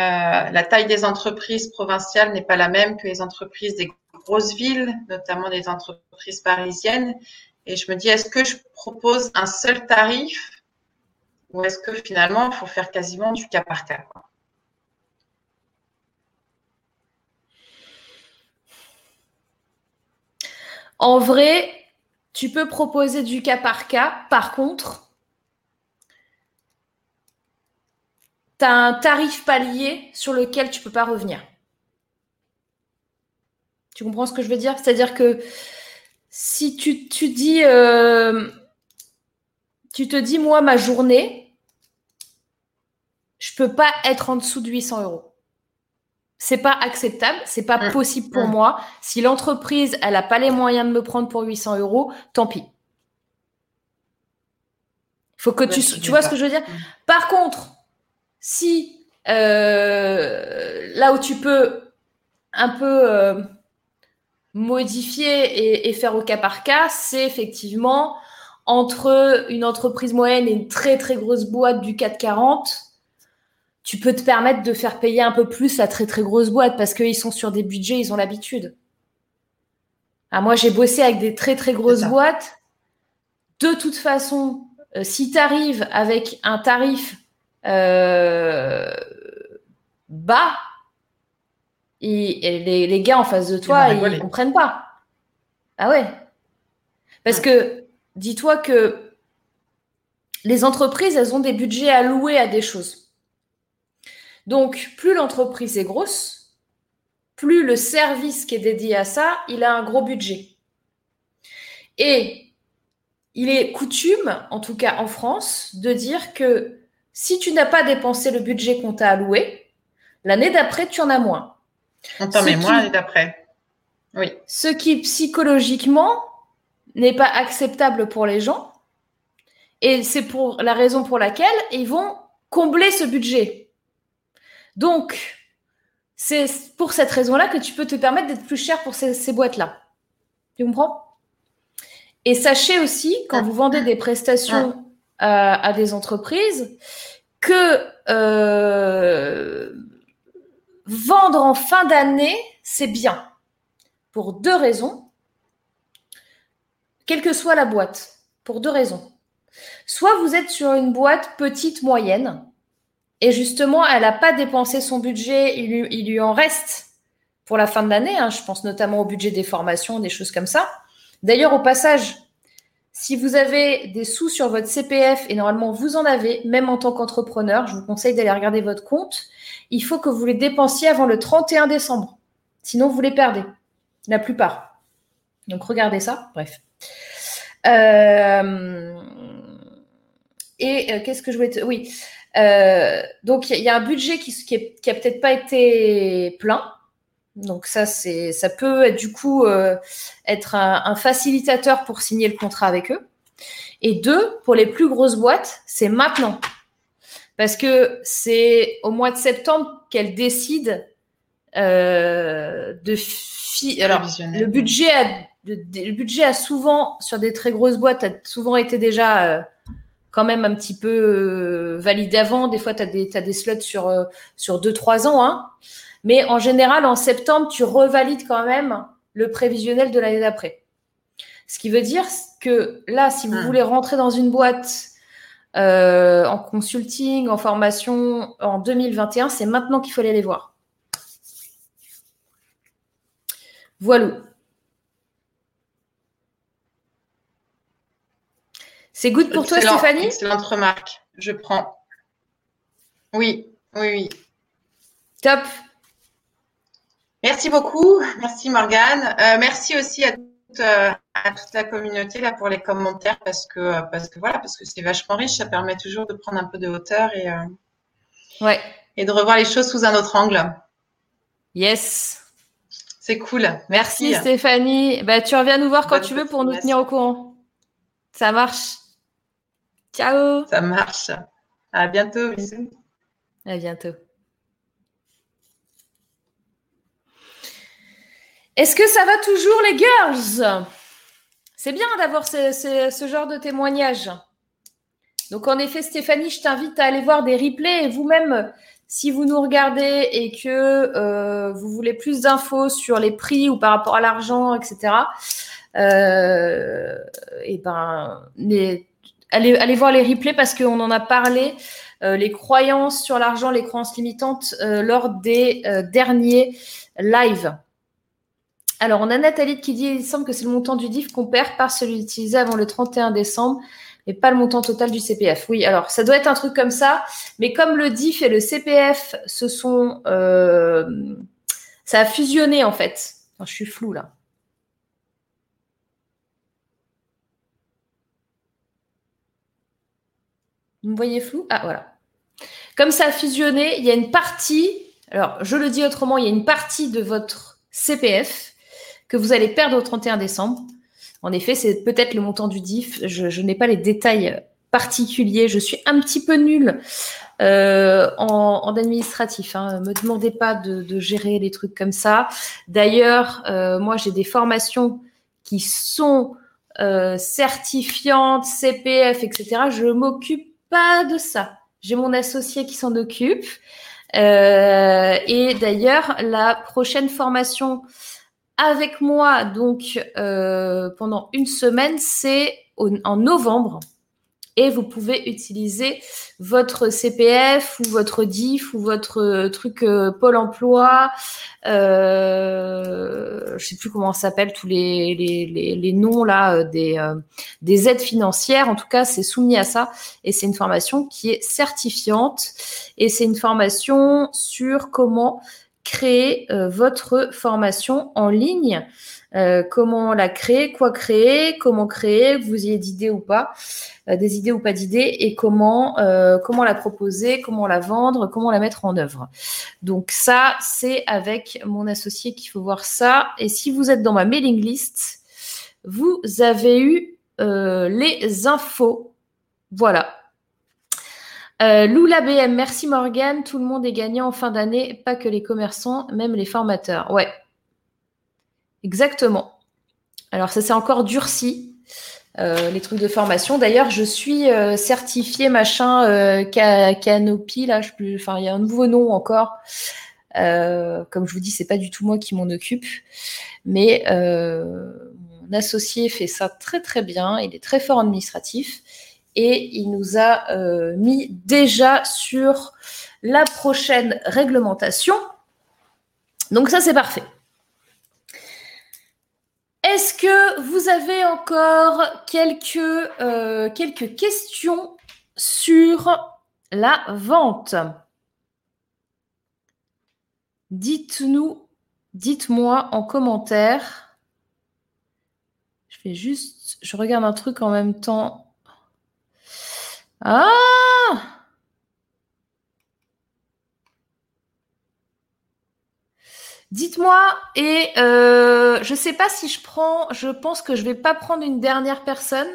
la taille des entreprises provinciales n'est pas la même que les entreprises des grosses villes, notamment des entreprises parisiennes. Et je me dis, est-ce que je propose un seul tarif ou est-ce que finalement, il faut faire quasiment du cas par cas quoi? En vrai, tu peux proposer du cas par cas. Par contre, tu as un tarif palier sur lequel tu peux pas revenir. Tu comprends ce que je veux dire? C'est-à-dire que si tu, tu dis, euh, tu te dis, moi, ma journée, je peux pas être en dessous de 800 euros. C'est pas acceptable, c'est pas Mm. possible pour Mm. moi. Si l'entreprise, elle a pas les moyens de me prendre pour 800 euros, tant pis. Faut que Ouais, tu, tu vois ce que je veux dire? Par contre, si euh, là où tu peux un peu euh, modifier et, et faire au cas par cas, c'est effectivement entre une entreprise moyenne et une très très grosse boîte du 440 tu peux te permettre de faire payer un peu plus la très très grosse boîte parce qu'ils sont sur des budgets, ils ont l'habitude. Ah, moi, j'ai bossé avec des très très grosses boîtes. De toute façon, euh, si tu arrives avec un tarif euh, bas, et, et les, les gars en face de toi, ils rigoler. comprennent pas. Ah ouais. Parce Ouais. que dis-toi que les entreprises, elles ont des budgets alloués à des choses. Donc, plus l'entreprise est grosse, plus le service qui est dédié à ça, il a un gros budget. Et il est coutume, en tout cas en France, de dire que si tu n'as pas dépensé le budget qu'on t'a alloué, l'année d'après, tu en as moins. On t'en Ce met qui- moins l'année d'après. Oui. Ce qui psychologiquement n'est pas acceptable pour les gens. Et c'est pour la raison pour laquelle ils vont combler ce budget. Donc, c'est pour cette raison-là que tu peux te permettre d'être plus cher pour ces, boîtes-là. Tu comprends? Et sachez aussi, quand vous vendez des prestations à, à des entreprises, que euh, vendre en fin d'année, c'est bien. pour deux raisons, quelle que soit la boîte, pour deux raisons. Soit vous êtes sur une boîte petite, moyenne, et justement, elle n'a pas dépensé son budget, il lui, en reste pour la fin de l'année. Hein. je pense notamment au budget des formations, des choses comme ça. D'ailleurs, au passage, si vous avez des sous sur votre CPF, et normalement vous en avez, même en tant qu'entrepreneur, je vous conseille d'aller regarder votre compte, il faut que vous les dépensiez avant le 31 décembre. Sinon, vous les perdez. La plupart. Donc, regardez ça. Bref. Euh... Et euh, qu'est-ce que je voulais te... Oui. Euh, donc, il y, a un budget qui, qui, est, qui a peut-être pas été plein. Donc ça, c'est, ça peut être, du coup euh, être un, un, facilitateur pour signer le contrat avec eux. Et deux, pour les plus grosses boîtes, c'est maintenant. Parce que c'est au mois de septembre qu'elles décident euh, de... Fi- Alors, le budget, a, le, le budget a souvent, sur des très grosses boîtes, a souvent été déjà... Quand même un petit peu euh, validé avant. Des fois, tu as des slots sur, euh, sur 2-3 ans. Hein. Mais en général, en septembre, tu revalides quand même le prévisionnel de l'année d'après. Ce qui veut dire que là, si vous Hmm. voulez rentrer dans une boîte euh, en consulting, en formation en 2021, c'est maintenant qu'il faut aller les voir. Voilà. C'est good pour toi, Stéphanie? Excellente remarque. Je prends. Oui, oui, oui. Top. Merci beaucoup. Merci Morgane. Euh, merci aussi à toute, euh, à toute la communauté là pour les commentaires parce que parce que voilà parce que c'est vachement riche. Ça permet toujours de prendre un peu de hauteur et euh, Ouais. et de revoir les choses sous un autre angle. Yes. C'est cool. Merci, Stéphanie. Bah, tu reviens nous voir quand Bonne tu veux pour nous tenir au courant. Ça marche. Ciao. Ça marche. À bientôt. Bisous. À bientôt. Est-ce que ça va toujours, les girls? C'est bien d'avoir ce, ce- ce genre de témoignage. Donc, en effet, Stéphanie, je t'invite à aller voir des replays et vous-même, si vous nous regardez et que euh, vous voulez plus d'infos sur les prix ou par rapport à l'argent, etc., euh, et ben, les- allez, voir les replays parce qu'on en a parlé euh, les croyances sur l'argent, les croyances limitantes euh, lors des euh, derniers lives. Alors, on a Nathalie qui dit il semble que c'est le montant du DIF qu'on perd par celui utilisé avant le 31 décembre, mais pas le montant total du CPF. Oui, alors ça doit être un truc comme ça, mais comme le DIF et le CPF se sont. ça a fusionné en fait. Je suis floue là. Vous me voyez flou? Ah, voilà. Comme ça a fusionné, il y a une partie, alors je le dis autrement, il y a une partie de votre CPF que vous allez perdre au 31 décembre. En effet, c'est peut-être le montant du DIF. Je, n'ai pas les détails particuliers. Je suis un petit peu nulle euh, en, administratif. Hein. Me demandez pas de, de gérer les trucs comme ça. D'ailleurs, euh, moi, j'ai des formations qui sont euh, certifiantes, CPF, etc. Je m'occupe pas de ça. J'ai mon associé qui s'en occupe. Euh, et d'ailleurs, la prochaine formation avec moi, donc euh, pendant une semaine, c'est en novembre. Et vous pouvez utiliser votre CPF ou votre DIF ou votre euh, truc euh, Pôle Emploi. Euh, je sais plus comment ça s'appelle tous les, les, les, les noms là euh, des, euh, des aides financières. En tout cas, c'est soumis à ça et c'est une formation qui est certifiante et c'est une formation sur comment créer votre formation en ligne. Euh, comment la créer, quoi créer, comment créer, que vous ayez d'idées ou pas, euh, des idées ou pas d'idées, et comment euh, comment la proposer, comment la vendre, comment la mettre en œuvre. Donc ça, c'est avec mon associé qu'il faut voir ça. Et si vous êtes dans ma mailing list, vous avez eu les infos. Voilà. Euh, Lula BM, merci Morgane. Tout le monde est gagnant en fin d'année, pas que les commerçants, même les formateurs. Ouais, exactement. Alors ça s'est encore durci, euh, les trucs de formation. D'ailleurs, je suis euh, certifiée machin euh, Ca- Canopy, là, je enfin il y a un nouveau nom encore. Comme je vous dis, c'est pas du tout moi qui m'en occupe, mais mon associé fait ça très très bien. Il est très fort administratif et il nous a mis déjà sur la prochaine réglementation. Donc ça, c'est parfait. Est-ce que vous avez encore quelques, euh, quelques questions sur la vente? Dites-nous, dites-moi en commentaire. Je fais juste, je regarde un truc en même temps. Ah Dites-moi, et euh, je ne sais pas si je prends, je pense que je ne vais pas prendre une dernière personne,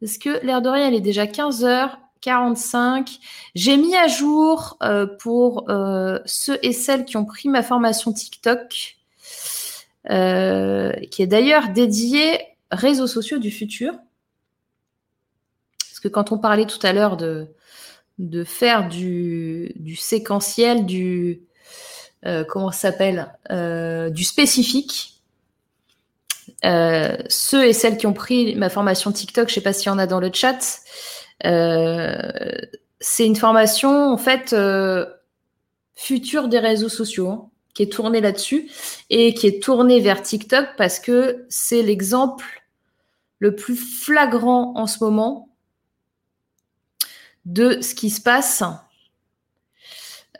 parce que l'air de rien, elle est déjà 15h45. J'ai mis à jour euh, pour euh, ceux et celles qui ont pris ma formation TikTok, qui est d'ailleurs dédiée réseaux sociaux du futur. Parce que quand on parlait tout à l'heure de, faire du, séquentiel, du comment ça s'appelle euh, du spécifique. Euh, ceux et celles qui ont pris ma formation TikTok, je sais pas s'il y en a dans le chat, c'est une formation en fait future des réseaux sociaux hein, qui est tournée là-dessus et qui est tournée vers TikTok parce que c'est l'exemple le plus flagrant en ce moment de ce qui se passe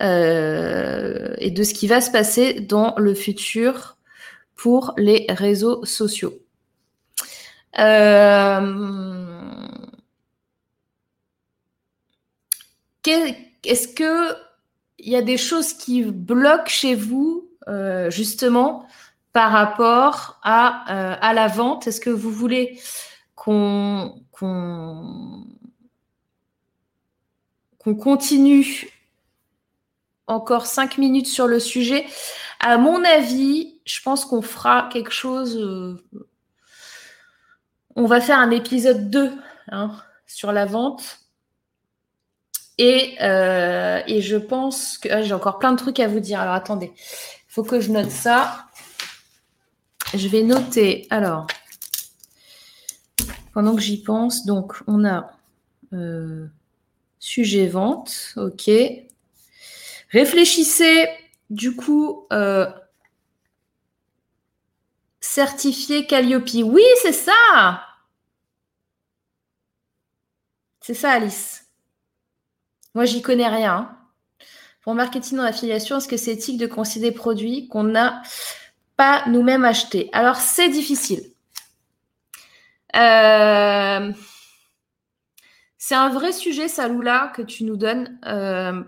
euh, et de ce qui va se passer dans le futur pour les réseaux sociaux. Euh, Est-ce que il y a des choses qui bloquent chez vous euh, justement par rapport à, à la vente? Est-ce que vous voulez qu'on qu'on continue encore cinq minutes sur le sujet. À mon avis, je pense qu'on fera quelque chose. Euh, on va faire un épisode 2 hein, sur la vente. Et, euh, je pense que ah, j'ai encore plein de trucs à vous dire. Alors attendez, il faut que je note ça. Je vais noter. Alors, pendant que j'y pense, donc on a euh, sujet vente, ok. Réfléchissez, du coup, euh, certifié Calliope. Oui, c'est ça. C'est ça, Alice. Moi, j'y connais rien. Pour marketing en affiliation, est-ce que c'est éthique de considérer des produits qu'on n'a pas nous-mêmes achetés? Alors, c'est difficile. Euh, c'est un vrai sujet, Saloula, que tu nous donnes. Euh,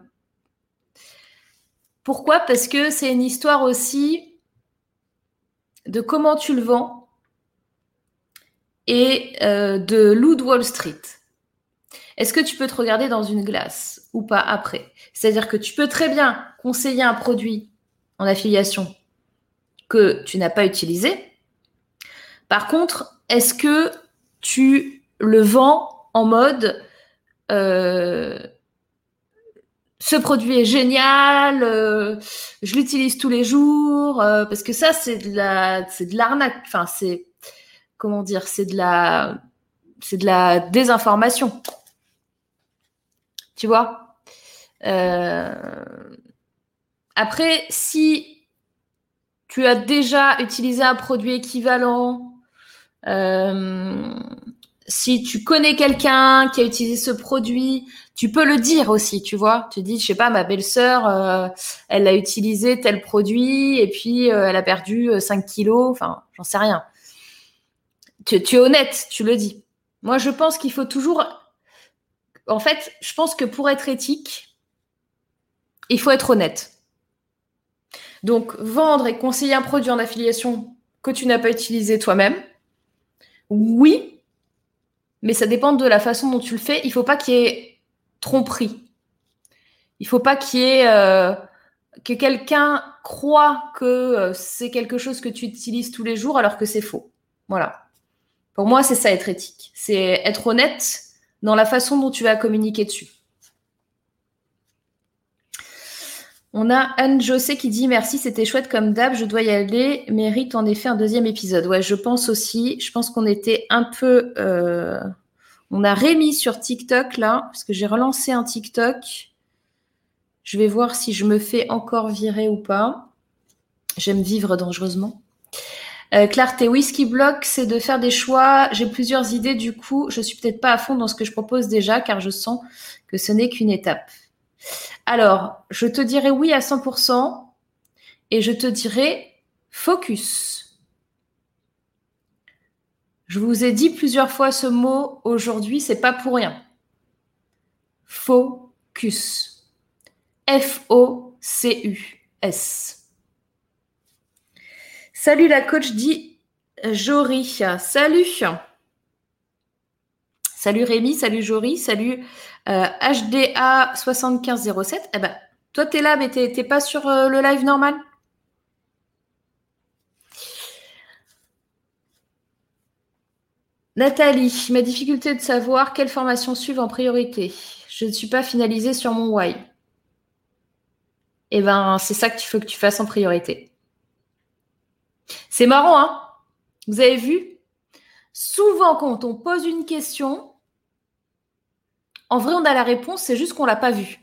pourquoi? Parce que c'est une histoire aussi de comment tu le vends et euh, de loup de Wall Street. Est-ce que tu peux te regarder dans une glace ou pas après? C'est-à-dire que tu peux très bien conseiller un produit en affiliation que tu n'as pas utilisé. Par contre, est-ce que tu le vends en mode euh, ce produit est génial, euh, je l'utilise tous les jours, euh, parce que ça, c'est de la, c'est de l'arnaque. Enfin, c'est, comment dire, c'est de la, c'est de la désinformation. Tu vois? Euh, Après, si tu as déjà utilisé un produit équivalent, si tu connais quelqu'un qui a utilisé ce produit, tu peux le dire aussi, tu vois. Tu dis, je sais pas, ma belle-sœur, euh, elle a utilisé tel produit et puis euh, elle a perdu 5 euh, kilos. Enfin, j'en sais rien. Tu, tu, es honnête, tu le dis. Moi, je pense qu'il faut toujours. En fait, je pense que pour être éthique, il faut être honnête. Donc, vendre et conseiller un produit en affiliation que tu n'as pas utilisé toi-même, oui, mais ça dépend de la façon dont tu le fais. Il faut pas qu'il y ait tromperie. Il faut pas qu'il y ait euh, que quelqu'un croit que euh, c'est quelque chose que tu utilises tous les jours alors que c'est faux. Voilà. Pour moi, c'est ça être éthique. C'est être honnête dans la façon dont tu vas communiquer dessus. On a Anne José qui dit merci, c'était chouette comme d'hab, je dois y aller, mérite en effet un deuxième épisode. Ouais, je pense aussi, je pense qu'on était un peu... euh, On a Rémi sur TikTok là, parce que j'ai relancé un TikTok. Je vais voir si je me fais encore virer ou pas. J'aime vivre dangereusement. Euh, clarté, Whisky Block, c'est de faire des choix. J'ai plusieurs idées, du coup, je suis peut-être pas à fond dans ce que je propose déjà, car je sens que ce n'est qu'une étape. Alors, je te dirais oui à 100% et je te dirais focus. Je vous ai dit plusieurs fois ce mot aujourd'hui, c'est pas pour rien. Focus. F-O-C-U-S. Salut la coach dit Jory. Salut. Salut Rémi, salut Jory, salut euh, HDA 7507. Eh ben, toi, t'es là, mais t'es t'es pas sur euh, le live normal? Nathalie, ma difficulté de savoir quelle formation suivre en priorité. Je ne suis pas finalisée sur mon why. Eh ben, c'est ça qu'il faut que tu fasses en priorité. C'est marrant, hein? Vous avez vu? Souvent, quand on pose une question, en vrai, on a la réponse, c'est juste qu'on l'a pas vue.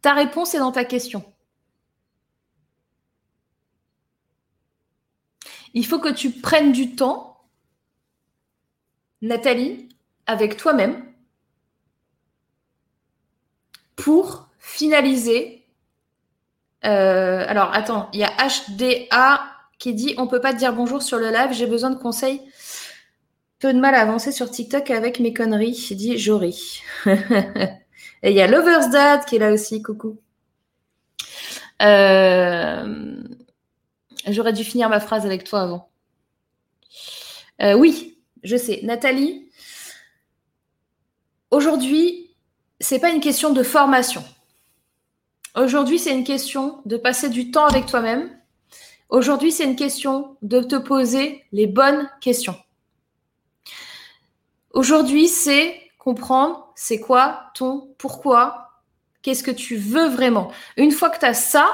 Ta réponse est dans ta question. Il faut que tu prennes du temps, Nathalie, avec toi-même, pour finaliser. Euh, alors, attends, il y a HDA qui dit on peut pas te dire bonjour sur le live, j'ai besoin de conseils. Peu de mal à avancer sur TikTok avec mes conneries, dit Jory. Et il y a Lover's Dad qui est là aussi, coucou. Euh, J'aurais dû finir ma phrase avec toi avant. Euh, oui, je sais. Nathalie, aujourd'hui, c'est pas une question de formation. Aujourd'hui, c'est une question de passer du temps avec toi-même. Aujourd'hui, c'est une question de te poser les bonnes questions. Aujourd'hui, c'est comprendre c'est quoi ton pourquoi, qu'est-ce que tu veux vraiment. Une fois que tu as ça,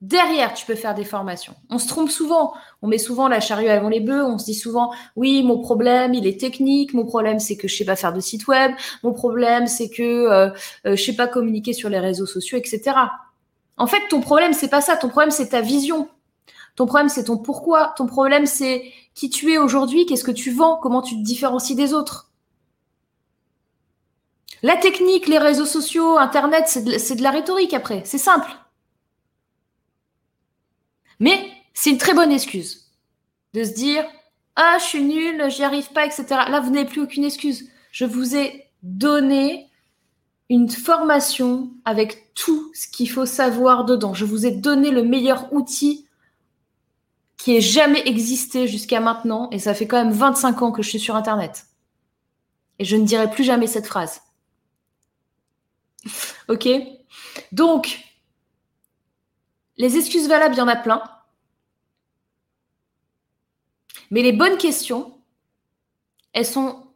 derrière, tu peux faire des formations. On se trompe souvent. On met souvent la charrue avant les bœufs. On se dit souvent, oui, mon problème, il est technique. Mon problème, c'est que je sais pas faire de site web. Mon problème, c'est que euh, euh, je sais pas communiquer sur les réseaux sociaux, etc. En fait, ton problème, c'est pas ça. Ton problème, c'est ta vision. Ton problème, c'est ton pourquoi. Ton problème, c'est qui tu es aujourd'hui, qu'est-ce que tu vends, comment tu te différencies des autres. La technique, les réseaux sociaux, Internet, c'est de, de, la rhétorique après. C'est simple. Mais c'est une très bonne excuse de se dire Ah, je suis nul, j'y arrive pas, etc. Là, vous n'avez plus aucune excuse. Je vous ai donné une formation avec tout ce qu'il faut savoir dedans. Je vous ai donné le meilleur outil qui ait jamais existé jusqu'à maintenant. Et ça fait quand même 25 ans que je suis sur Internet. Et je ne dirai plus jamais cette phrase. Ok? Donc, les excuses valables, il y en a plein. Mais les bonnes questions, elles sont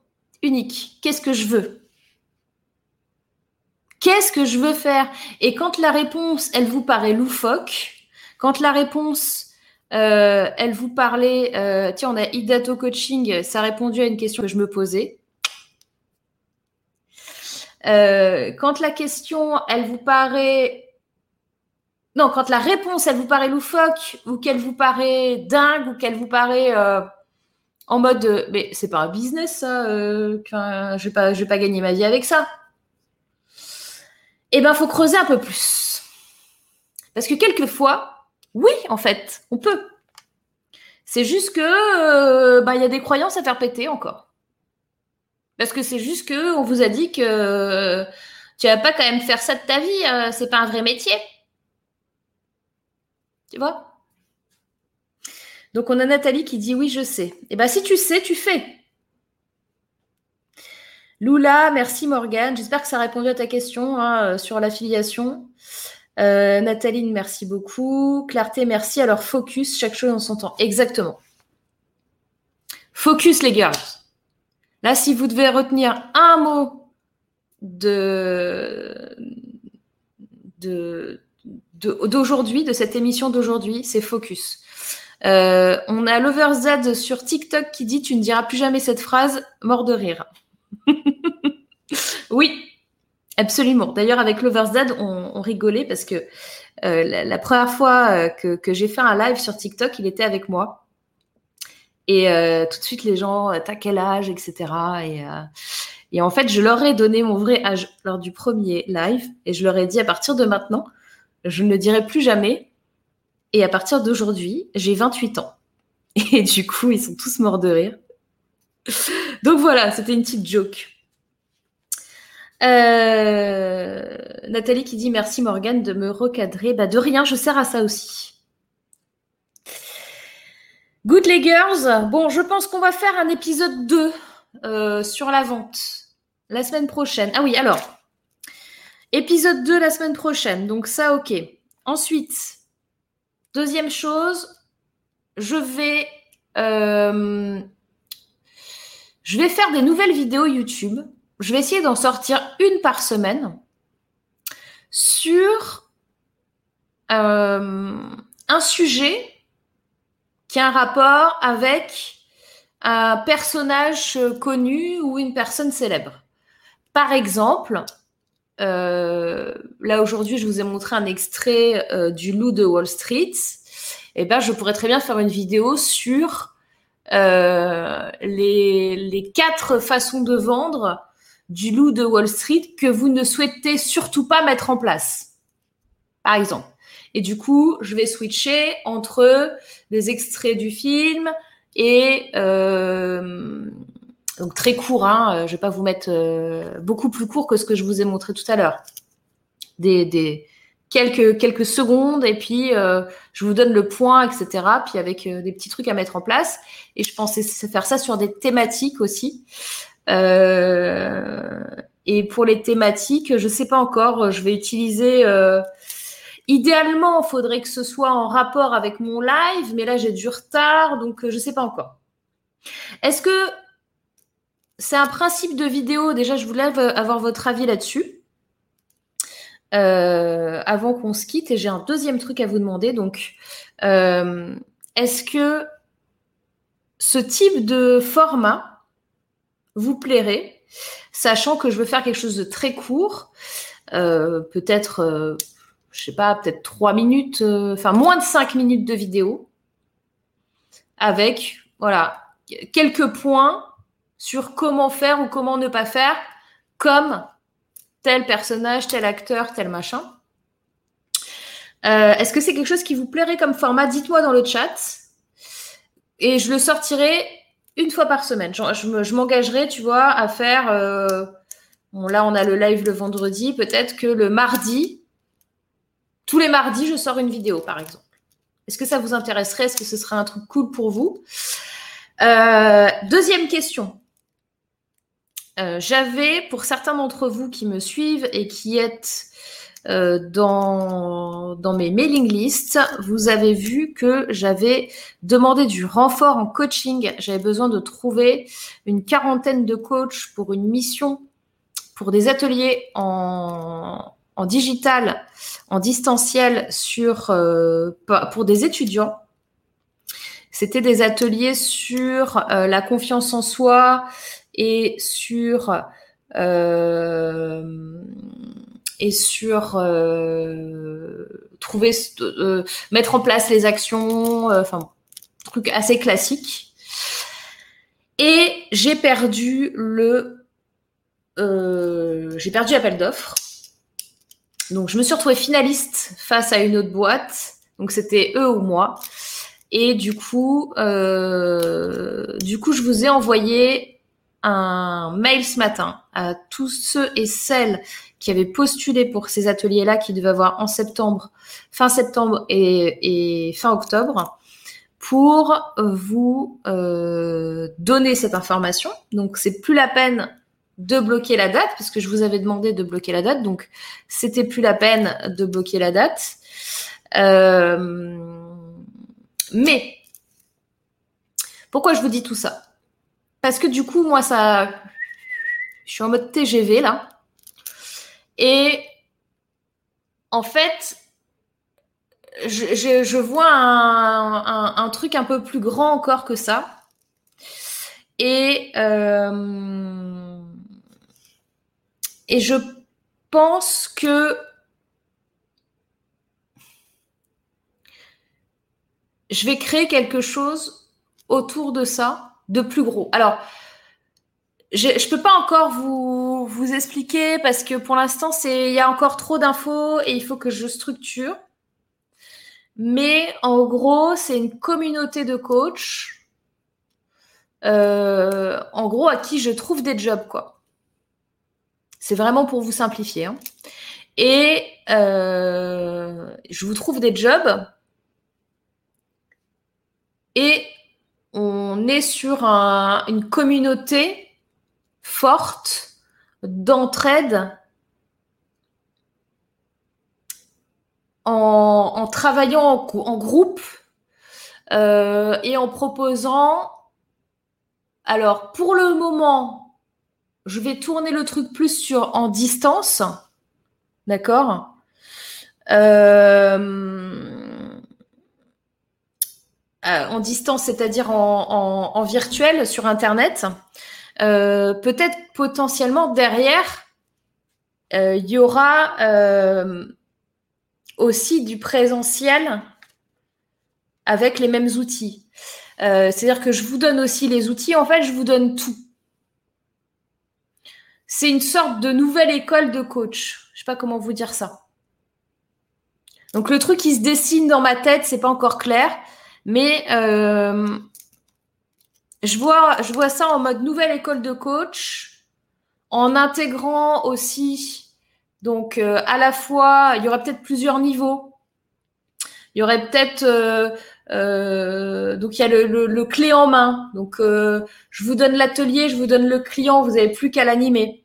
uniques. Qu'est-ce que je veux? Qu'est-ce que je veux faire? Et quand la réponse, elle vous paraît loufoque, quand la réponse, euh, elle vous parlait, euh, tiens, on a Idato Coaching, ça a répondu à une question que je me posais. Euh, quand la question, elle vous paraît non, quand la réponse, elle vous paraît loufoque, ou qu'elle vous paraît dingue, ou qu'elle vous paraît euh, en mode euh, mais c'est pas un business, ça, euh, je vais pas, vais pas gagner ma vie avec ça. Eh ben, faut creuser un peu plus. Parce que quelquefois, oui, en fait, on peut. C'est juste que bah, il y a des croyances à faire péter encore. Parce que c'est juste que on vous a dit que tu vas pas quand même faire ça de ta vie, c'est pas un vrai métier. Tu vois? Donc, on a Nathalie qui dit oui, je sais. Eh bien, si tu sais, tu fais. Lula, merci Morgane. J'espère que ça a répondu à ta question hein, sur l'affiliation. Euh, Nathalie, merci beaucoup. Clarté, merci. Alors, focus, chaque chose en son temps. Exactement. Focus, les girls. Là, si vous devez retenir un mot de- d'aujourd'hui, de, cette émission d'aujourd'hui, c'est Focus. Euh, on a Loverz sur TikTok qui dit Tu ne diras plus jamais cette phrase, mort de rire. oui, absolument. D'ailleurs, avec Loverz on, rigolait parce que euh, la, première fois euh, que, j'ai fait un live sur TikTok, il était avec moi. Et tout de suite, les gens, t'as quel âge, etc. Et, et en fait, je leur ai donné mon vrai âge lors du premier live. Et je leur ai dit, à partir de maintenant, je ne le dirai plus jamais. Et à partir d'aujourd'hui, j'ai 28 ans. Et du coup, ils sont tous morts de rire. Donc voilà, c'était une petite joke. Euh, Nathalie qui dit merci Morgane de me recadrer. Bah de rien, je sers à ça aussi. Good. Bon, je pense qu'on va faire un épisode 2 euh, sur la vente la semaine prochaine. Ah oui, alors. Épisode 2 la semaine prochaine. Donc ça, ok. Ensuite, deuxième chose, je vais, euh, je vais faire des nouvelles vidéos YouTube. Je vais essayer d'en sortir une par semaine sur euh, un sujet qui a un rapport avec un personnage connu ou une personne célèbre. Par exemple, euh, là aujourd'hui, je vous ai montré un extrait euh, du Loup de Wall Street. Et ben, je pourrais très bien faire une vidéo sur euh, les, les quatre façons de vendre du Loup de Wall Street que vous ne souhaitez surtout pas mettre en place. Par exemple. Et du coup, je vais switcher entre des extraits du film et euh, donc très court. Hein, je vais pas vous mettre euh, beaucoup plus court que ce que je vous ai montré tout à l'heure. Des, quelques quelques secondes et puis euh, je vous donne le point, etc. Puis avec euh, des petits trucs à mettre en place. Et je pensais faire ça sur des thématiques aussi. Euh, et pour les thématiques, je sais pas encore. Je vais utiliser. Euh, idéalement, il faudrait que ce soit en rapport avec mon live, mais là j'ai du retard, donc euh, je sais pas encore. Est-ce que c'est un principe de vidéo Déjà, je voulais avoir votre avis là-dessus. Euh, avant qu'on se quitte, et j'ai un deuxième truc à vous demander. Donc, euh, est-ce que ce type de format vous plairait, sachant que je veux faire quelque chose de très court, euh, peut-être, je sais pas, peut-être trois minutes, enfin moins de cinq minutes de vidéo, avec, voilà, quelques points sur comment faire ou comment ne pas faire, comme tel personnage, tel acteur, tel machin. Euh, Est-ce que c'est quelque chose qui vous plairait comme format? Dites-moi dans le chat. Et je le sortirai une fois par semaine. Je, m'engagerai, tu vois, à faire. Euh, là, on a le live le vendredi. Peut-être que le mardi, tous les mardis, je sors une vidéo, par exemple. Est-ce que ça vous intéresserait? Est-ce que ce serait un truc cool pour vous? Euh, Deuxième question. Euh, J'avais, pour certains d'entre vous qui me suivent et qui êtes euh, dans, dans mes mailing lists, vous avez vu que j'avais demandé du renfort en coaching. J'avais besoin de trouver une quarantaine de coachs pour une mission, pour des ateliers en, en digital, en distanciel sur, euh, pour des étudiants. C'était des ateliers sur la confiance en soi et sur euh, et sur euh, trouver euh, mettre en place les actions, enfin truc assez classique. Et j'ai perdu le j'ai perdu l'appel d'offres. Donc je me suis retrouvée finaliste face à une autre boîte. Donc c'était eux ou moi. Et du coup, euh, du coup, je vous ai envoyé un mail ce matin à tous ceux et celles qui avaient postulé pour ces ateliers-là, qui devaient avoir en septembre, fin septembre et, fin octobre, pour vous euh, donner cette information. Donc, c'est plus la peine de bloquer la date, parce que je vous avais demandé de bloquer la date, donc c'était plus la peine de bloquer la date. Euh, mais pourquoi je vous dis tout ça? Parce que du coup, moi, ça, je suis en mode TGV là, et en fait, je, vois un truc un peu plus grand encore que ça. Et, euh, et je pense que je vais créer quelque chose autour de ça de plus gros. Alors, je ne peux pas encore vous, expliquer parce que pour l'instant, il y a encore trop d'infos et il faut que je structure. Mais en gros, c'est une communauté de coachs, euh, en gros, à qui je trouve des jobs, quoi. C'est vraiment pour vous simplifier. hein. Et euh, je vous trouve des jobs et on est sur un- une communauté forte d'entraide en, travaillant en groupe euh, et en proposant. Alors, pour le moment, je vais tourner le truc plus sur en distance. D'accord? Euh, euh, En distance, c'est-à-dire en, virtuel sur Internet. Euh, Peut-être potentiellement derrière, euh, il y aura aussi du présentiel avec les mêmes outils. C'est-à-dire que je vous donne aussi les outils. En fait, je vous donne tout. C'est une sorte de nouvelle école de coach. Je sais pas comment vous dire ça. Donc le truc qui se dessine dans ma tête, c'est pas encore clair, mais euh, je vois, ça en mode nouvelle école de coach, en intégrant aussi, donc euh, à la fois, il y aurait peut-être plusieurs niveaux. Il y aurait peut-être, euh, donc il y a le, clé en main. Donc je vous donne l'atelier, je vous donne le client, vous n'avez plus qu'à l'animer.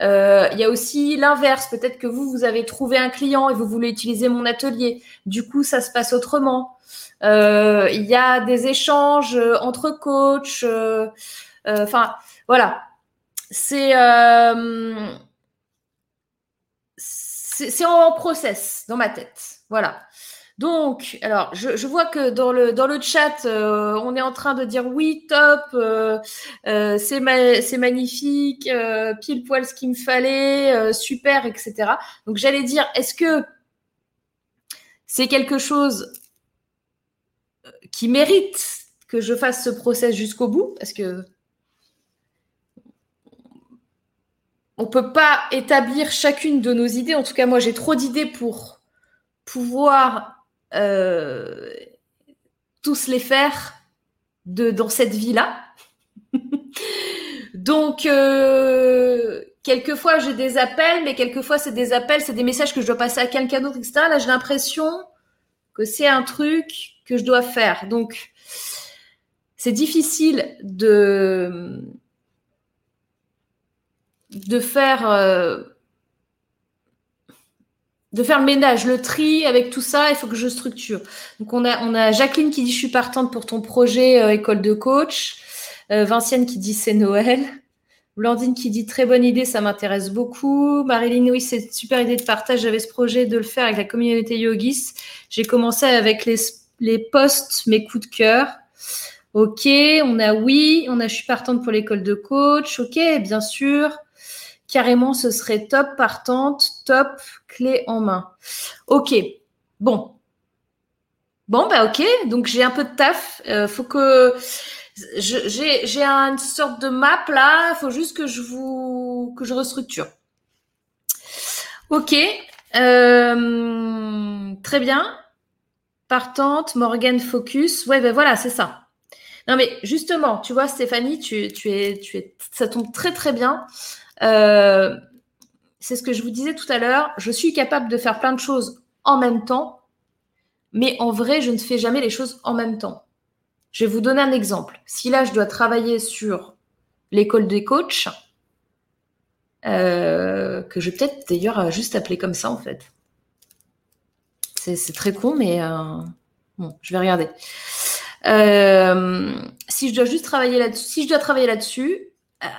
Il y a aussi l'inverse. Peut-être que vous, vous avez trouvé un client et vous voulez utiliser mon atelier. Du coup, ça se passe autrement. Euh, il y a des échanges euh, entre coachs. euh, Enfin, voilà. C'est c'est en process dans ma tête. Voilà. Donc, alors, je, vois que dans le, chat, on est en train de dire oui, top, c'est ma- c'est magnifique, pile poil ce qu'il me fallait, super, etc. Donc, j'allais dire, est-ce que c'est quelque chose qui mérite que je fasse ce process jusqu'au bout Parce que on peut pas établir chacune de nos idées. En tout cas, moi, j'ai trop d'idées pour pouvoir euh, tous les faire de, dans cette vie-là. Donc, euh, quelquefois, j'ai des appels, mais quelquefois, c'est des appels, c'est des messages que je dois passer à quelqu'un d'autre, etc. Là, j'ai l'impression que c'est un truc que je dois faire. Donc, c'est difficile de, de faire... euh, de faire le ménage, le tri avec tout ça, il faut que je structure. Donc on a, on a Jacqueline qui dit je suis partante pour ton projet euh, école de coach, Euh, Vinciane qui dit c'est Noël, Blandine qui dit très bonne idée, ça m'intéresse beaucoup, Marilyn oui c'est super idée de partage, j'avais ce projet de le faire avec la communauté yogis, j'ai commencé avec les, les posts, mes coups de cœur. Ok, on a oui, on a je suis partante pour l'école de coach, ok, bien sûr. Carrément, ce serait top, partante, top, clé en main. Ok, bon. Bon, bah ok, donc j'ai un peu de taf. Euh, faut que j'ai une sorte de map là. faut juste que je vous que je restructure. Ok, euh, très bien. Partante, Morgan Focus. Ouais, ben voilà, c'est ça. Non mais justement, tu vois, Stéphanie, tu, es, tu es, ça tombe très très bien. Euh, c'est ce que je vous disais tout à l'heure. Je suis capable de faire plein de choses en même temps, mais en vrai, je ne fais jamais les choses en même temps. Je vais vous donner un exemple. Si là, je dois travailler sur l'école des coachs, euh, que je vais peut-être d'ailleurs juste appeler comme ça en fait. C'est très con, mais euh, bon, je vais regarder. Euh, si je dois juste travailler là-dessus, si je dois travailler là-dessus,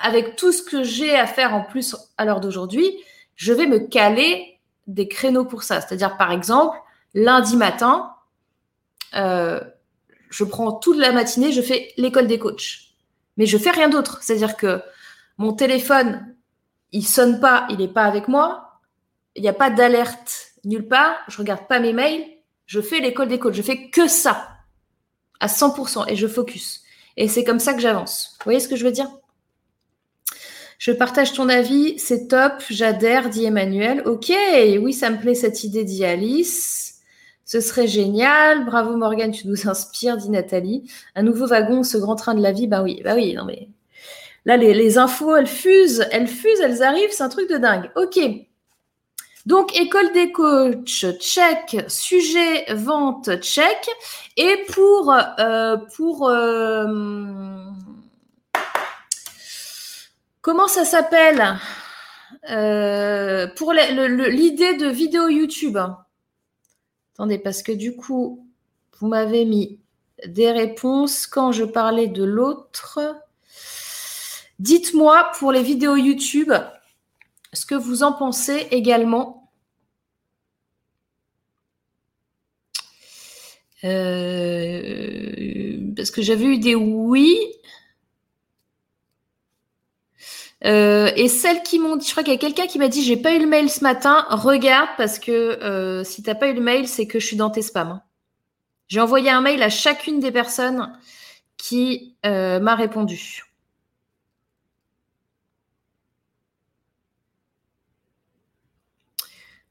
avec tout ce que j'ai à faire en plus à l'heure d'aujourd'hui, je vais me caler des créneaux pour ça. C'est-à-dire, par exemple, lundi matin, euh, je prends toute la matinée, je fais l'école des coachs. Mais je fais rien d'autre. C'est-à-dire que mon téléphone, il sonne pas, il n'est pas avec moi. Il n'y a pas d'alerte nulle part. Je regarde pas mes mails. Je fais l'école des coachs. Je fais que ça à 100% et je focus. Et c'est comme ça que j'avance. Vous voyez ce que je veux dire? Je partage ton avis, c'est top, j'adhère, dit Emmanuel. Ok, oui, ça me plaît cette idée, dit Alice. Ce serait génial. Bravo Morgane, tu nous inspires, dit Nathalie. Un nouveau wagon, ce grand train de la vie. Bah oui, bah oui, non mais. Là, les, les infos, elles fusent, elles fusent, elles arrivent, c'est un truc de dingue. Ok. Donc, école des coachs, check. Sujet, vente, check. Et pour, euh, pour euh, comment ça s'appelle euh, Pour l'idée de vidéo YouTube? Attendez, parce que du coup, vous m'avez mis des réponses quand je parlais de l'autre. Dites-moi pour les vidéos YouTube ce que vous en pensez également. Euh, parce que j'avais eu des oui. Euh, et celles qui m'ont dit, je crois qu'il y a quelqu'un qui m'a dit j'ai pas eu le mail ce matin, regarde parce que euh, si t'as pas eu le mail, c'est que je suis dans tes spams. J'ai envoyé un mail à chacune des personnes qui m'a répondu.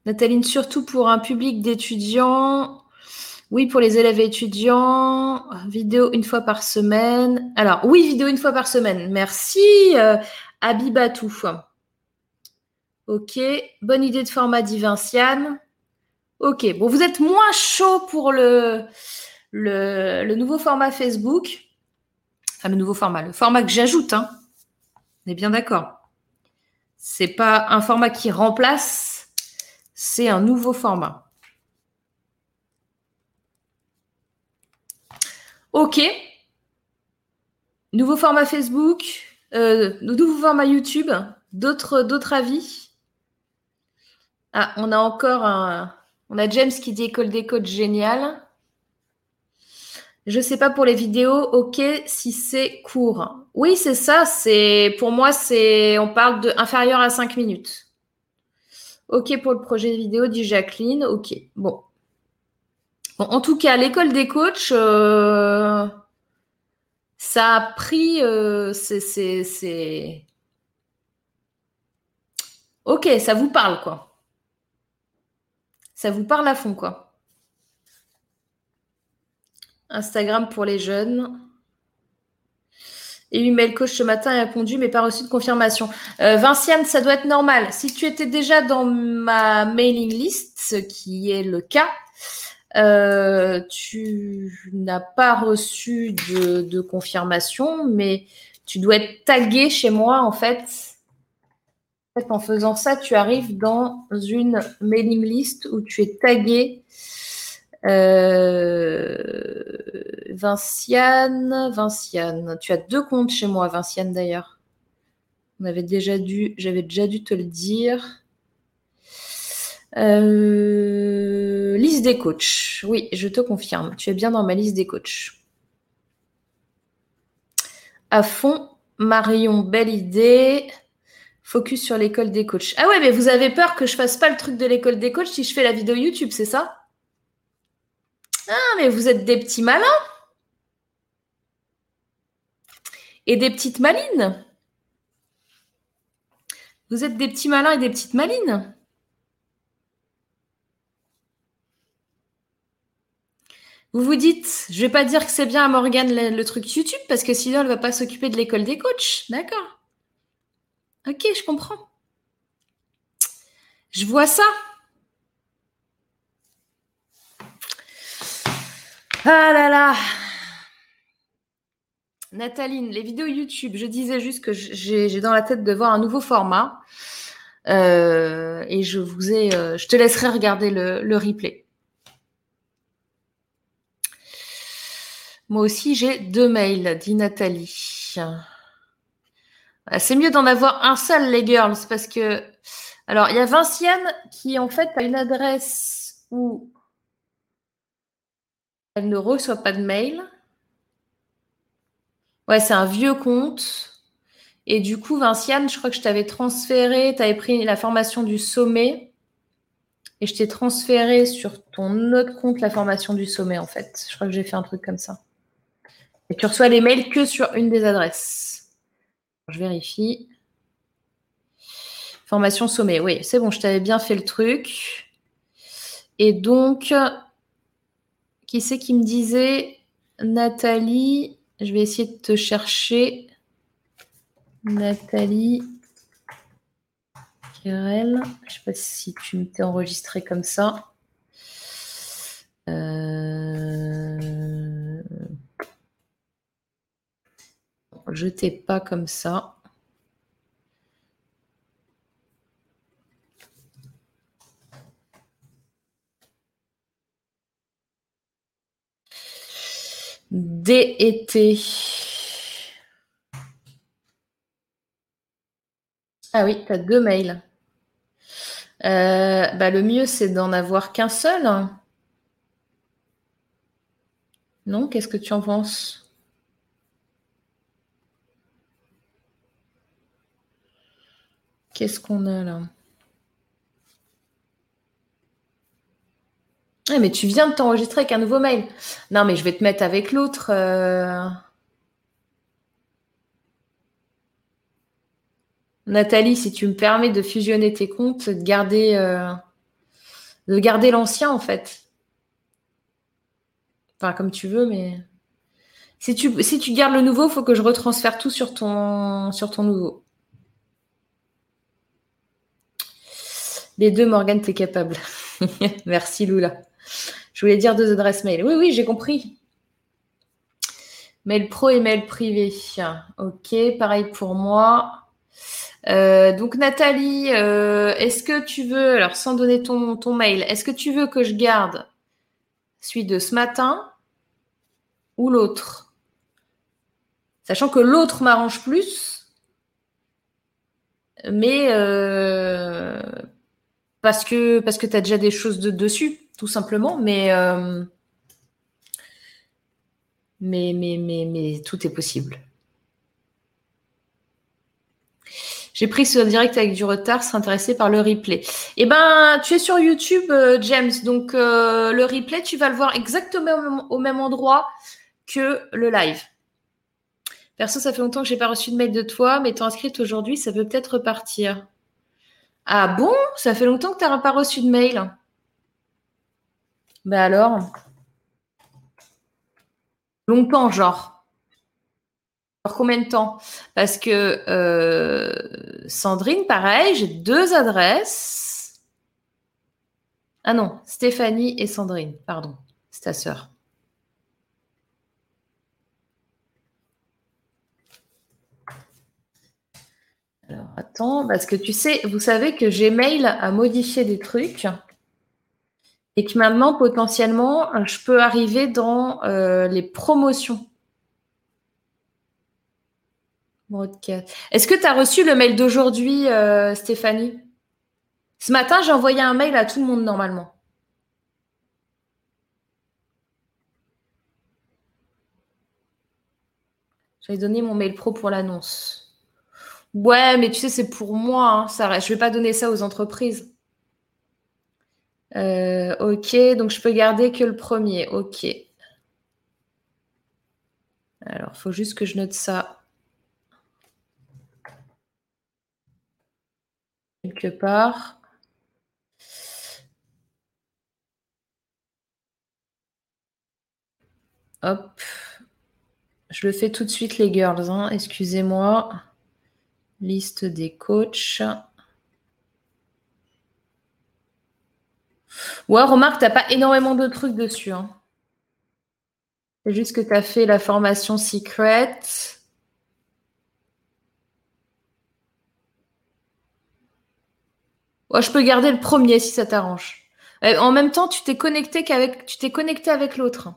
Nathalie, surtout pour un public d'étudiants, oui, pour les élèves étudiants, vidéo une fois par semaine. Alors, oui, vidéo une fois par semaine. Merci, euh, Abibatou. Ok, bonne idée de format d'Ivinciane. Ok, bon, vous êtes moins chaud pour le, le, nouveau format Facebook. Enfin, le nouveau format, le format que j'ajoute. Hein. On est bien d'accord. C'est pas un format qui remplace, c'est un nouveau format. Ok. Nouveau format Facebook, euh, nouveau format YouTube, d'autres, avis? Ah, on a encore un. On a James qui dit école des codes génial. Je sais pas pour les vidéos, ok, si c'est court. Oui, c'est ça, c'est pour moi, c'est on parle de inférieur à 5 minutes. Ok pour le projet vidéo, dit Jacqueline. Ok, bon en tout cas, l'école des coachs, euh, ça a pris. Euh, c'est. Ok, ça vous parle, quoi. Ça vous parle à fond, quoi. Instagram pour les jeunes. Et email coach ce matin a répondu, mais pas reçu de confirmation. Euh, Vinciane, ça doit être normal. Si tu étais déjà dans ma mailing list, ce qui est le cas, euh, tu n'as pas reçu de, confirmation, mais tu dois être tagué chez moi en fait. En faisant ça, tu arrives dans une mailing list où tu es tagué euh, Vinciane, Vinciane. Tu as deux comptes chez moi, Vinciane d'ailleurs. On avait déjà dû, j'avais déjà dû te le dire. Euh, liste des coachs. Oui, je te confirme. Tu es bien dans ma liste des coachs. À fond, Marion, belle idée. Focus sur l'école des coachs. Ah ouais, mais vous avez peur que je fasse pas le truc de l'école des coachs si je fais la vidéo YouTube, c'est ça? Ah, mais vous êtes des petits malins. Et des petites malines. Vous êtes des petits malins et des petites malines. Vous vous dites, je vais pas dire que c'est bien à Morgane le, truc YouTube parce que sinon elle va pas s'occuper de l'école des coachs. D'accord. Ok, je comprends. Je vois ça. Ah là là. Nathalie, les vidéos YouTube, je disais juste que j'ai dans la tête de voir un nouveau format. Euh, et je vous ai, euh, je te laisserai regarder le replay. Moi aussi, j'ai deux mails, dit Nathalie. Ah, c'est mieux d'en avoir un seul, les girls, parce que Alors, il y a Vinciane qui, en fait, a une adresse où elle ne reçoit pas de mail. Ouais, c'est un vieux compte. Et du coup, Vinciane, je crois que je t'avais transféré, tu avais pris la formation du sommet. Et je t'ai transféré sur ton autre compte la formation du sommet, en fait. Je crois que j'ai fait un truc comme ça. Et tu reçois les mails que sur une des adresses. Je vérifie. Formation sommet. Oui, c'est bon, je t'avais bien fait le truc. Et donc, qui c'est qui me disait Nathalie, je vais essayer de te chercher. Nathalie Kirel. Je ne sais pas si tu m'étais enregistré comme ça. Euh... Je t'ai pas comme ça. DET. Ah oui, tu deux mails. Euh, bah, le mieux, c'est d'en avoir qu'un seul. Non Qu'est-ce que tu en penses? Qu'est-ce qu'on a là? Ah, mais tu viens de t'enregistrer avec un nouveau mail. Non, mais je vais te mettre avec l'autre. euh. Nathalie, si tu me permets de fusionner tes comptes, de garder, euh, de garder l'ancien en fait. Enfin, comme tu veux, mais si tu, si tu gardes le nouveau, il faut que je retransfère tout sur ton, sur ton nouveau. Les deux, Morgane, t'es capable. Merci, Lula. Je voulais dire deux adresses mail. Oui, oui, j'ai compris. Mail pro et mail privé. Ok, pareil pour moi. Euh, donc Nathalie, euh, est-ce que tu veux, alors sans donner ton, mail, est-ce que tu veux que je garde celui de ce matin ou l'autre? Sachant que l'autre m'arrange plus, mais euh, parce que, parce tu as déjà des choses de, dessus, tout simplement, mais, euh, mais, mais, mais, mais tout est possible. J'ai pris ce direct avec du retard, c'est intéressé par le replay. Eh ben, tu es sur YouTube, euh, James, donc euh, le replay, tu vas le voir exactement au même, endroit que le live. Perso, ça fait longtemps que j'ai pas reçu de mail de toi, mais t'es inscrite aujourd'hui, ça peut peut-être repartir. Ah bon? Ça fait longtemps que tu n'as pas reçu de mail? Ben alors? Longtemps, genre. Pour combien de temps? Parce que euh, Sandrine, pareil, j'ai deux adresses. Ah non, Stéphanie et Sandrine, pardon, c'est ta sœur. Alors, attends, parce que tu sais, vous savez que Gmail a modifié des trucs et que maintenant, potentiellement, je peux arriver dans euh, les promotions. Est-ce que tu as reçu le mail d'aujourd'hui, euh, Stéphanie? Ce matin, j'ai envoyé un mail à tout le monde normalement. J'avais donné mon mail pro pour l'annonce. Ouais, mais tu sais, c'est pour moi. hein, Je ne vais pas donner ça aux entreprises. Euh, ok, donc je peux garder que le premier. Ok. Alors, il faut juste que je note ça quelque part. Hop. Je le fais tout de suite, les girls. hein, Excusez-moi. Liste des coachs. Ouais, remarque, t'as pas énormément de trucs dessus. hein. C'est juste que tu as fait la formation secret. Ouais, je peux garder le premier si ça t'arrange. En même temps, tu t'es connecté qu'avec, tu t'es connecté avec l'autre.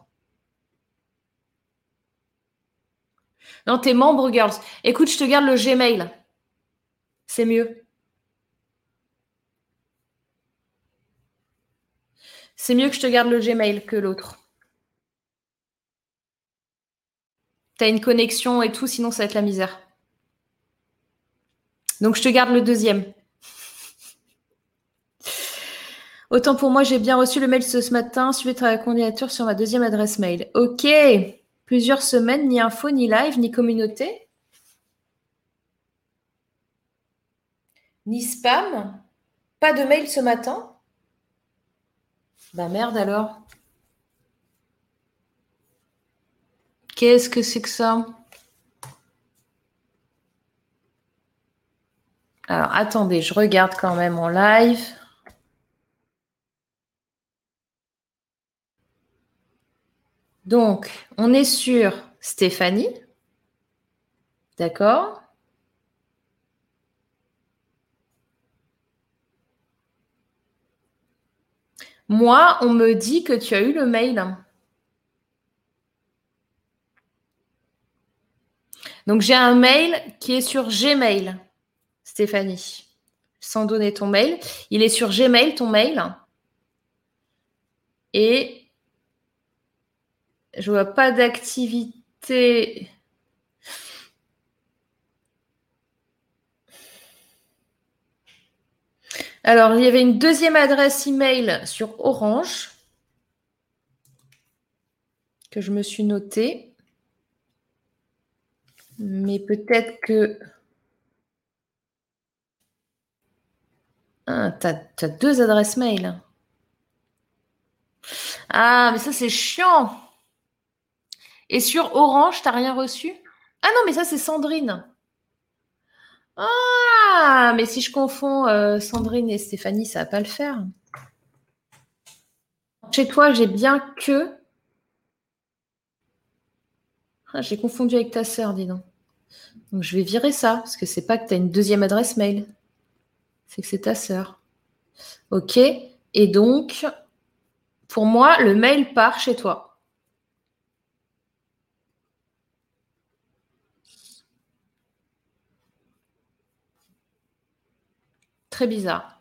Non, t'es membre, girls. Écoute, je te garde le Gmail. C'est mieux. C'est mieux que je te garde le Gmail que l'autre. Tu as une connexion et tout, sinon ça va être la misère. Donc je te garde le deuxième. Autant pour moi, j'ai bien reçu le mail ce, matin. Suivez ta candidature sur ma deuxième adresse mail. Ok. Plusieurs semaines, ni info, ni live, ni communauté. Ni spam. Pas de mail ce matin. Bah merde alors. Qu'est-ce que c'est que ça? Alors attendez, je regarde quand même en live. Donc, on est sur Stéphanie. D'accord? Moi, on me dit que tu as eu le mail. Donc, j'ai un mail qui est sur Gmail, Stéphanie, sans donner ton mail. Il est sur Gmail, ton mail. Et je vois pas d'activité. Alors, il y avait une deuxième adresse email sur Orange que je me suis notée. Mais peut-être que. Ah, tu as, deux adresses mail. Ah, mais ça, c'est chiant. Et sur Orange, tu n'as rien reçu? Ah non, mais ça, c'est Sandrine. Ah, mais si je confonds euh, Sandrine et Stéphanie, ça va pas le faire. Chez toi, j'ai bien que. Ah, j'ai confondu avec ta sœur, dis donc. Donc je vais virer ça, parce que c'est pas que tu as une deuxième adresse mail. C'est que c'est ta sœur. Ok. Et donc, pour moi, le mail part chez toi. Très bizarre.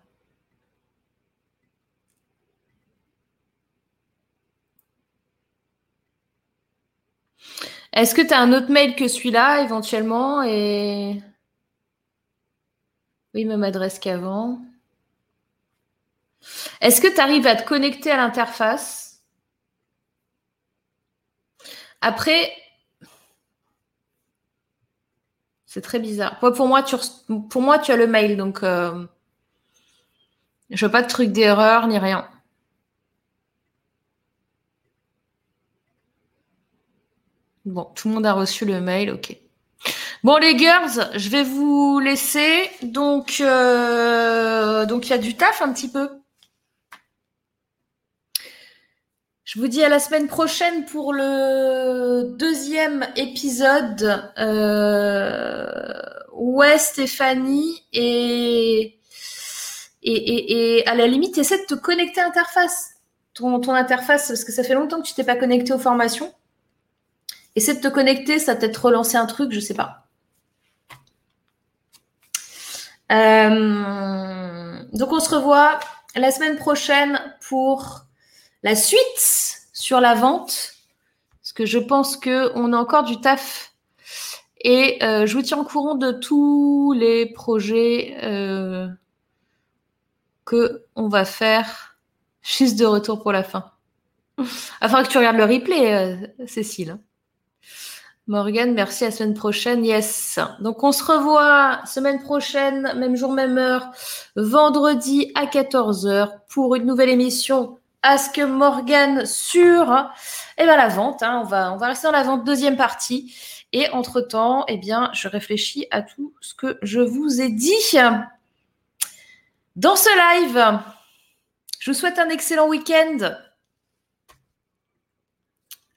Est-ce que tu as un autre mail que celui-là éventuellement. Oui, même adresse qu'avant. Est-ce que tu arrives à te connecter à l'interface? Après, c'est très bizarre. Pour moi, tu, pour moi, tu as le mail, donc euh, je veux pas de truc d'erreur ni rien. Bon, tout le monde a reçu le mail, ok. Bon les girls, je vais vous laisser. Donc, euh, donc il y a du taf un petit peu. Je vous dis à la semaine prochaine pour le deuxième épisode. Euh, ouais, Stéphanie, et, et, et, à la limite, essaie de te connecter à l'interface. Ton, ton interface, parce que ça fait longtemps que tu t'es pas connecté aux formations. Essaie de te connecter, ça peut-être relancer un truc, je sais pas. Euh, donc on se revoit la semaine prochaine pour la suite sur la vente, parce que je pense qu'on a encore du taf. Et euh, je vous tiens au courant de tous les projets euh, on va faire juste de retour pour la fin. Afin que tu regardes le replay, euh, Cécile. Morgan, merci à la semaine prochaine. Yes. Donc on se revoit semaine prochaine, même jour, même heure, vendredi à 14h pour une nouvelle émission Ask Morgan sur eh ben, la vente. Hein. On, va, on va rester dans la vente, deuxième partie. Et entre-temps, eh bien, je réfléchis à tout ce que je vous ai dit dans ce live. Je vous souhaite un excellent week-end.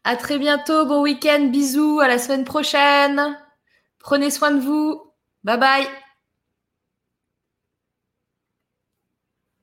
À très bientôt. Bon week-end. Bisous. À la semaine prochaine. Prenez soin de vous. Bye bye.